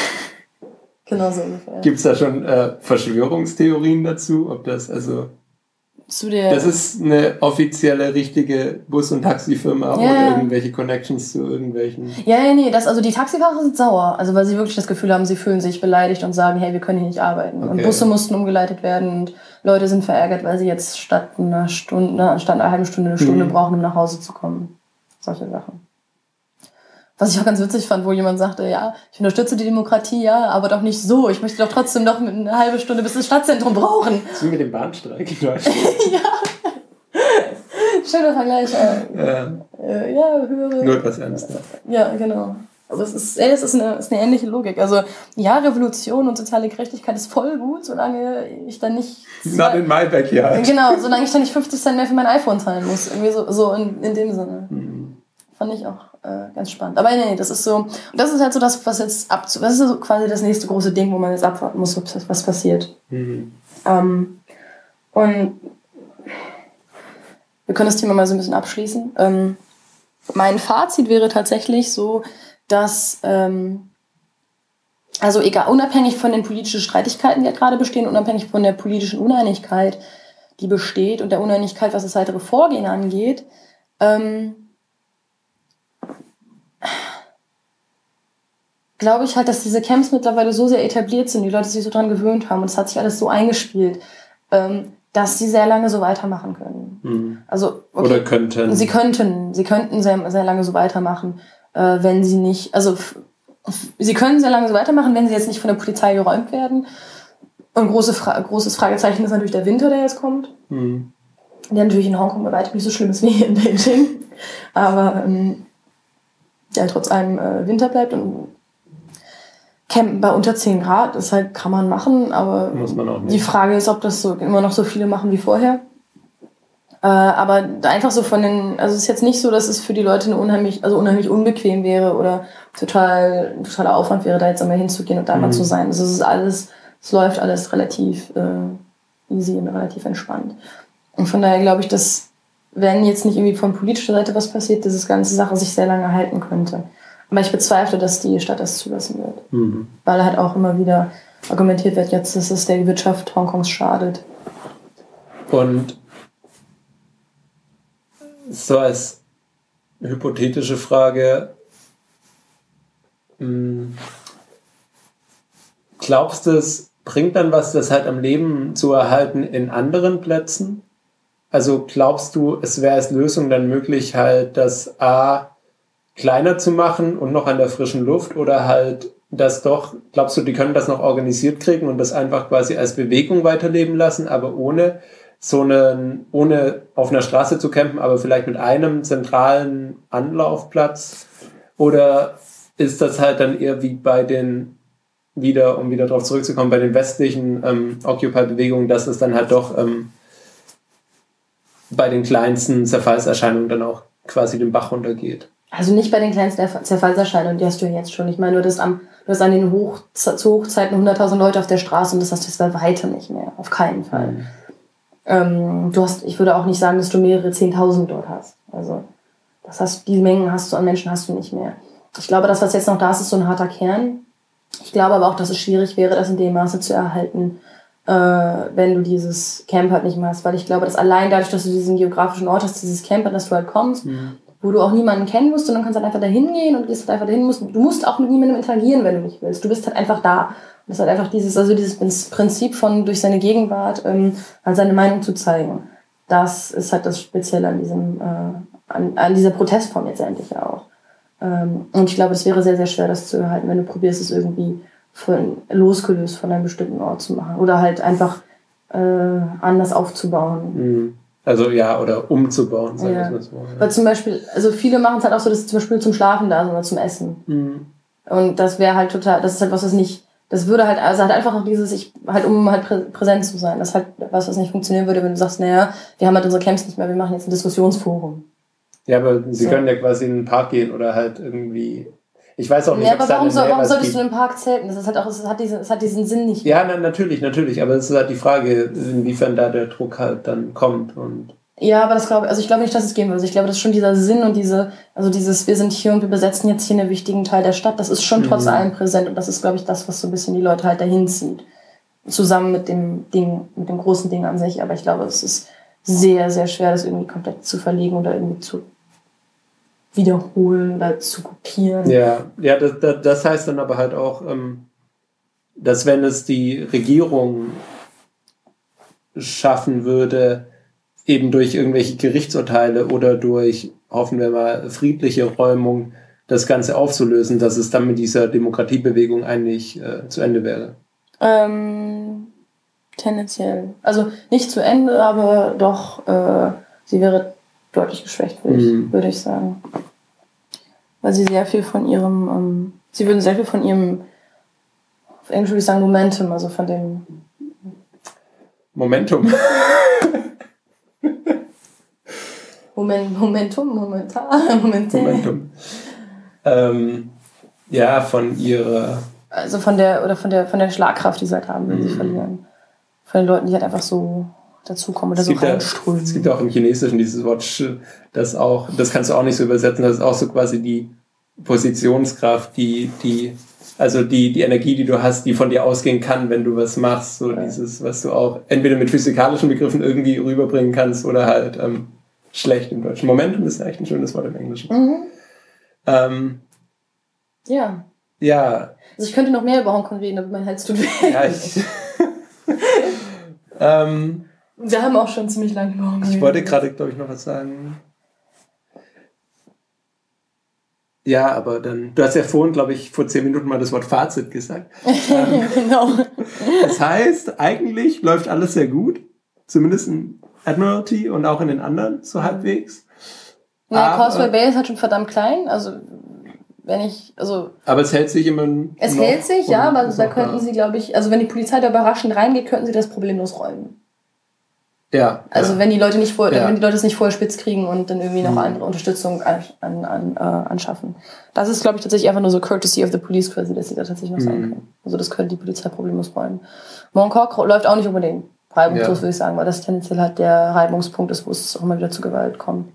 genau so ungefähr. Gibt es da schon äh, Verschwörungstheorien dazu, ob das also zu der. Das ist eine offizielle, richtige Bus- und Taxifirma ja. oder irgendwelche Connections zu irgendwelchen. Ja, ja, nee, das, also die Taxifahrer sind sauer. Also weil sie wirklich das Gefühl haben, sie fühlen sich beleidigt und sagen, hey, wir können hier nicht arbeiten. Okay. Und Busse mussten umgeleitet werden und Leute sind verärgert, weil sie jetzt statt einer Stunde, statt einer halben Stunde eine Stunde mhm. brauchen, um nach Hause zu kommen. Solche Sachen. Was ich auch ganz witzig fand, wo jemand sagte, ja, ich unterstütze die Demokratie, ja, aber doch nicht so. Ich möchte doch trotzdem noch eine halbe Stunde bis ins Stadtzentrum brauchen. Das ist wie mit dem Bahnstreik in Deutschland. ja. Schöner Vergleich. Ja, äh, ja höhere. Nur etwas ernster. Ja, genau. Aber es ist, ey, es ist eine, ist eine ähnliche Logik. Also, ja, Revolution und soziale Gerechtigkeit ist voll gut, solange ich dann nicht. Not in my backyard. Genau, solange ich dann nicht 50 Cent mehr für mein iPhone zahlen muss. Irgendwie so, so in, in dem Sinne. Mhm. Fand ich auch äh, ganz spannend. Aber nee, das ist so, das ist halt so das, was jetzt ab, das ist so quasi das nächste große Ding, wo man jetzt abwarten muss, was passiert. Mhm. Ähm, und wir können das Thema mal so ein bisschen abschließen. Ähm, mein Fazit wäre tatsächlich so, dass ähm, also egal, unabhängig von den politischen Streitigkeiten, die ja gerade bestehen, unabhängig von der politischen Uneinigkeit, die besteht und der Uneinigkeit, was das weitere Vorgehen angeht, ähm, glaube ich halt, dass diese Camps mittlerweile so sehr etabliert sind, die Leute sich so dran gewöhnt haben und es hat sich alles so eingespielt, ähm, dass sie sehr lange so weitermachen können. Mhm. Also okay, oder könnten. Sie könnten, sie könnten sehr, sehr lange so weitermachen, äh, wenn sie nicht, also sie können sehr lange so weitermachen, wenn sie jetzt nicht von der Polizei geräumt werden. Und große Fra großes Fragezeichen ist natürlich der Winter, der jetzt kommt. Mhm. Der natürlich in Hongkong bei weitem nicht so schlimm ist wie hier in Beijing. Aber ähm, der trotz allem äh, Winter bleibt und Campen bei unter 10 Grad, das halt kann man machen, aber man die Frage ist, ob das so immer noch so viele machen wie vorher. Äh, aber einfach so von den, also es ist jetzt nicht so, dass es für die Leute eine unheimlich, also unheimlich unbequem wäre oder total, totaler Aufwand wäre, da jetzt einmal hinzugehen und da mhm. mal zu sein. Also es ist alles, es läuft alles relativ äh, easy und relativ entspannt. Und von daher glaube ich, dass wenn jetzt nicht irgendwie von politischer Seite was passiert, dass das ganze Sache sich sehr lange halten könnte. Aber ich bezweifle, dass die Stadt das zulassen wird. Mhm. Weil halt auch immer wieder argumentiert wird, jetzt, dass es der Wirtschaft Hongkongs schadet. Und so als hypothetische Frage, hm, glaubst du, es bringt dann was, das halt am Leben zu erhalten in anderen Plätzen? Also glaubst du, es wäre als Lösung dann möglich, halt das A kleiner zu machen und noch an der frischen Luft oder halt das doch, glaubst du, die können das noch organisiert kriegen und das einfach quasi als Bewegung weiterleben lassen, aber ohne so einen, ohne auf einer Straße zu campen, aber vielleicht mit einem zentralen Anlaufplatz? Oder ist das halt dann eher wie bei den, wieder, um wieder darauf zurückzukommen, bei den westlichen ähm, Occupy-Bewegungen, dass es dann halt doch ähm, bei den kleinsten Zerfallserscheinungen dann auch quasi den Bach runtergeht? Also nicht bei den kleinsten Zerfallserscheinungen, die hast du ja jetzt schon. Ich meine, du hast, am, du hast an den Hoch, zu Hochzeiten 100.000 Leute auf der Straße und das hast du jetzt bei weitem nicht mehr. Auf keinen Fall. Mhm. Ähm, du hast, ich würde auch nicht sagen, dass du mehrere 10.000 dort hast. Also, das hast, die Mengen hast du an Menschen hast du nicht mehr. Ich glaube, das, was jetzt noch da ist, ist so ein harter Kern. Ich glaube aber auch, dass es schwierig wäre, das in dem Maße zu erhalten, äh, wenn du dieses Camp halt nicht mehr hast. Weil ich glaube, dass allein dadurch, dass du diesen geografischen Ort hast, dieses Camp, an das du halt kommst, mhm wo du auch niemanden kennen musst, sondern kannst halt einfach dahin gehen und gehst halt einfach dahin. Musst, du musst auch mit niemandem interagieren, wenn du nicht willst. Du bist halt einfach da. Und das ist halt einfach dieses, also dieses Prinzip von durch seine Gegenwart ähm, halt seine Meinung zu zeigen. Das ist halt das Spezielle an diesem, äh, an, an dieser Protestform letztendlich auch. Ähm, und ich glaube, es wäre sehr, sehr schwer, das zu erhalten, wenn du probierst, es irgendwie von, losgelöst von einem bestimmten Ort zu machen. Oder halt einfach äh, anders aufzubauen. Mhm. Also ja, oder umzubauen, sagen ja. wir so. Ja. Weil zum Beispiel, also viele machen es halt auch so, dass sie zum Beispiel zum Schlafen da sind oder zum Essen. Mhm. Und das wäre halt total, das ist halt was, was nicht das würde halt, also halt einfach auch dieses, ich, halt um halt prä präsent zu sein. Das ist halt was, was nicht funktionieren würde, wenn du sagst, naja, wir haben halt unsere Camps nicht mehr, wir machen jetzt ein Diskussionsforum. Ja, aber sie so. können ja quasi in den Park gehen oder halt irgendwie. Ich weiß auch nicht, ja, aber warum, soll, warum solltest du im Park zelten? Das ist halt auch, es hat diesen, es hat diesen Sinn nicht. Mehr. Ja, na, natürlich, natürlich. Aber es ist halt die Frage, inwiefern da der Druck halt dann kommt und. Ja, aber das glaube ich, also ich glaube nicht, dass es gehen würde. Ich glaube, das ist schon dieser Sinn und diese, also dieses, wir sind hier und wir besetzen jetzt hier einen wichtigen Teil der Stadt, das ist schon trotz mhm. allem präsent und das ist, glaube ich, das, was so ein bisschen die Leute halt dahin zieht. Zusammen mit dem Ding, mit dem großen Ding an sich. Aber ich glaube, es ist sehr, sehr schwer, das irgendwie komplett zu verlegen oder irgendwie zu wiederholen oder zu kopieren. Ja, ja das, das heißt dann aber halt auch, ähm, dass wenn es die Regierung schaffen würde, eben durch irgendwelche Gerichtsurteile oder durch, hoffen wir mal, friedliche Räumung das Ganze aufzulösen, dass es dann mit dieser Demokratiebewegung eigentlich äh, zu Ende wäre? Ähm, tendenziell. Also nicht zu Ende, aber doch, äh, sie wäre deutlich geschwächt, würde mhm. ich, würd ich sagen. Weil sie sehr viel von ihrem, ähm, sie würden sehr viel von ihrem, auf Englisch würde ich sagen, Momentum, also von dem. Momentum. Moment, Momentum, momentan, momentan. Momentum. Ähm, ja, von ihrer. Also von der, oder von der, von der Schlagkraft, die sie halt haben, wenn mhm. sie verlieren. Von den Leuten, die halt einfach so dazukommen oder so reinströmen. es gibt auch im Chinesischen dieses Wort das auch, das kannst du auch nicht so übersetzen, das ist auch so quasi die Positionskraft, die, die, also die, die Energie, die du hast, die von dir ausgehen kann, wenn du was machst, so ja. dieses, was du auch entweder mit physikalischen Begriffen irgendwie rüberbringen kannst oder halt ähm, schlecht im Deutschen. Momentum ist echt ein schönes Wort im Englischen. Mhm. Ähm, ja. Ja. Also ich könnte noch mehr über Hongkong reden, aber mein Hals tut weh. Ja, ich, ähm, wir haben auch schon ziemlich lange morgen. Ich wollte gerade, glaube ich, noch was sagen. Ja, aber dann, du hast ja vorhin, glaube ich, vor zehn Minuten mal das Wort Fazit gesagt. ähm, genau. Das heißt, eigentlich läuft alles sehr gut. Zumindest in Admiralty und auch in den anderen, so halbwegs. Na, Causeway Bay ist halt schon verdammt klein. Also, wenn ich, also. Aber es hält sich immer. Es hält sich, ja, aber da könnten sie, glaube ich, also wenn die Polizei da überraschend reingeht, könnten sie das problemlos räumen. Ja. Also ja. wenn die Leute nicht vor, ja. wenn die Leute es nicht vorher spitz kriegen und dann irgendwie noch mhm. andere Unterstützung an, an, an, äh, anschaffen. Das ist, glaube ich, tatsächlich einfach nur so Courtesy of the Police quasi, dass sie da tatsächlich noch mhm. sein können. Also das können die Polizei problemlos räumen. Mongkok läuft auch nicht unbedingt reibungslos, ja. würde ich sagen, weil das tendenziell halt der Reibungspunkt ist, wo es auch immer wieder zu Gewalt kommt.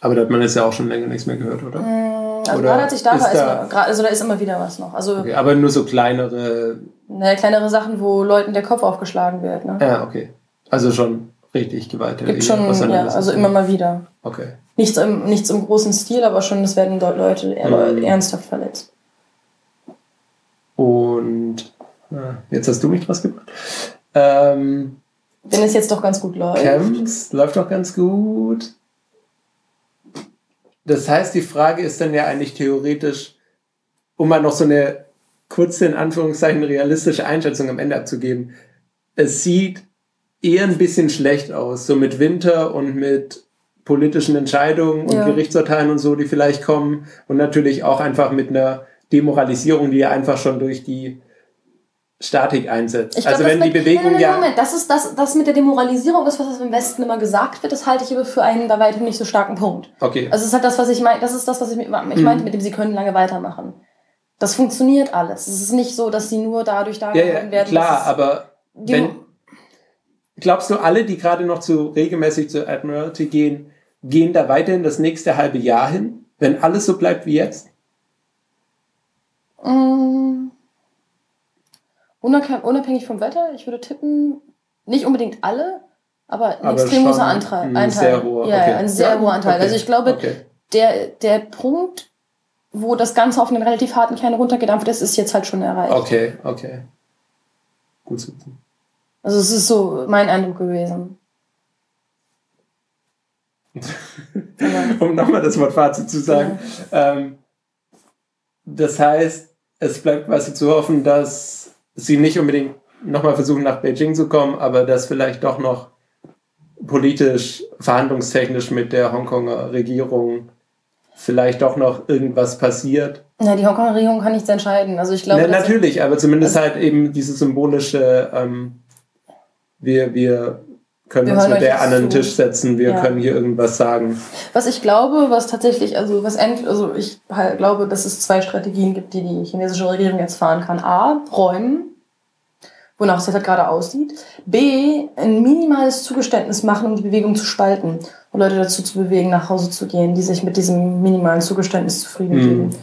Aber da hat man jetzt ja auch schon länger nichts mehr gehört, oder? Mhm, also oder gerade hat sich da, ist da, immer, also da ist immer wieder was noch. Also, okay, aber nur so kleinere. Ne, kleinere Sachen, wo Leuten der Kopf aufgeschlagen wird. Ne? Ja, okay. Also schon richtig Gewalt. Gibt schon, ja, also immer mal wieder. Okay. Nichts im, nichts im großen Stil, aber schon, es werden dort Leute mhm. ernsthaft verletzt. Und na, jetzt hast du mich was gemacht. Ähm, Wenn es jetzt doch ganz gut läuft. Camps läuft doch ganz gut. Das heißt, die Frage ist dann ja eigentlich theoretisch, um mal noch so eine kurze, in Anführungszeichen, realistische Einschätzung am Ende abzugeben. Es sieht eher ein bisschen schlecht aus, so mit Winter und mit politischen Entscheidungen und ja. Gerichtsurteilen und so, die vielleicht kommen und natürlich auch einfach mit einer Demoralisierung, die ja einfach schon durch die Statik einsetzt. Glaub, also wenn die Bewegung ja. Moment, das ist das, das mit der Demoralisierung ist, was im Westen immer gesagt wird, das halte ich aber für einen bei weitem nicht so starken Punkt. Okay. Also es ist halt das, was ich meine, das ist das, was ich, ich meinte, mhm. mit dem sie können lange weitermachen. Das funktioniert alles. Es ist nicht so, dass sie nur dadurch da ja, ja, werden. Klar, aber wenn, Glaubst du, alle, die gerade noch zu regelmäßig zur Admiralty gehen, gehen da weiterhin das nächste halbe Jahr hin, wenn alles so bleibt wie jetzt? Mm. Unabhängig vom Wetter, ich würde tippen, nicht unbedingt alle, aber ein aber extrem großer Anteil. Ein sehr hoher, ja, okay. ein sehr ja, hoher Anteil. Okay. Also ich glaube, okay. der, der Punkt, wo das Ganze auf einen relativ harten Kern runtergedampft ist, ist jetzt halt schon erreicht. Okay, okay. Gut zu wissen. Also es ist so mein Eindruck gewesen. um nochmal das Wort Fazit zu sagen. Ja. Ähm, das heißt, es bleibt quasi zu hoffen, dass sie nicht unbedingt nochmal versuchen, nach Beijing zu kommen, aber dass vielleicht doch noch politisch, verhandlungstechnisch mit der Hongkonger Regierung vielleicht doch noch irgendwas passiert. Na, die Hongkonger Regierung kann nichts entscheiden. Also ich glaube. Na, natürlich, aber zumindest also, halt eben diese symbolische, ähm, wir, wir können wir uns mit der an den Tisch setzen, wir ja. können hier irgendwas sagen. Was ich glaube, was tatsächlich, also was end, also ich halt glaube, dass es zwei Strategien gibt, die die chinesische Regierung jetzt fahren kann. A, räumen, wonach es jetzt halt gerade aussieht. B, ein minimales Zugeständnis machen, um die Bewegung zu spalten und Leute dazu zu bewegen, nach Hause zu gehen, die sich mit diesem minimalen Zugeständnis zufrieden geben. Mhm.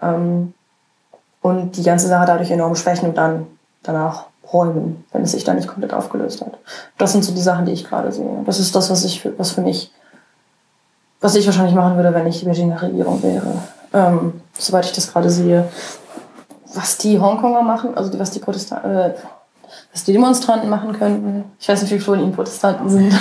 Ähm, und die ganze Sache dadurch enorm schwächen und dann danach räumen, wenn es sich dann nicht komplett aufgelöst hat. Das sind so die Sachen, die ich gerade sehe. Das ist das, was ich für, was für mich, was ich wahrscheinlich machen würde, wenn ich die Beijing Regierung wäre. Ähm, soweit ich das gerade sehe. Was die Hongkonger machen, also was die Protestanten, äh, was die Demonstranten machen könnten, ich weiß nicht, wie viele von ihnen Protestanten sind,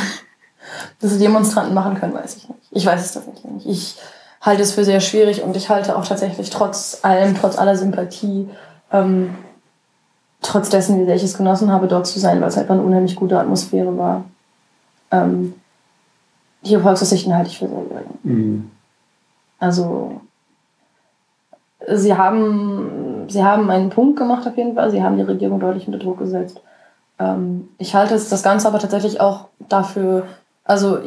was die Demonstranten machen können, weiß ich nicht. Ich weiß es tatsächlich nicht. Ich halte es für sehr schwierig und ich halte auch tatsächlich trotz allem, trotz aller Sympathie, ähm, trotz dessen, wie sehr ich es genossen habe, dort zu sein, weil es einfach eine unheimlich gute Atmosphäre war. Ähm, die Volksaussichten halte ich für sehr gering. Mhm. Also, sie haben, sie haben einen Punkt gemacht auf jeden Fall. Sie haben die Regierung deutlich unter Druck gesetzt. Ähm, ich halte es, das Ganze aber tatsächlich auch dafür, also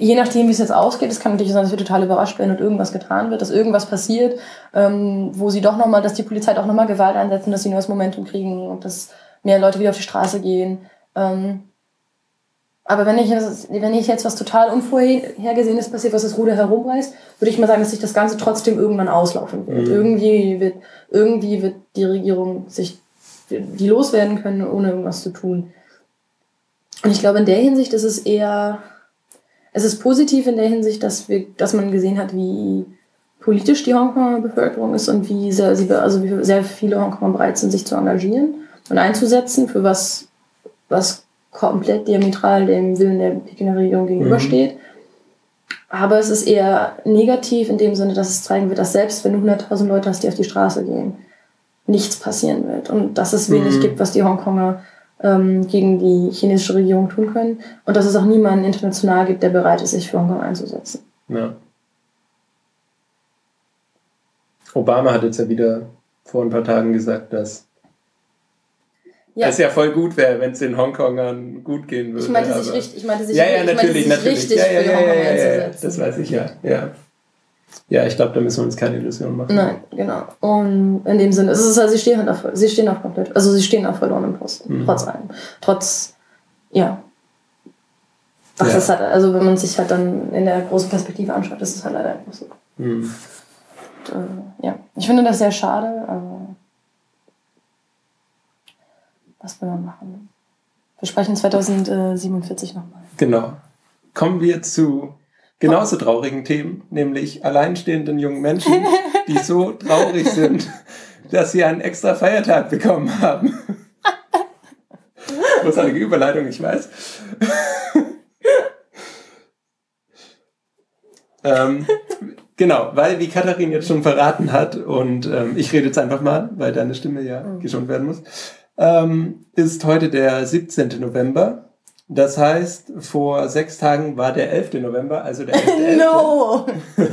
je nachdem, wie es jetzt ausgeht, es kann natürlich sein, dass wir total überrascht werden und irgendwas getan wird, dass irgendwas passiert, ähm, wo sie doch nochmal, dass die Polizei doch nochmal Gewalt einsetzen, dass sie das Momentum kriegen und dass mehr Leute wieder auf die Straße gehen. Ähm, aber wenn ich, wenn ich jetzt was total Unvorhergesehenes passiert, was das Ruder herumreißt, würde ich mal sagen, dass sich das Ganze trotzdem irgendwann auslaufen wird. Mhm. Irgendwie wird, irgendwie wird die Regierung sich die loswerden können, ohne irgendwas zu tun. Und ich glaube, in der Hinsicht ist es eher es ist positiv in der Hinsicht, dass, wir, dass man gesehen hat, wie politisch die Hongkonger Bevölkerung ist und wie sehr, also wie sehr viele Hongkonger bereit sind, sich zu engagieren und einzusetzen für was, was komplett diametral dem Willen der Pekiner Regierung gegenübersteht. Mhm. Aber es ist eher negativ in dem Sinne, dass es zeigen wird, dass selbst wenn du 100.000 Leute hast, die auf die Straße gehen, nichts passieren wird. Und dass es wenig mhm. gibt, was die Hongkonger ähm, gegen die chinesische Regierung tun können und dass es auch niemanden international gibt, der bereit ist, sich für Hongkong einzusetzen. Ja. Obama hat jetzt ja wieder vor ein paar Tagen gesagt, dass ja. es ja voll gut wäre, wenn es den Hongkongern gut gehen würde. Ich meinte sich richtig, ich meinte sich, ja, ja, natürlich, meinte, sich natürlich. richtig ja, ja, für ja, Hongkong ja, ja, ja, Das weiß ich ja, ja. Ja, ich glaube, da müssen wir uns keine Illusionen machen. Nein, genau. Und in dem Sinne, es ist also, sie stehen halt auf, sie stehen auf komplett, also sie stehen auf verlorenem Posten, mhm. trotz allem. Trotz, ja. Das ja. ist halt, also wenn man sich halt dann in der großen Perspektive anschaut, ist es halt leider einfach so. Mhm. Und, äh, ja, ich finde das sehr schade, aber was will man machen? Wir sprechen 2047 nochmal. Genau. Kommen wir zu genauso traurigen Themen, nämlich alleinstehenden jungen Menschen, die so traurig sind, dass sie einen extra Feiertag bekommen haben. Großartige Überleitung, ich weiß. ähm, genau, weil wie Katharin jetzt schon verraten hat, und ähm, ich rede jetzt einfach mal, weil deine Stimme ja mhm. geschont werden muss, ähm, ist heute der 17. November das heißt, vor sechs Tagen war der 11. November, also der 11. no!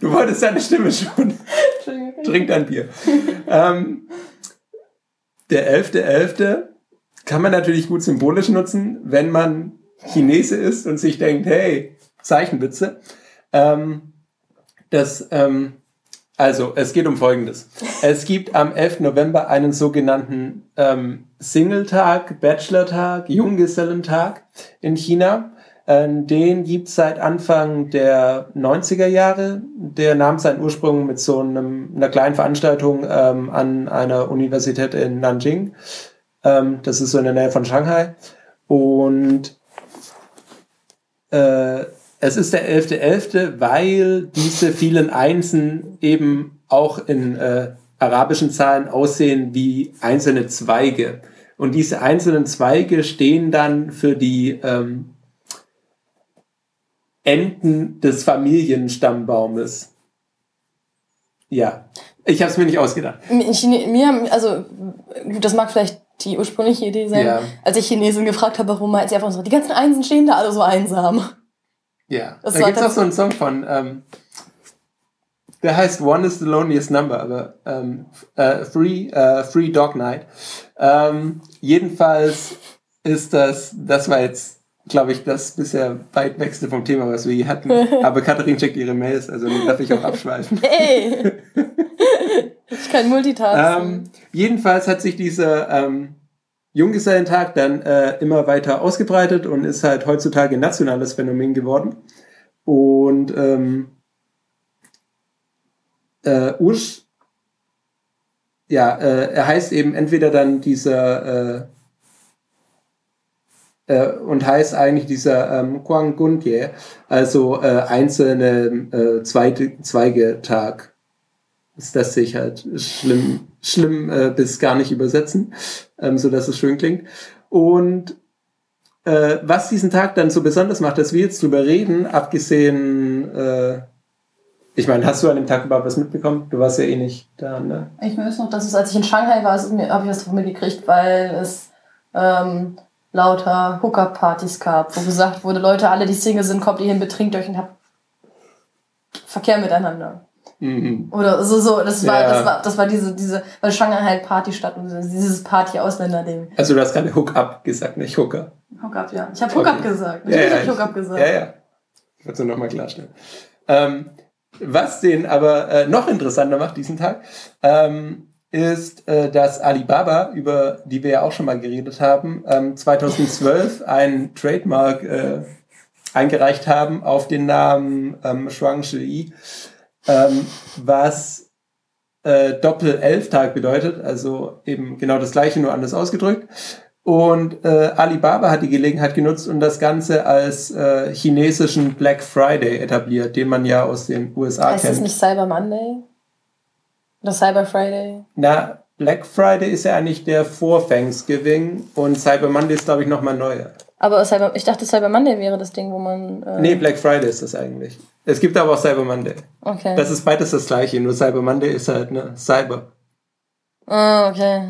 du wolltest deine Stimme schon. Trink dein Bier. ähm, der 11.11. .11. kann man natürlich gut symbolisch nutzen, wenn man Chinese ist und sich denkt, hey, Zeichenwitze. Ähm, das ähm, also, es geht um Folgendes. Es gibt am 11. November einen sogenannten ähm, Single-Tag, Bachelor-Tag, Junggesellentag in China. Ähm, den gibt seit Anfang der 90er Jahre. Der nahm seinen Ursprung mit so einem, einer kleinen Veranstaltung ähm, an einer Universität in Nanjing. Ähm, das ist so in der Nähe von Shanghai. Und äh, es ist der 11.11., .11., weil diese vielen Einsen eben auch in äh, arabischen Zahlen aussehen wie einzelne Zweige. Und diese einzelnen Zweige stehen dann für die ähm, Enden des Familienstammbaumes. Ja, ich habe es mir nicht ausgedacht. Mir, also das mag vielleicht die ursprüngliche Idee sein, ja. als ich Chinesin gefragt habe, warum meint sie einfach so, die ganzen Einsen stehen da alle so einsam. Ja, das da gibt es auch so einen Song von, ähm, der heißt One is the Loneliest Number, aber ähm, äh, Free, äh, Free Dog Night. Ähm, jedenfalls ist das, das war jetzt, glaube ich, das bisher weit wegste vom Thema, was wir hier hatten. Aber Katharin checkt ihre Mails, also darf ich auch abschweifen. Hey! ich kann Multitasken. Ähm, jedenfalls hat sich dieser ähm, Junggesellentag dann äh, immer weiter ausgebreitet und ist halt heutzutage ein nationales Phänomen geworden. Und ähm, äh, Usch, ja, äh, er heißt eben entweder dann dieser äh, äh, und heißt eigentlich dieser ähm, Kwang Gunje, also äh, einzelne äh, Zweige, Das lässt sich halt schlimm, schlimm äh, bis gar nicht übersetzen, ähm, so dass es schön klingt. Und äh, was diesen Tag dann so besonders macht, dass wir jetzt drüber reden, abgesehen äh, ich meine, hast du an dem Tag überhaupt was mitbekommen? Du warst ja eh nicht da, ne? Ich weiß noch, dass es, als ich in Shanghai war, habe ich was davon mitgekriegt, weil es ähm, lauter Hookup-Partys gab, wo gesagt wurde, Leute, alle, die Single sind, kommt ihr hin, betrinkt euch und habt Verkehr miteinander. Mhm. Oder so, so, das war, ja. das war, das war diese, diese, weil Shanghai halt Partystadt und dieses Party-Ausländer-Ding. Also du hast gerade Hookup gesagt, nicht Hooker. Hookup, ja. Ich habe Hookup okay. gesagt. Natürlich ja, ja, habe ich Hookup gesagt. Ja, ja. Ich wollte es nochmal klarstellen. Ähm, was den aber äh, noch interessanter macht, diesen Tag, ähm, ist, äh, dass Alibaba, über die wir ja auch schon mal geredet haben, ähm, 2012 ein Trademark äh, eingereicht haben auf den Namen ähm, Shuang Shi, ähm, was äh, Doppel-Elf-Tag bedeutet, also eben genau das gleiche, nur anders ausgedrückt. Und äh, Alibaba hat die Gelegenheit genutzt und das Ganze als äh, chinesischen Black Friday etabliert, den man ja aus den USA heißt kennt. Ist das nicht Cyber Monday? Oder Cyber Friday? Na, Black Friday ist ja eigentlich der vor Thanksgiving und Cyber Monday ist, glaube ich, nochmal neuer. Aber Cyber, ich dachte, Cyber Monday wäre das Ding, wo man. Äh nee, Black Friday ist das eigentlich. Es gibt aber auch Cyber Monday. Okay. Das ist beides das gleiche, nur Cyber Monday ist halt, ne, Cyber. Ah, okay.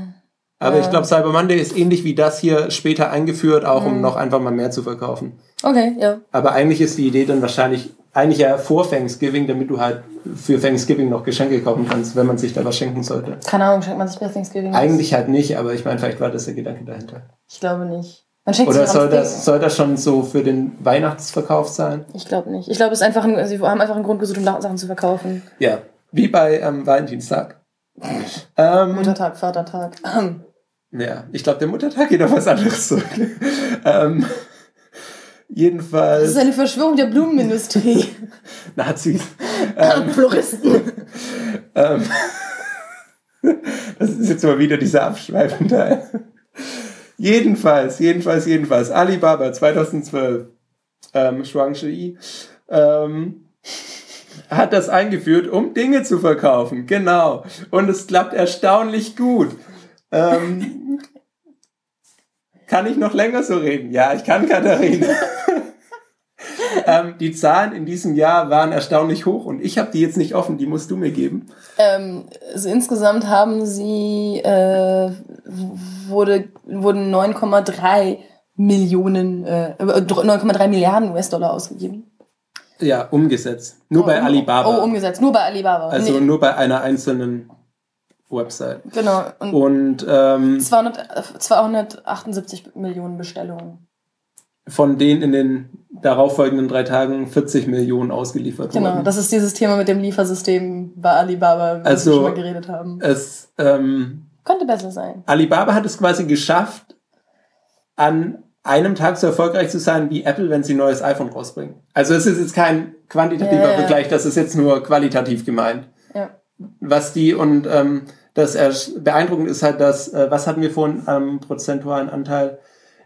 Aber ja. ich glaube, Cyber Monday ist ähnlich wie das hier später eingeführt, auch um mhm. noch einfach mal mehr zu verkaufen. Okay, ja. Aber eigentlich ist die Idee dann wahrscheinlich eigentlich ja vor Thanksgiving, damit du halt für Thanksgiving noch Geschenke kaufen kannst, wenn man sich da was schenken sollte. Keine Ahnung, schenkt man sich bei Thanksgiving? Eigentlich halt nicht, aber ich meine, vielleicht war das der Gedanke dahinter. Ich glaube nicht. Oder soll das, soll das schon so für den Weihnachtsverkauf sein? Ich glaube nicht. Ich glaube, es ist einfach ein, sie haben einfach einen Grund gesucht, um Sachen zu verkaufen. Ja, wie bei ähm, Valentinstag. ähm, Muttertag, Vatertag. Ja, ich glaube, der Muttertag geht auf was anderes zurück. ähm, jedenfalls. Das ist eine Verschwörung der Blumenindustrie. Nazis. Ähm, Floristen. ähm, das ist jetzt mal wieder dieser abschweifende jedenfalls, jedenfalls, jedenfalls. Alibaba 2012. Ähm, Shuangshi. Ähm, hat das eingeführt, um Dinge zu verkaufen. Genau. Und es klappt erstaunlich gut. Ähm, kann ich noch länger so reden? Ja, ich kann, Katharina. ähm, die Zahlen in diesem Jahr waren erstaunlich hoch und ich habe die jetzt nicht offen, die musst du mir geben. Ähm, also insgesamt haben sie äh, wurde, wurden 9,3 Millionen, äh, 9,3 Milliarden US-Dollar ausgegeben. Ja, umgesetzt. Nur oh, bei Alibaba. Oh, umgesetzt. Nur bei Alibaba. Also nee. nur bei einer einzelnen Website. Genau. Und, und ähm, 200, 278 Millionen Bestellungen. Von denen in den darauffolgenden drei Tagen 40 Millionen ausgeliefert genau, wurden. Genau, das ist dieses Thema mit dem Liefersystem bei Alibaba, über also, wir schon mal geredet haben. Es ähm, könnte besser sein. Alibaba hat es quasi geschafft, an einem Tag so erfolgreich zu sein wie Apple, wenn sie ein neues iPhone rausbringen. Also es ist jetzt kein quantitativer ja. Vergleich, das ist jetzt nur qualitativ gemeint. Ja. Was die und ähm, das beeindruckend ist halt, dass, äh, was hatten wir vorhin am prozentualen Anteil?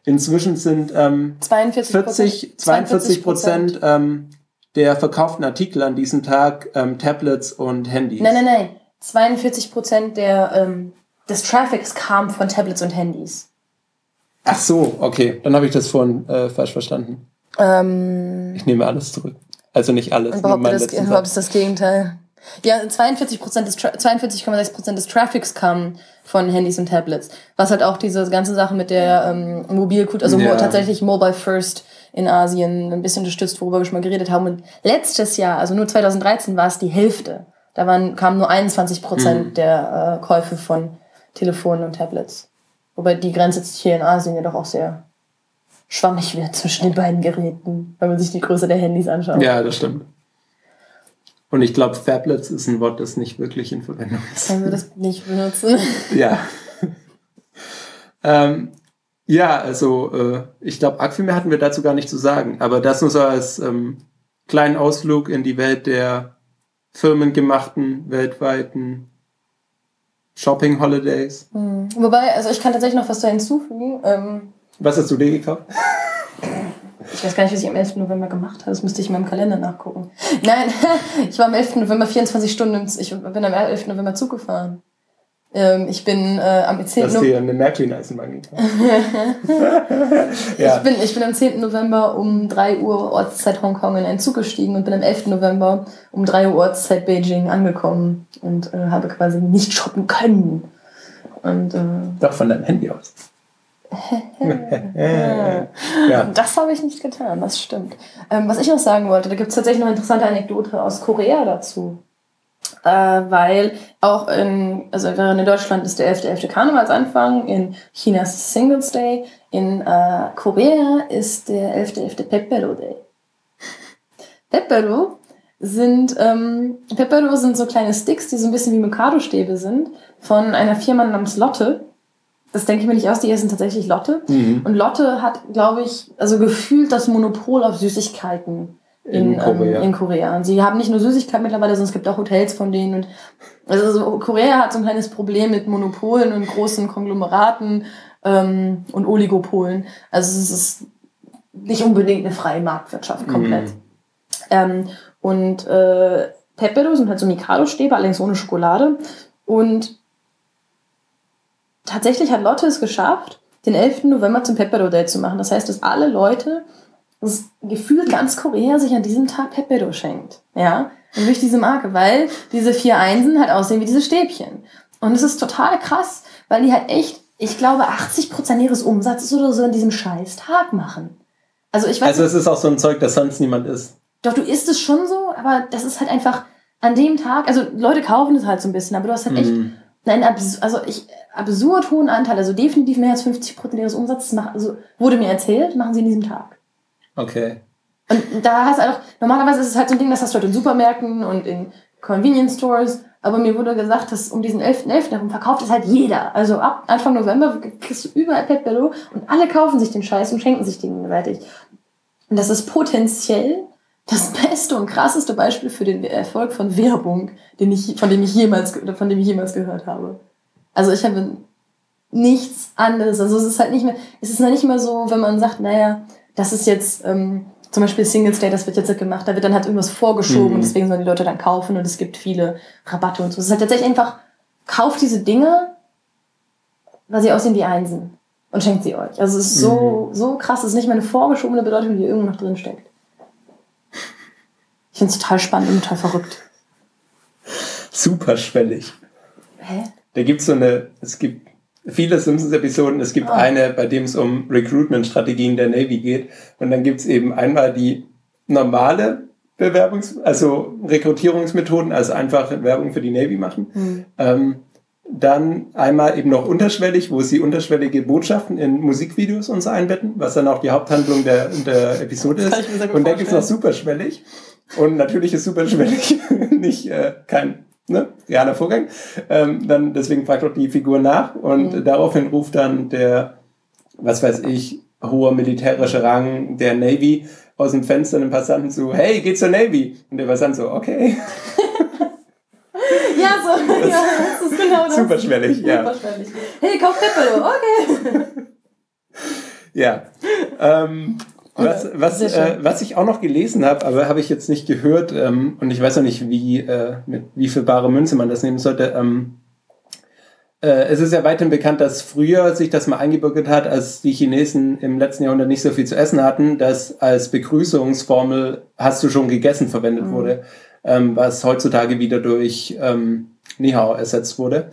Inzwischen sind ähm, 42 40, 42 Prozent ähm, der verkauften Artikel an diesem Tag ähm, Tablets und Handys. Nein, nein, nein. 42 Prozent der, ähm, des Traffics kam von Tablets und Handys. Ach so, okay. Dann habe ich das vorhin äh, falsch verstanden. Ähm, ich nehme alles zurück. Also nicht alles. Überhaupt, das, überhaupt ist das Gegenteil. Ja, 42,6% des, 42 des Traffics kamen von Handys und Tablets. Was halt auch diese ganze Sache mit der ähm, Mobilkultur, also ja. tatsächlich Mobile First in Asien ein bisschen unterstützt, worüber wir schon mal geredet haben. Und letztes Jahr, also nur 2013, war es die Hälfte. Da waren, kamen nur 21 Prozent mhm. der äh, Käufe von Telefonen und Tablets. Wobei die Grenze hier in Asien ja doch auch sehr schwammig wird zwischen den beiden Geräten, wenn man sich die Größe der Handys anschaut. Ja, das stimmt. Und ich glaube, Fablets ist ein Wort, das nicht wirklich in Verwendung ist. Können wir das nicht benutzen? ja. ähm, ja, also äh, ich glaube, arg viel mehr hatten wir dazu gar nicht zu sagen. Aber das nur so als ähm, kleinen Ausflug in die Welt der firmengemachten, weltweiten Shopping-Holidays. Mhm. Wobei, also ich kann tatsächlich noch was da hinzufügen. Ähm, was hast du dir gekauft? Ich weiß gar nicht, was ich am 11. November gemacht habe. Das müsste ich in meinem Kalender nachgucken. Nein, ich war am 11. November 24 Stunden, ich bin am 11. November Zug gefahren. Ähm, ich bin äh, am 10. November. Hast du dir eine Märklin-Eisenbahn gekauft? ja. ich, bin, ich bin am 10. November um 3 Uhr Ortszeit Hongkong in einen Zug gestiegen und bin am 11. November um 3 Uhr Ortszeit Beijing angekommen und äh, habe quasi nicht shoppen können. Und, äh, Doch von deinem Handy aus. Ja. Das habe ich nicht getan, das stimmt. Ähm, was ich noch sagen wollte, da gibt es tatsächlich noch eine interessante Anekdote aus Korea dazu. Äh, weil auch in, also in Deutschland ist der 11.11. .11. Karnevalsanfang, in China ist Singles Day, in äh, Korea ist der 11.11. .11. Pepero Day. Pepero sind, ähm, Pepero sind so kleine Sticks, die so ein bisschen wie Mikado-Stäbe sind, von einer Firma namens Lotte das denke ich mir nicht aus, die essen tatsächlich Lotte. Mhm. Und Lotte hat, glaube ich, also gefühlt das Monopol auf Süßigkeiten in, in Korea. Ähm, in Korea. Und sie haben nicht nur Süßigkeiten mittlerweile, sondern es gibt auch Hotels von denen. Und also so, Korea hat so ein kleines Problem mit Monopolen und großen Konglomeraten ähm, und Oligopolen. Also es ist nicht unbedingt eine freie Marktwirtschaft komplett. Mhm. Ähm, und äh, Pepero sind halt so Mikado-Stäbe, allerdings ohne Schokolade. Und tatsächlich hat Lotte es geschafft, den 11. November zum Pepero Day zu machen. Das heißt, dass alle Leute, das gefühlt ganz Korea sich an diesem Tag Pepero schenkt. Ja, und durch diese Marke, weil diese vier Einsen halt aussehen wie diese Stäbchen. Und es ist total krass, weil die halt echt, ich glaube, 80 Prozent ihres Umsatzes oder so an diesem scheiß Tag machen. Also ich weiß Also es ist auch so ein Zeug, das sonst niemand isst. Doch, du isst es schon so, aber das ist halt einfach an dem Tag, also Leute kaufen es halt so ein bisschen, aber du hast halt echt mm. Einen also ich, absurd hohen Anteil, also definitiv mehr als 50 Prozent ihres Umsatzes machen, also wurde mir erzählt, machen sie in diesem Tag. Okay. Und da hast du halt auch, normalerweise ist es halt so ein Ding, das hast du halt in Supermärkten und in Convenience Stores, aber mir wurde gesagt, dass um diesen 11.11. .11. herum verkauft es halt jeder. Also ab Anfang November kriegst du überall Pet Bello und alle kaufen sich den Scheiß und schenken sich den gegenseitig. Und das ist potenziell das beste und krasseste Beispiel für den Erfolg von Werbung, den ich, von dem ich jemals, von dem ich jemals gehört habe. Also ich habe nichts anderes. Also es ist halt nicht mehr, es ist halt nicht mehr so, wenn man sagt, naja, das ist jetzt ähm, zum Beispiel Singles Day, das wird jetzt gemacht, da wird dann halt irgendwas vorgeschoben mhm. und deswegen sollen die Leute dann kaufen und es gibt viele Rabatte und so. Es ist halt tatsächlich einfach, kauft diese Dinge, weil sie aussehen wie Einsen und schenkt sie euch. Also es ist so, mhm. so krass, es ist nicht mehr eine vorgeschobene Bedeutung, die irgendwo noch drin steckt. Ich finde es total spannend und total verrückt. Super schwellig. Hä? Da gibt es so eine, es gibt viele Simpsons-Episoden. Es gibt oh. eine, bei dem es um Recruitment-Strategien der Navy geht. Und dann gibt es eben einmal die normale Bewerbungs-, also Rekrutierungsmethoden, also einfach Werbung für die Navy machen. Mhm. Ähm, dann einmal eben noch unterschwellig, wo sie unterschwellige Botschaften in Musikvideos und so einbetten, was dann auch die Haupthandlung der, der Episode ist. Und dann gibt es noch superschwellig. Und natürlich ist superschwellig nicht äh, kein ne, realer Vorgang. Ähm, dann deswegen fragt auch die Figur nach und mhm. daraufhin ruft dann der, was weiß ich, hoher militärische Rang der Navy aus dem Fenster einem Passanten zu, hey, geh zur Navy. Und der Passant so, okay. ja, so, das, ja, das ist genau das. Superschwellig, ja. Superschwellig. Hey, kauf Pepper, okay. ja. Ähm, was, was, äh, was ich auch noch gelesen habe, aber habe ich jetzt nicht gehört ähm, und ich weiß auch nicht, wie, äh, mit wie viel bare Münze man das nehmen sollte. Ähm, äh, es ist ja weiterhin bekannt, dass früher sich das mal eingebürgert hat, als die Chinesen im letzten Jahrhundert nicht so viel zu essen hatten, dass als Begrüßungsformel hast du schon gegessen verwendet mhm. wurde. ähm, was heutzutage wieder durch ähm, Nihao ersetzt wurde.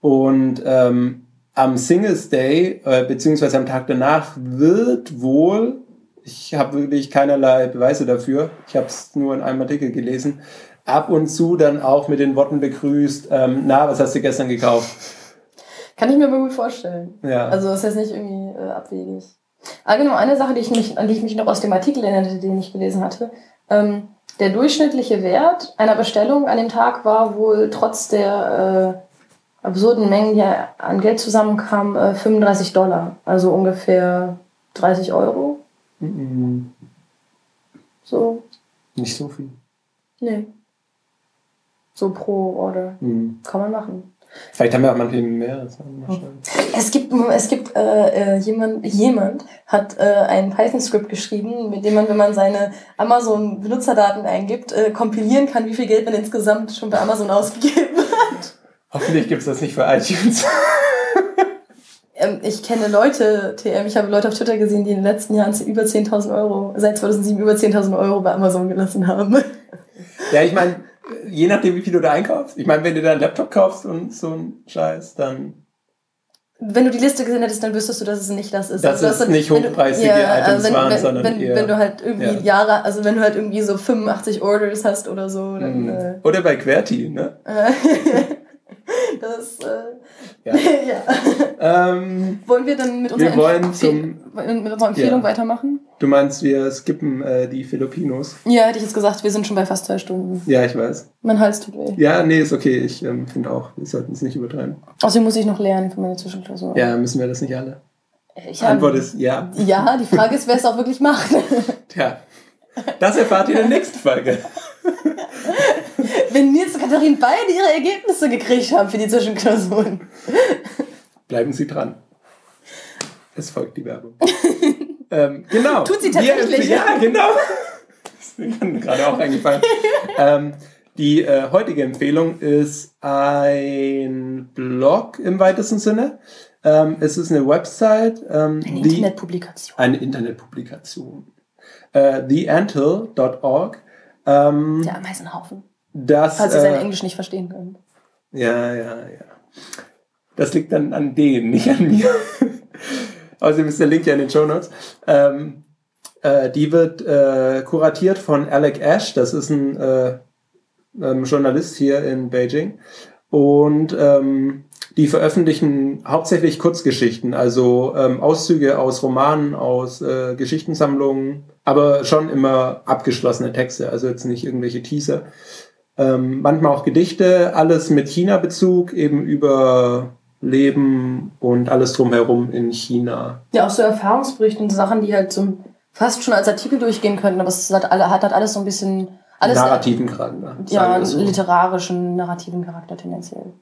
Und ähm, am Singles Day, äh, beziehungsweise am Tag danach, wird wohl, ich habe wirklich keinerlei Beweise dafür, ich habe es nur in einem Artikel gelesen, ab und zu dann auch mit den Worten begrüßt, ähm, na, was hast du gestern gekauft? Kann ich mir aber gut vorstellen. Ja. Also das ist jetzt nicht irgendwie äh, abwegig. Ah, genau, eine Sache, die ich mich, an die ich mich noch aus dem Artikel erinnerte, den ich gelesen hatte. Ähm, der durchschnittliche Wert einer Bestellung an dem Tag war wohl trotz der äh, absurden Mengen, die an Geld zusammenkamen, äh, 35 Dollar. Also ungefähr 30 Euro. Mhm. So. Nicht so viel. Nee. So pro Order. Mhm. Kann man machen. Vielleicht haben wir auch manche mehr. Schon. Es gibt, es gibt äh, äh, jemand, jemand hat äh, ein Python-Skript geschrieben, mit dem man, wenn man seine Amazon-Benutzerdaten eingibt, äh, kompilieren kann, wie viel Geld man insgesamt schon bei Amazon ausgegeben hat. Hoffentlich gibt es das nicht für iTunes. Ähm, ich kenne Leute, TM, ich habe Leute auf Twitter gesehen, die in den letzten Jahren über 10.000 Euro, seit 2007 über 10.000 Euro bei Amazon gelassen haben. ja, ich meine, je nachdem, wie viel du da einkaufst. Ich meine, wenn du da einen Laptop kaufst und so ein Scheiß, dann. Wenn du die Liste gesehen hättest, dann wüsstest du, dass es nicht das ist. Dass also, es nicht hochpreisige du, ja, Items wenn, waren, wenn, sondern wenn, eher, wenn du halt irgendwie ja. Jahre, also wenn du halt irgendwie so 85 Orders hast oder so, dann. Mhm. Äh, Oder bei QWERTY, ne? das, äh, Ja. ja. Ähm, Wollen wir dann mit Wir unserer, wollen Empf- zum- mit unserer Empfehlung Ja. weitermachen? du meinst, wir skippen äh, die Filipinos? Ja, hätte ich jetzt gesagt, wir sind schon bei fast zwei Stunden. Ja, ich weiß. Mein Hals tut weh. Ja, nee, ist okay. Ich ähm, finde auch, wir sollten es nicht übertreiben. Außerdem muss ich noch lernen für meine Zwischenklausur. Ja, müssen wir das nicht alle? ich Die Antwort ist ja. Ja, die Frage ist, wer es auch wirklich macht. Tja, das erfahrt ihr in der nächsten Folge. Wenn Nils und Katharin beide ihre Ergebnisse gekriegt haben für die Zwischenklausuren. Bleiben Sie dran. Es folgt die Werbung. ähm, genau. Tut sie Wir tatsächlich. empfehlen- Ja, genau. Das ist mir gerade auch eingefallen. ähm, die äh, heutige Empfehlung ist ein Blog im weitesten Sinne. Ähm, es ist eine Website, ähm, Eine Internetpublikation. eine Internetpublikation. Äh, theantil.org. Ähm, Der Ameisenhaufen. das, Falls ihr sein äh, Englisch nicht verstehen könnt. Ja, ja, ja. Das liegt dann an denen, nicht an mir. Außerdem ist der Link ja in den Show Notes. Ähm, äh, die wird äh, kuratiert von Alec Ash. Das ist ein äh, ähm, Journalist hier in Beijing. Und ähm, die veröffentlichen hauptsächlich Kurzgeschichten, also ähm, Auszüge aus Romanen, aus äh, Geschichtensammlungen, aber schon immer abgeschlossene Texte, also jetzt nicht irgendwelche Teaser. Ähm, manchmal auch Gedichte, alles mit China-Bezug, eben über Leben und alles drumherum in China. Ja, auch so Erfahrungsberichte und Sachen, die halt so fast schon als Artikel durchgehen könnten, aber es hat, hat halt alles so ein bisschen. Alles, Narrativen Charakter. Ja, so. literarischen, narrativen Charakter tendenziell.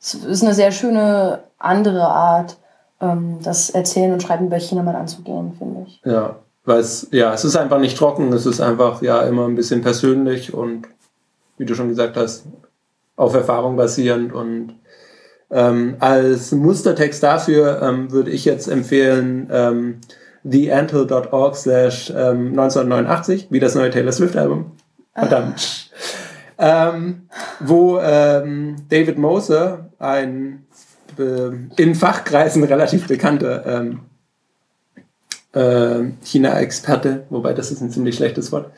Es ist eine sehr schöne andere Art, ähm, das Erzählen und Schreiben über China mal anzugehen, finde ich. Ja, weil es, ja, es ist einfach nicht trocken, es ist einfach ja immer ein bisschen persönlich und wie du schon gesagt hast, auf Erfahrung basierend und ähm, als Mustertext dafür ähm, würde ich jetzt empfehlen ähm, theantle.org slash ähm, 1989, wie das neue Taylor Swift Album. Verdammt. Ähm, wo ähm, David Moser, ein äh, in Fachkreisen relativ bekannter ähm, äh, China-Experte, wobei das ist ein ziemlich schlechtes Wort,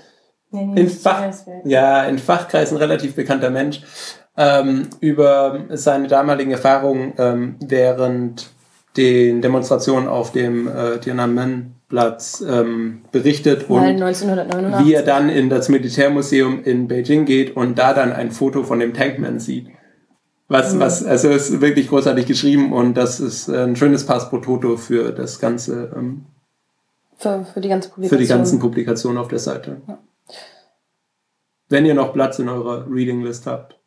Nee, nee, in, Fach, ja, in Fachkreisen relativ bekannter Mensch, ähm, über seine damaligen Erfahrungen ähm, während den Demonstrationen auf dem äh, Tiananmen-Platz ähm, berichtet Weil und 1989. wie er dann in das Militärmuseum in Beijing geht und da dann ein Foto von dem Tankman sieht. Was, Mhm. was, also es ist wirklich großartig geschrieben und das ist ein schönes Pass pro Toto für das ganze, ähm, für, für die ganze für Publikation. die ganzen Publikationen auf der Seite. Ja. Wenn ihr noch Platz in eurer Reading List habt,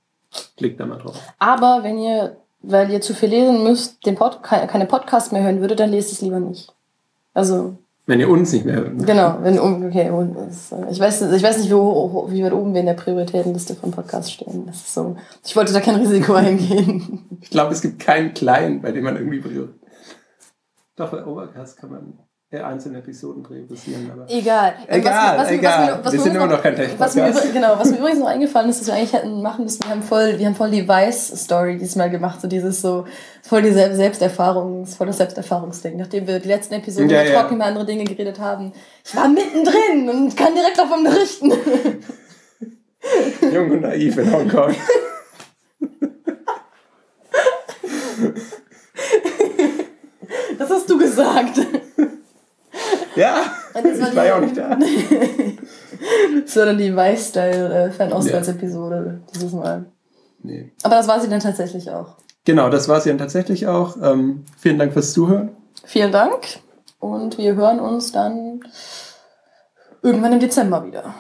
klickt da mal drauf. Aber wenn ihr, weil ihr zu viel lesen müsst, den Pod, keine, Podcasts mehr hören würdet, dann lest es lieber nicht. Also, Wenn ihr uns nicht mehr hört. genau, wenn, okay, äh, ich weiß, ich weiß nicht, wie, hoch- wie weit oben wir in der Prioritätenliste von Podcasts stehen. Das ist so, ich wollte da kein Risiko eingehen. Ich glaube, es gibt keinen kleinen, bei dem man irgendwie. Doch, bei Overcast kann man. Einzelne Episoden passieren. Aber egal. Egal, was, was, egal. Was, was, wir sind immer noch kein was mir. Genau, was mir übrigens noch eingefallen ist, dass wir eigentlich hätten machen müssen, wir haben voll, wir haben voll die Vice-Story diesmal gemacht, so dieses so, voll die Sel- Selbsterfahrungs, voll das Selbsterfahrungsding. Nachdem wir die letzten Episoden Ja, über ja. trocken über andere Dinge geredet haben. Ich war mittendrin und kann direkt davon berichten. Jung und naiv in Hongkong. Das hast du gesagt. Ja, ich war ja auch nicht da. Sondern die Vice-Style-Fan-Auswärts-Episode dieses Mal. Nee. Aber das war sie dann tatsächlich auch. Genau, das war es dann tatsächlich auch. Ähm, vielen Dank fürs Zuhören. Vielen Dank und wir hören uns dann irgendwann im Dezember wieder.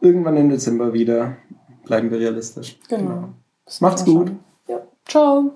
Irgendwann im Dezember wieder. Bleiben wir realistisch. Genau. Das Macht's gut. Ja. Ciao.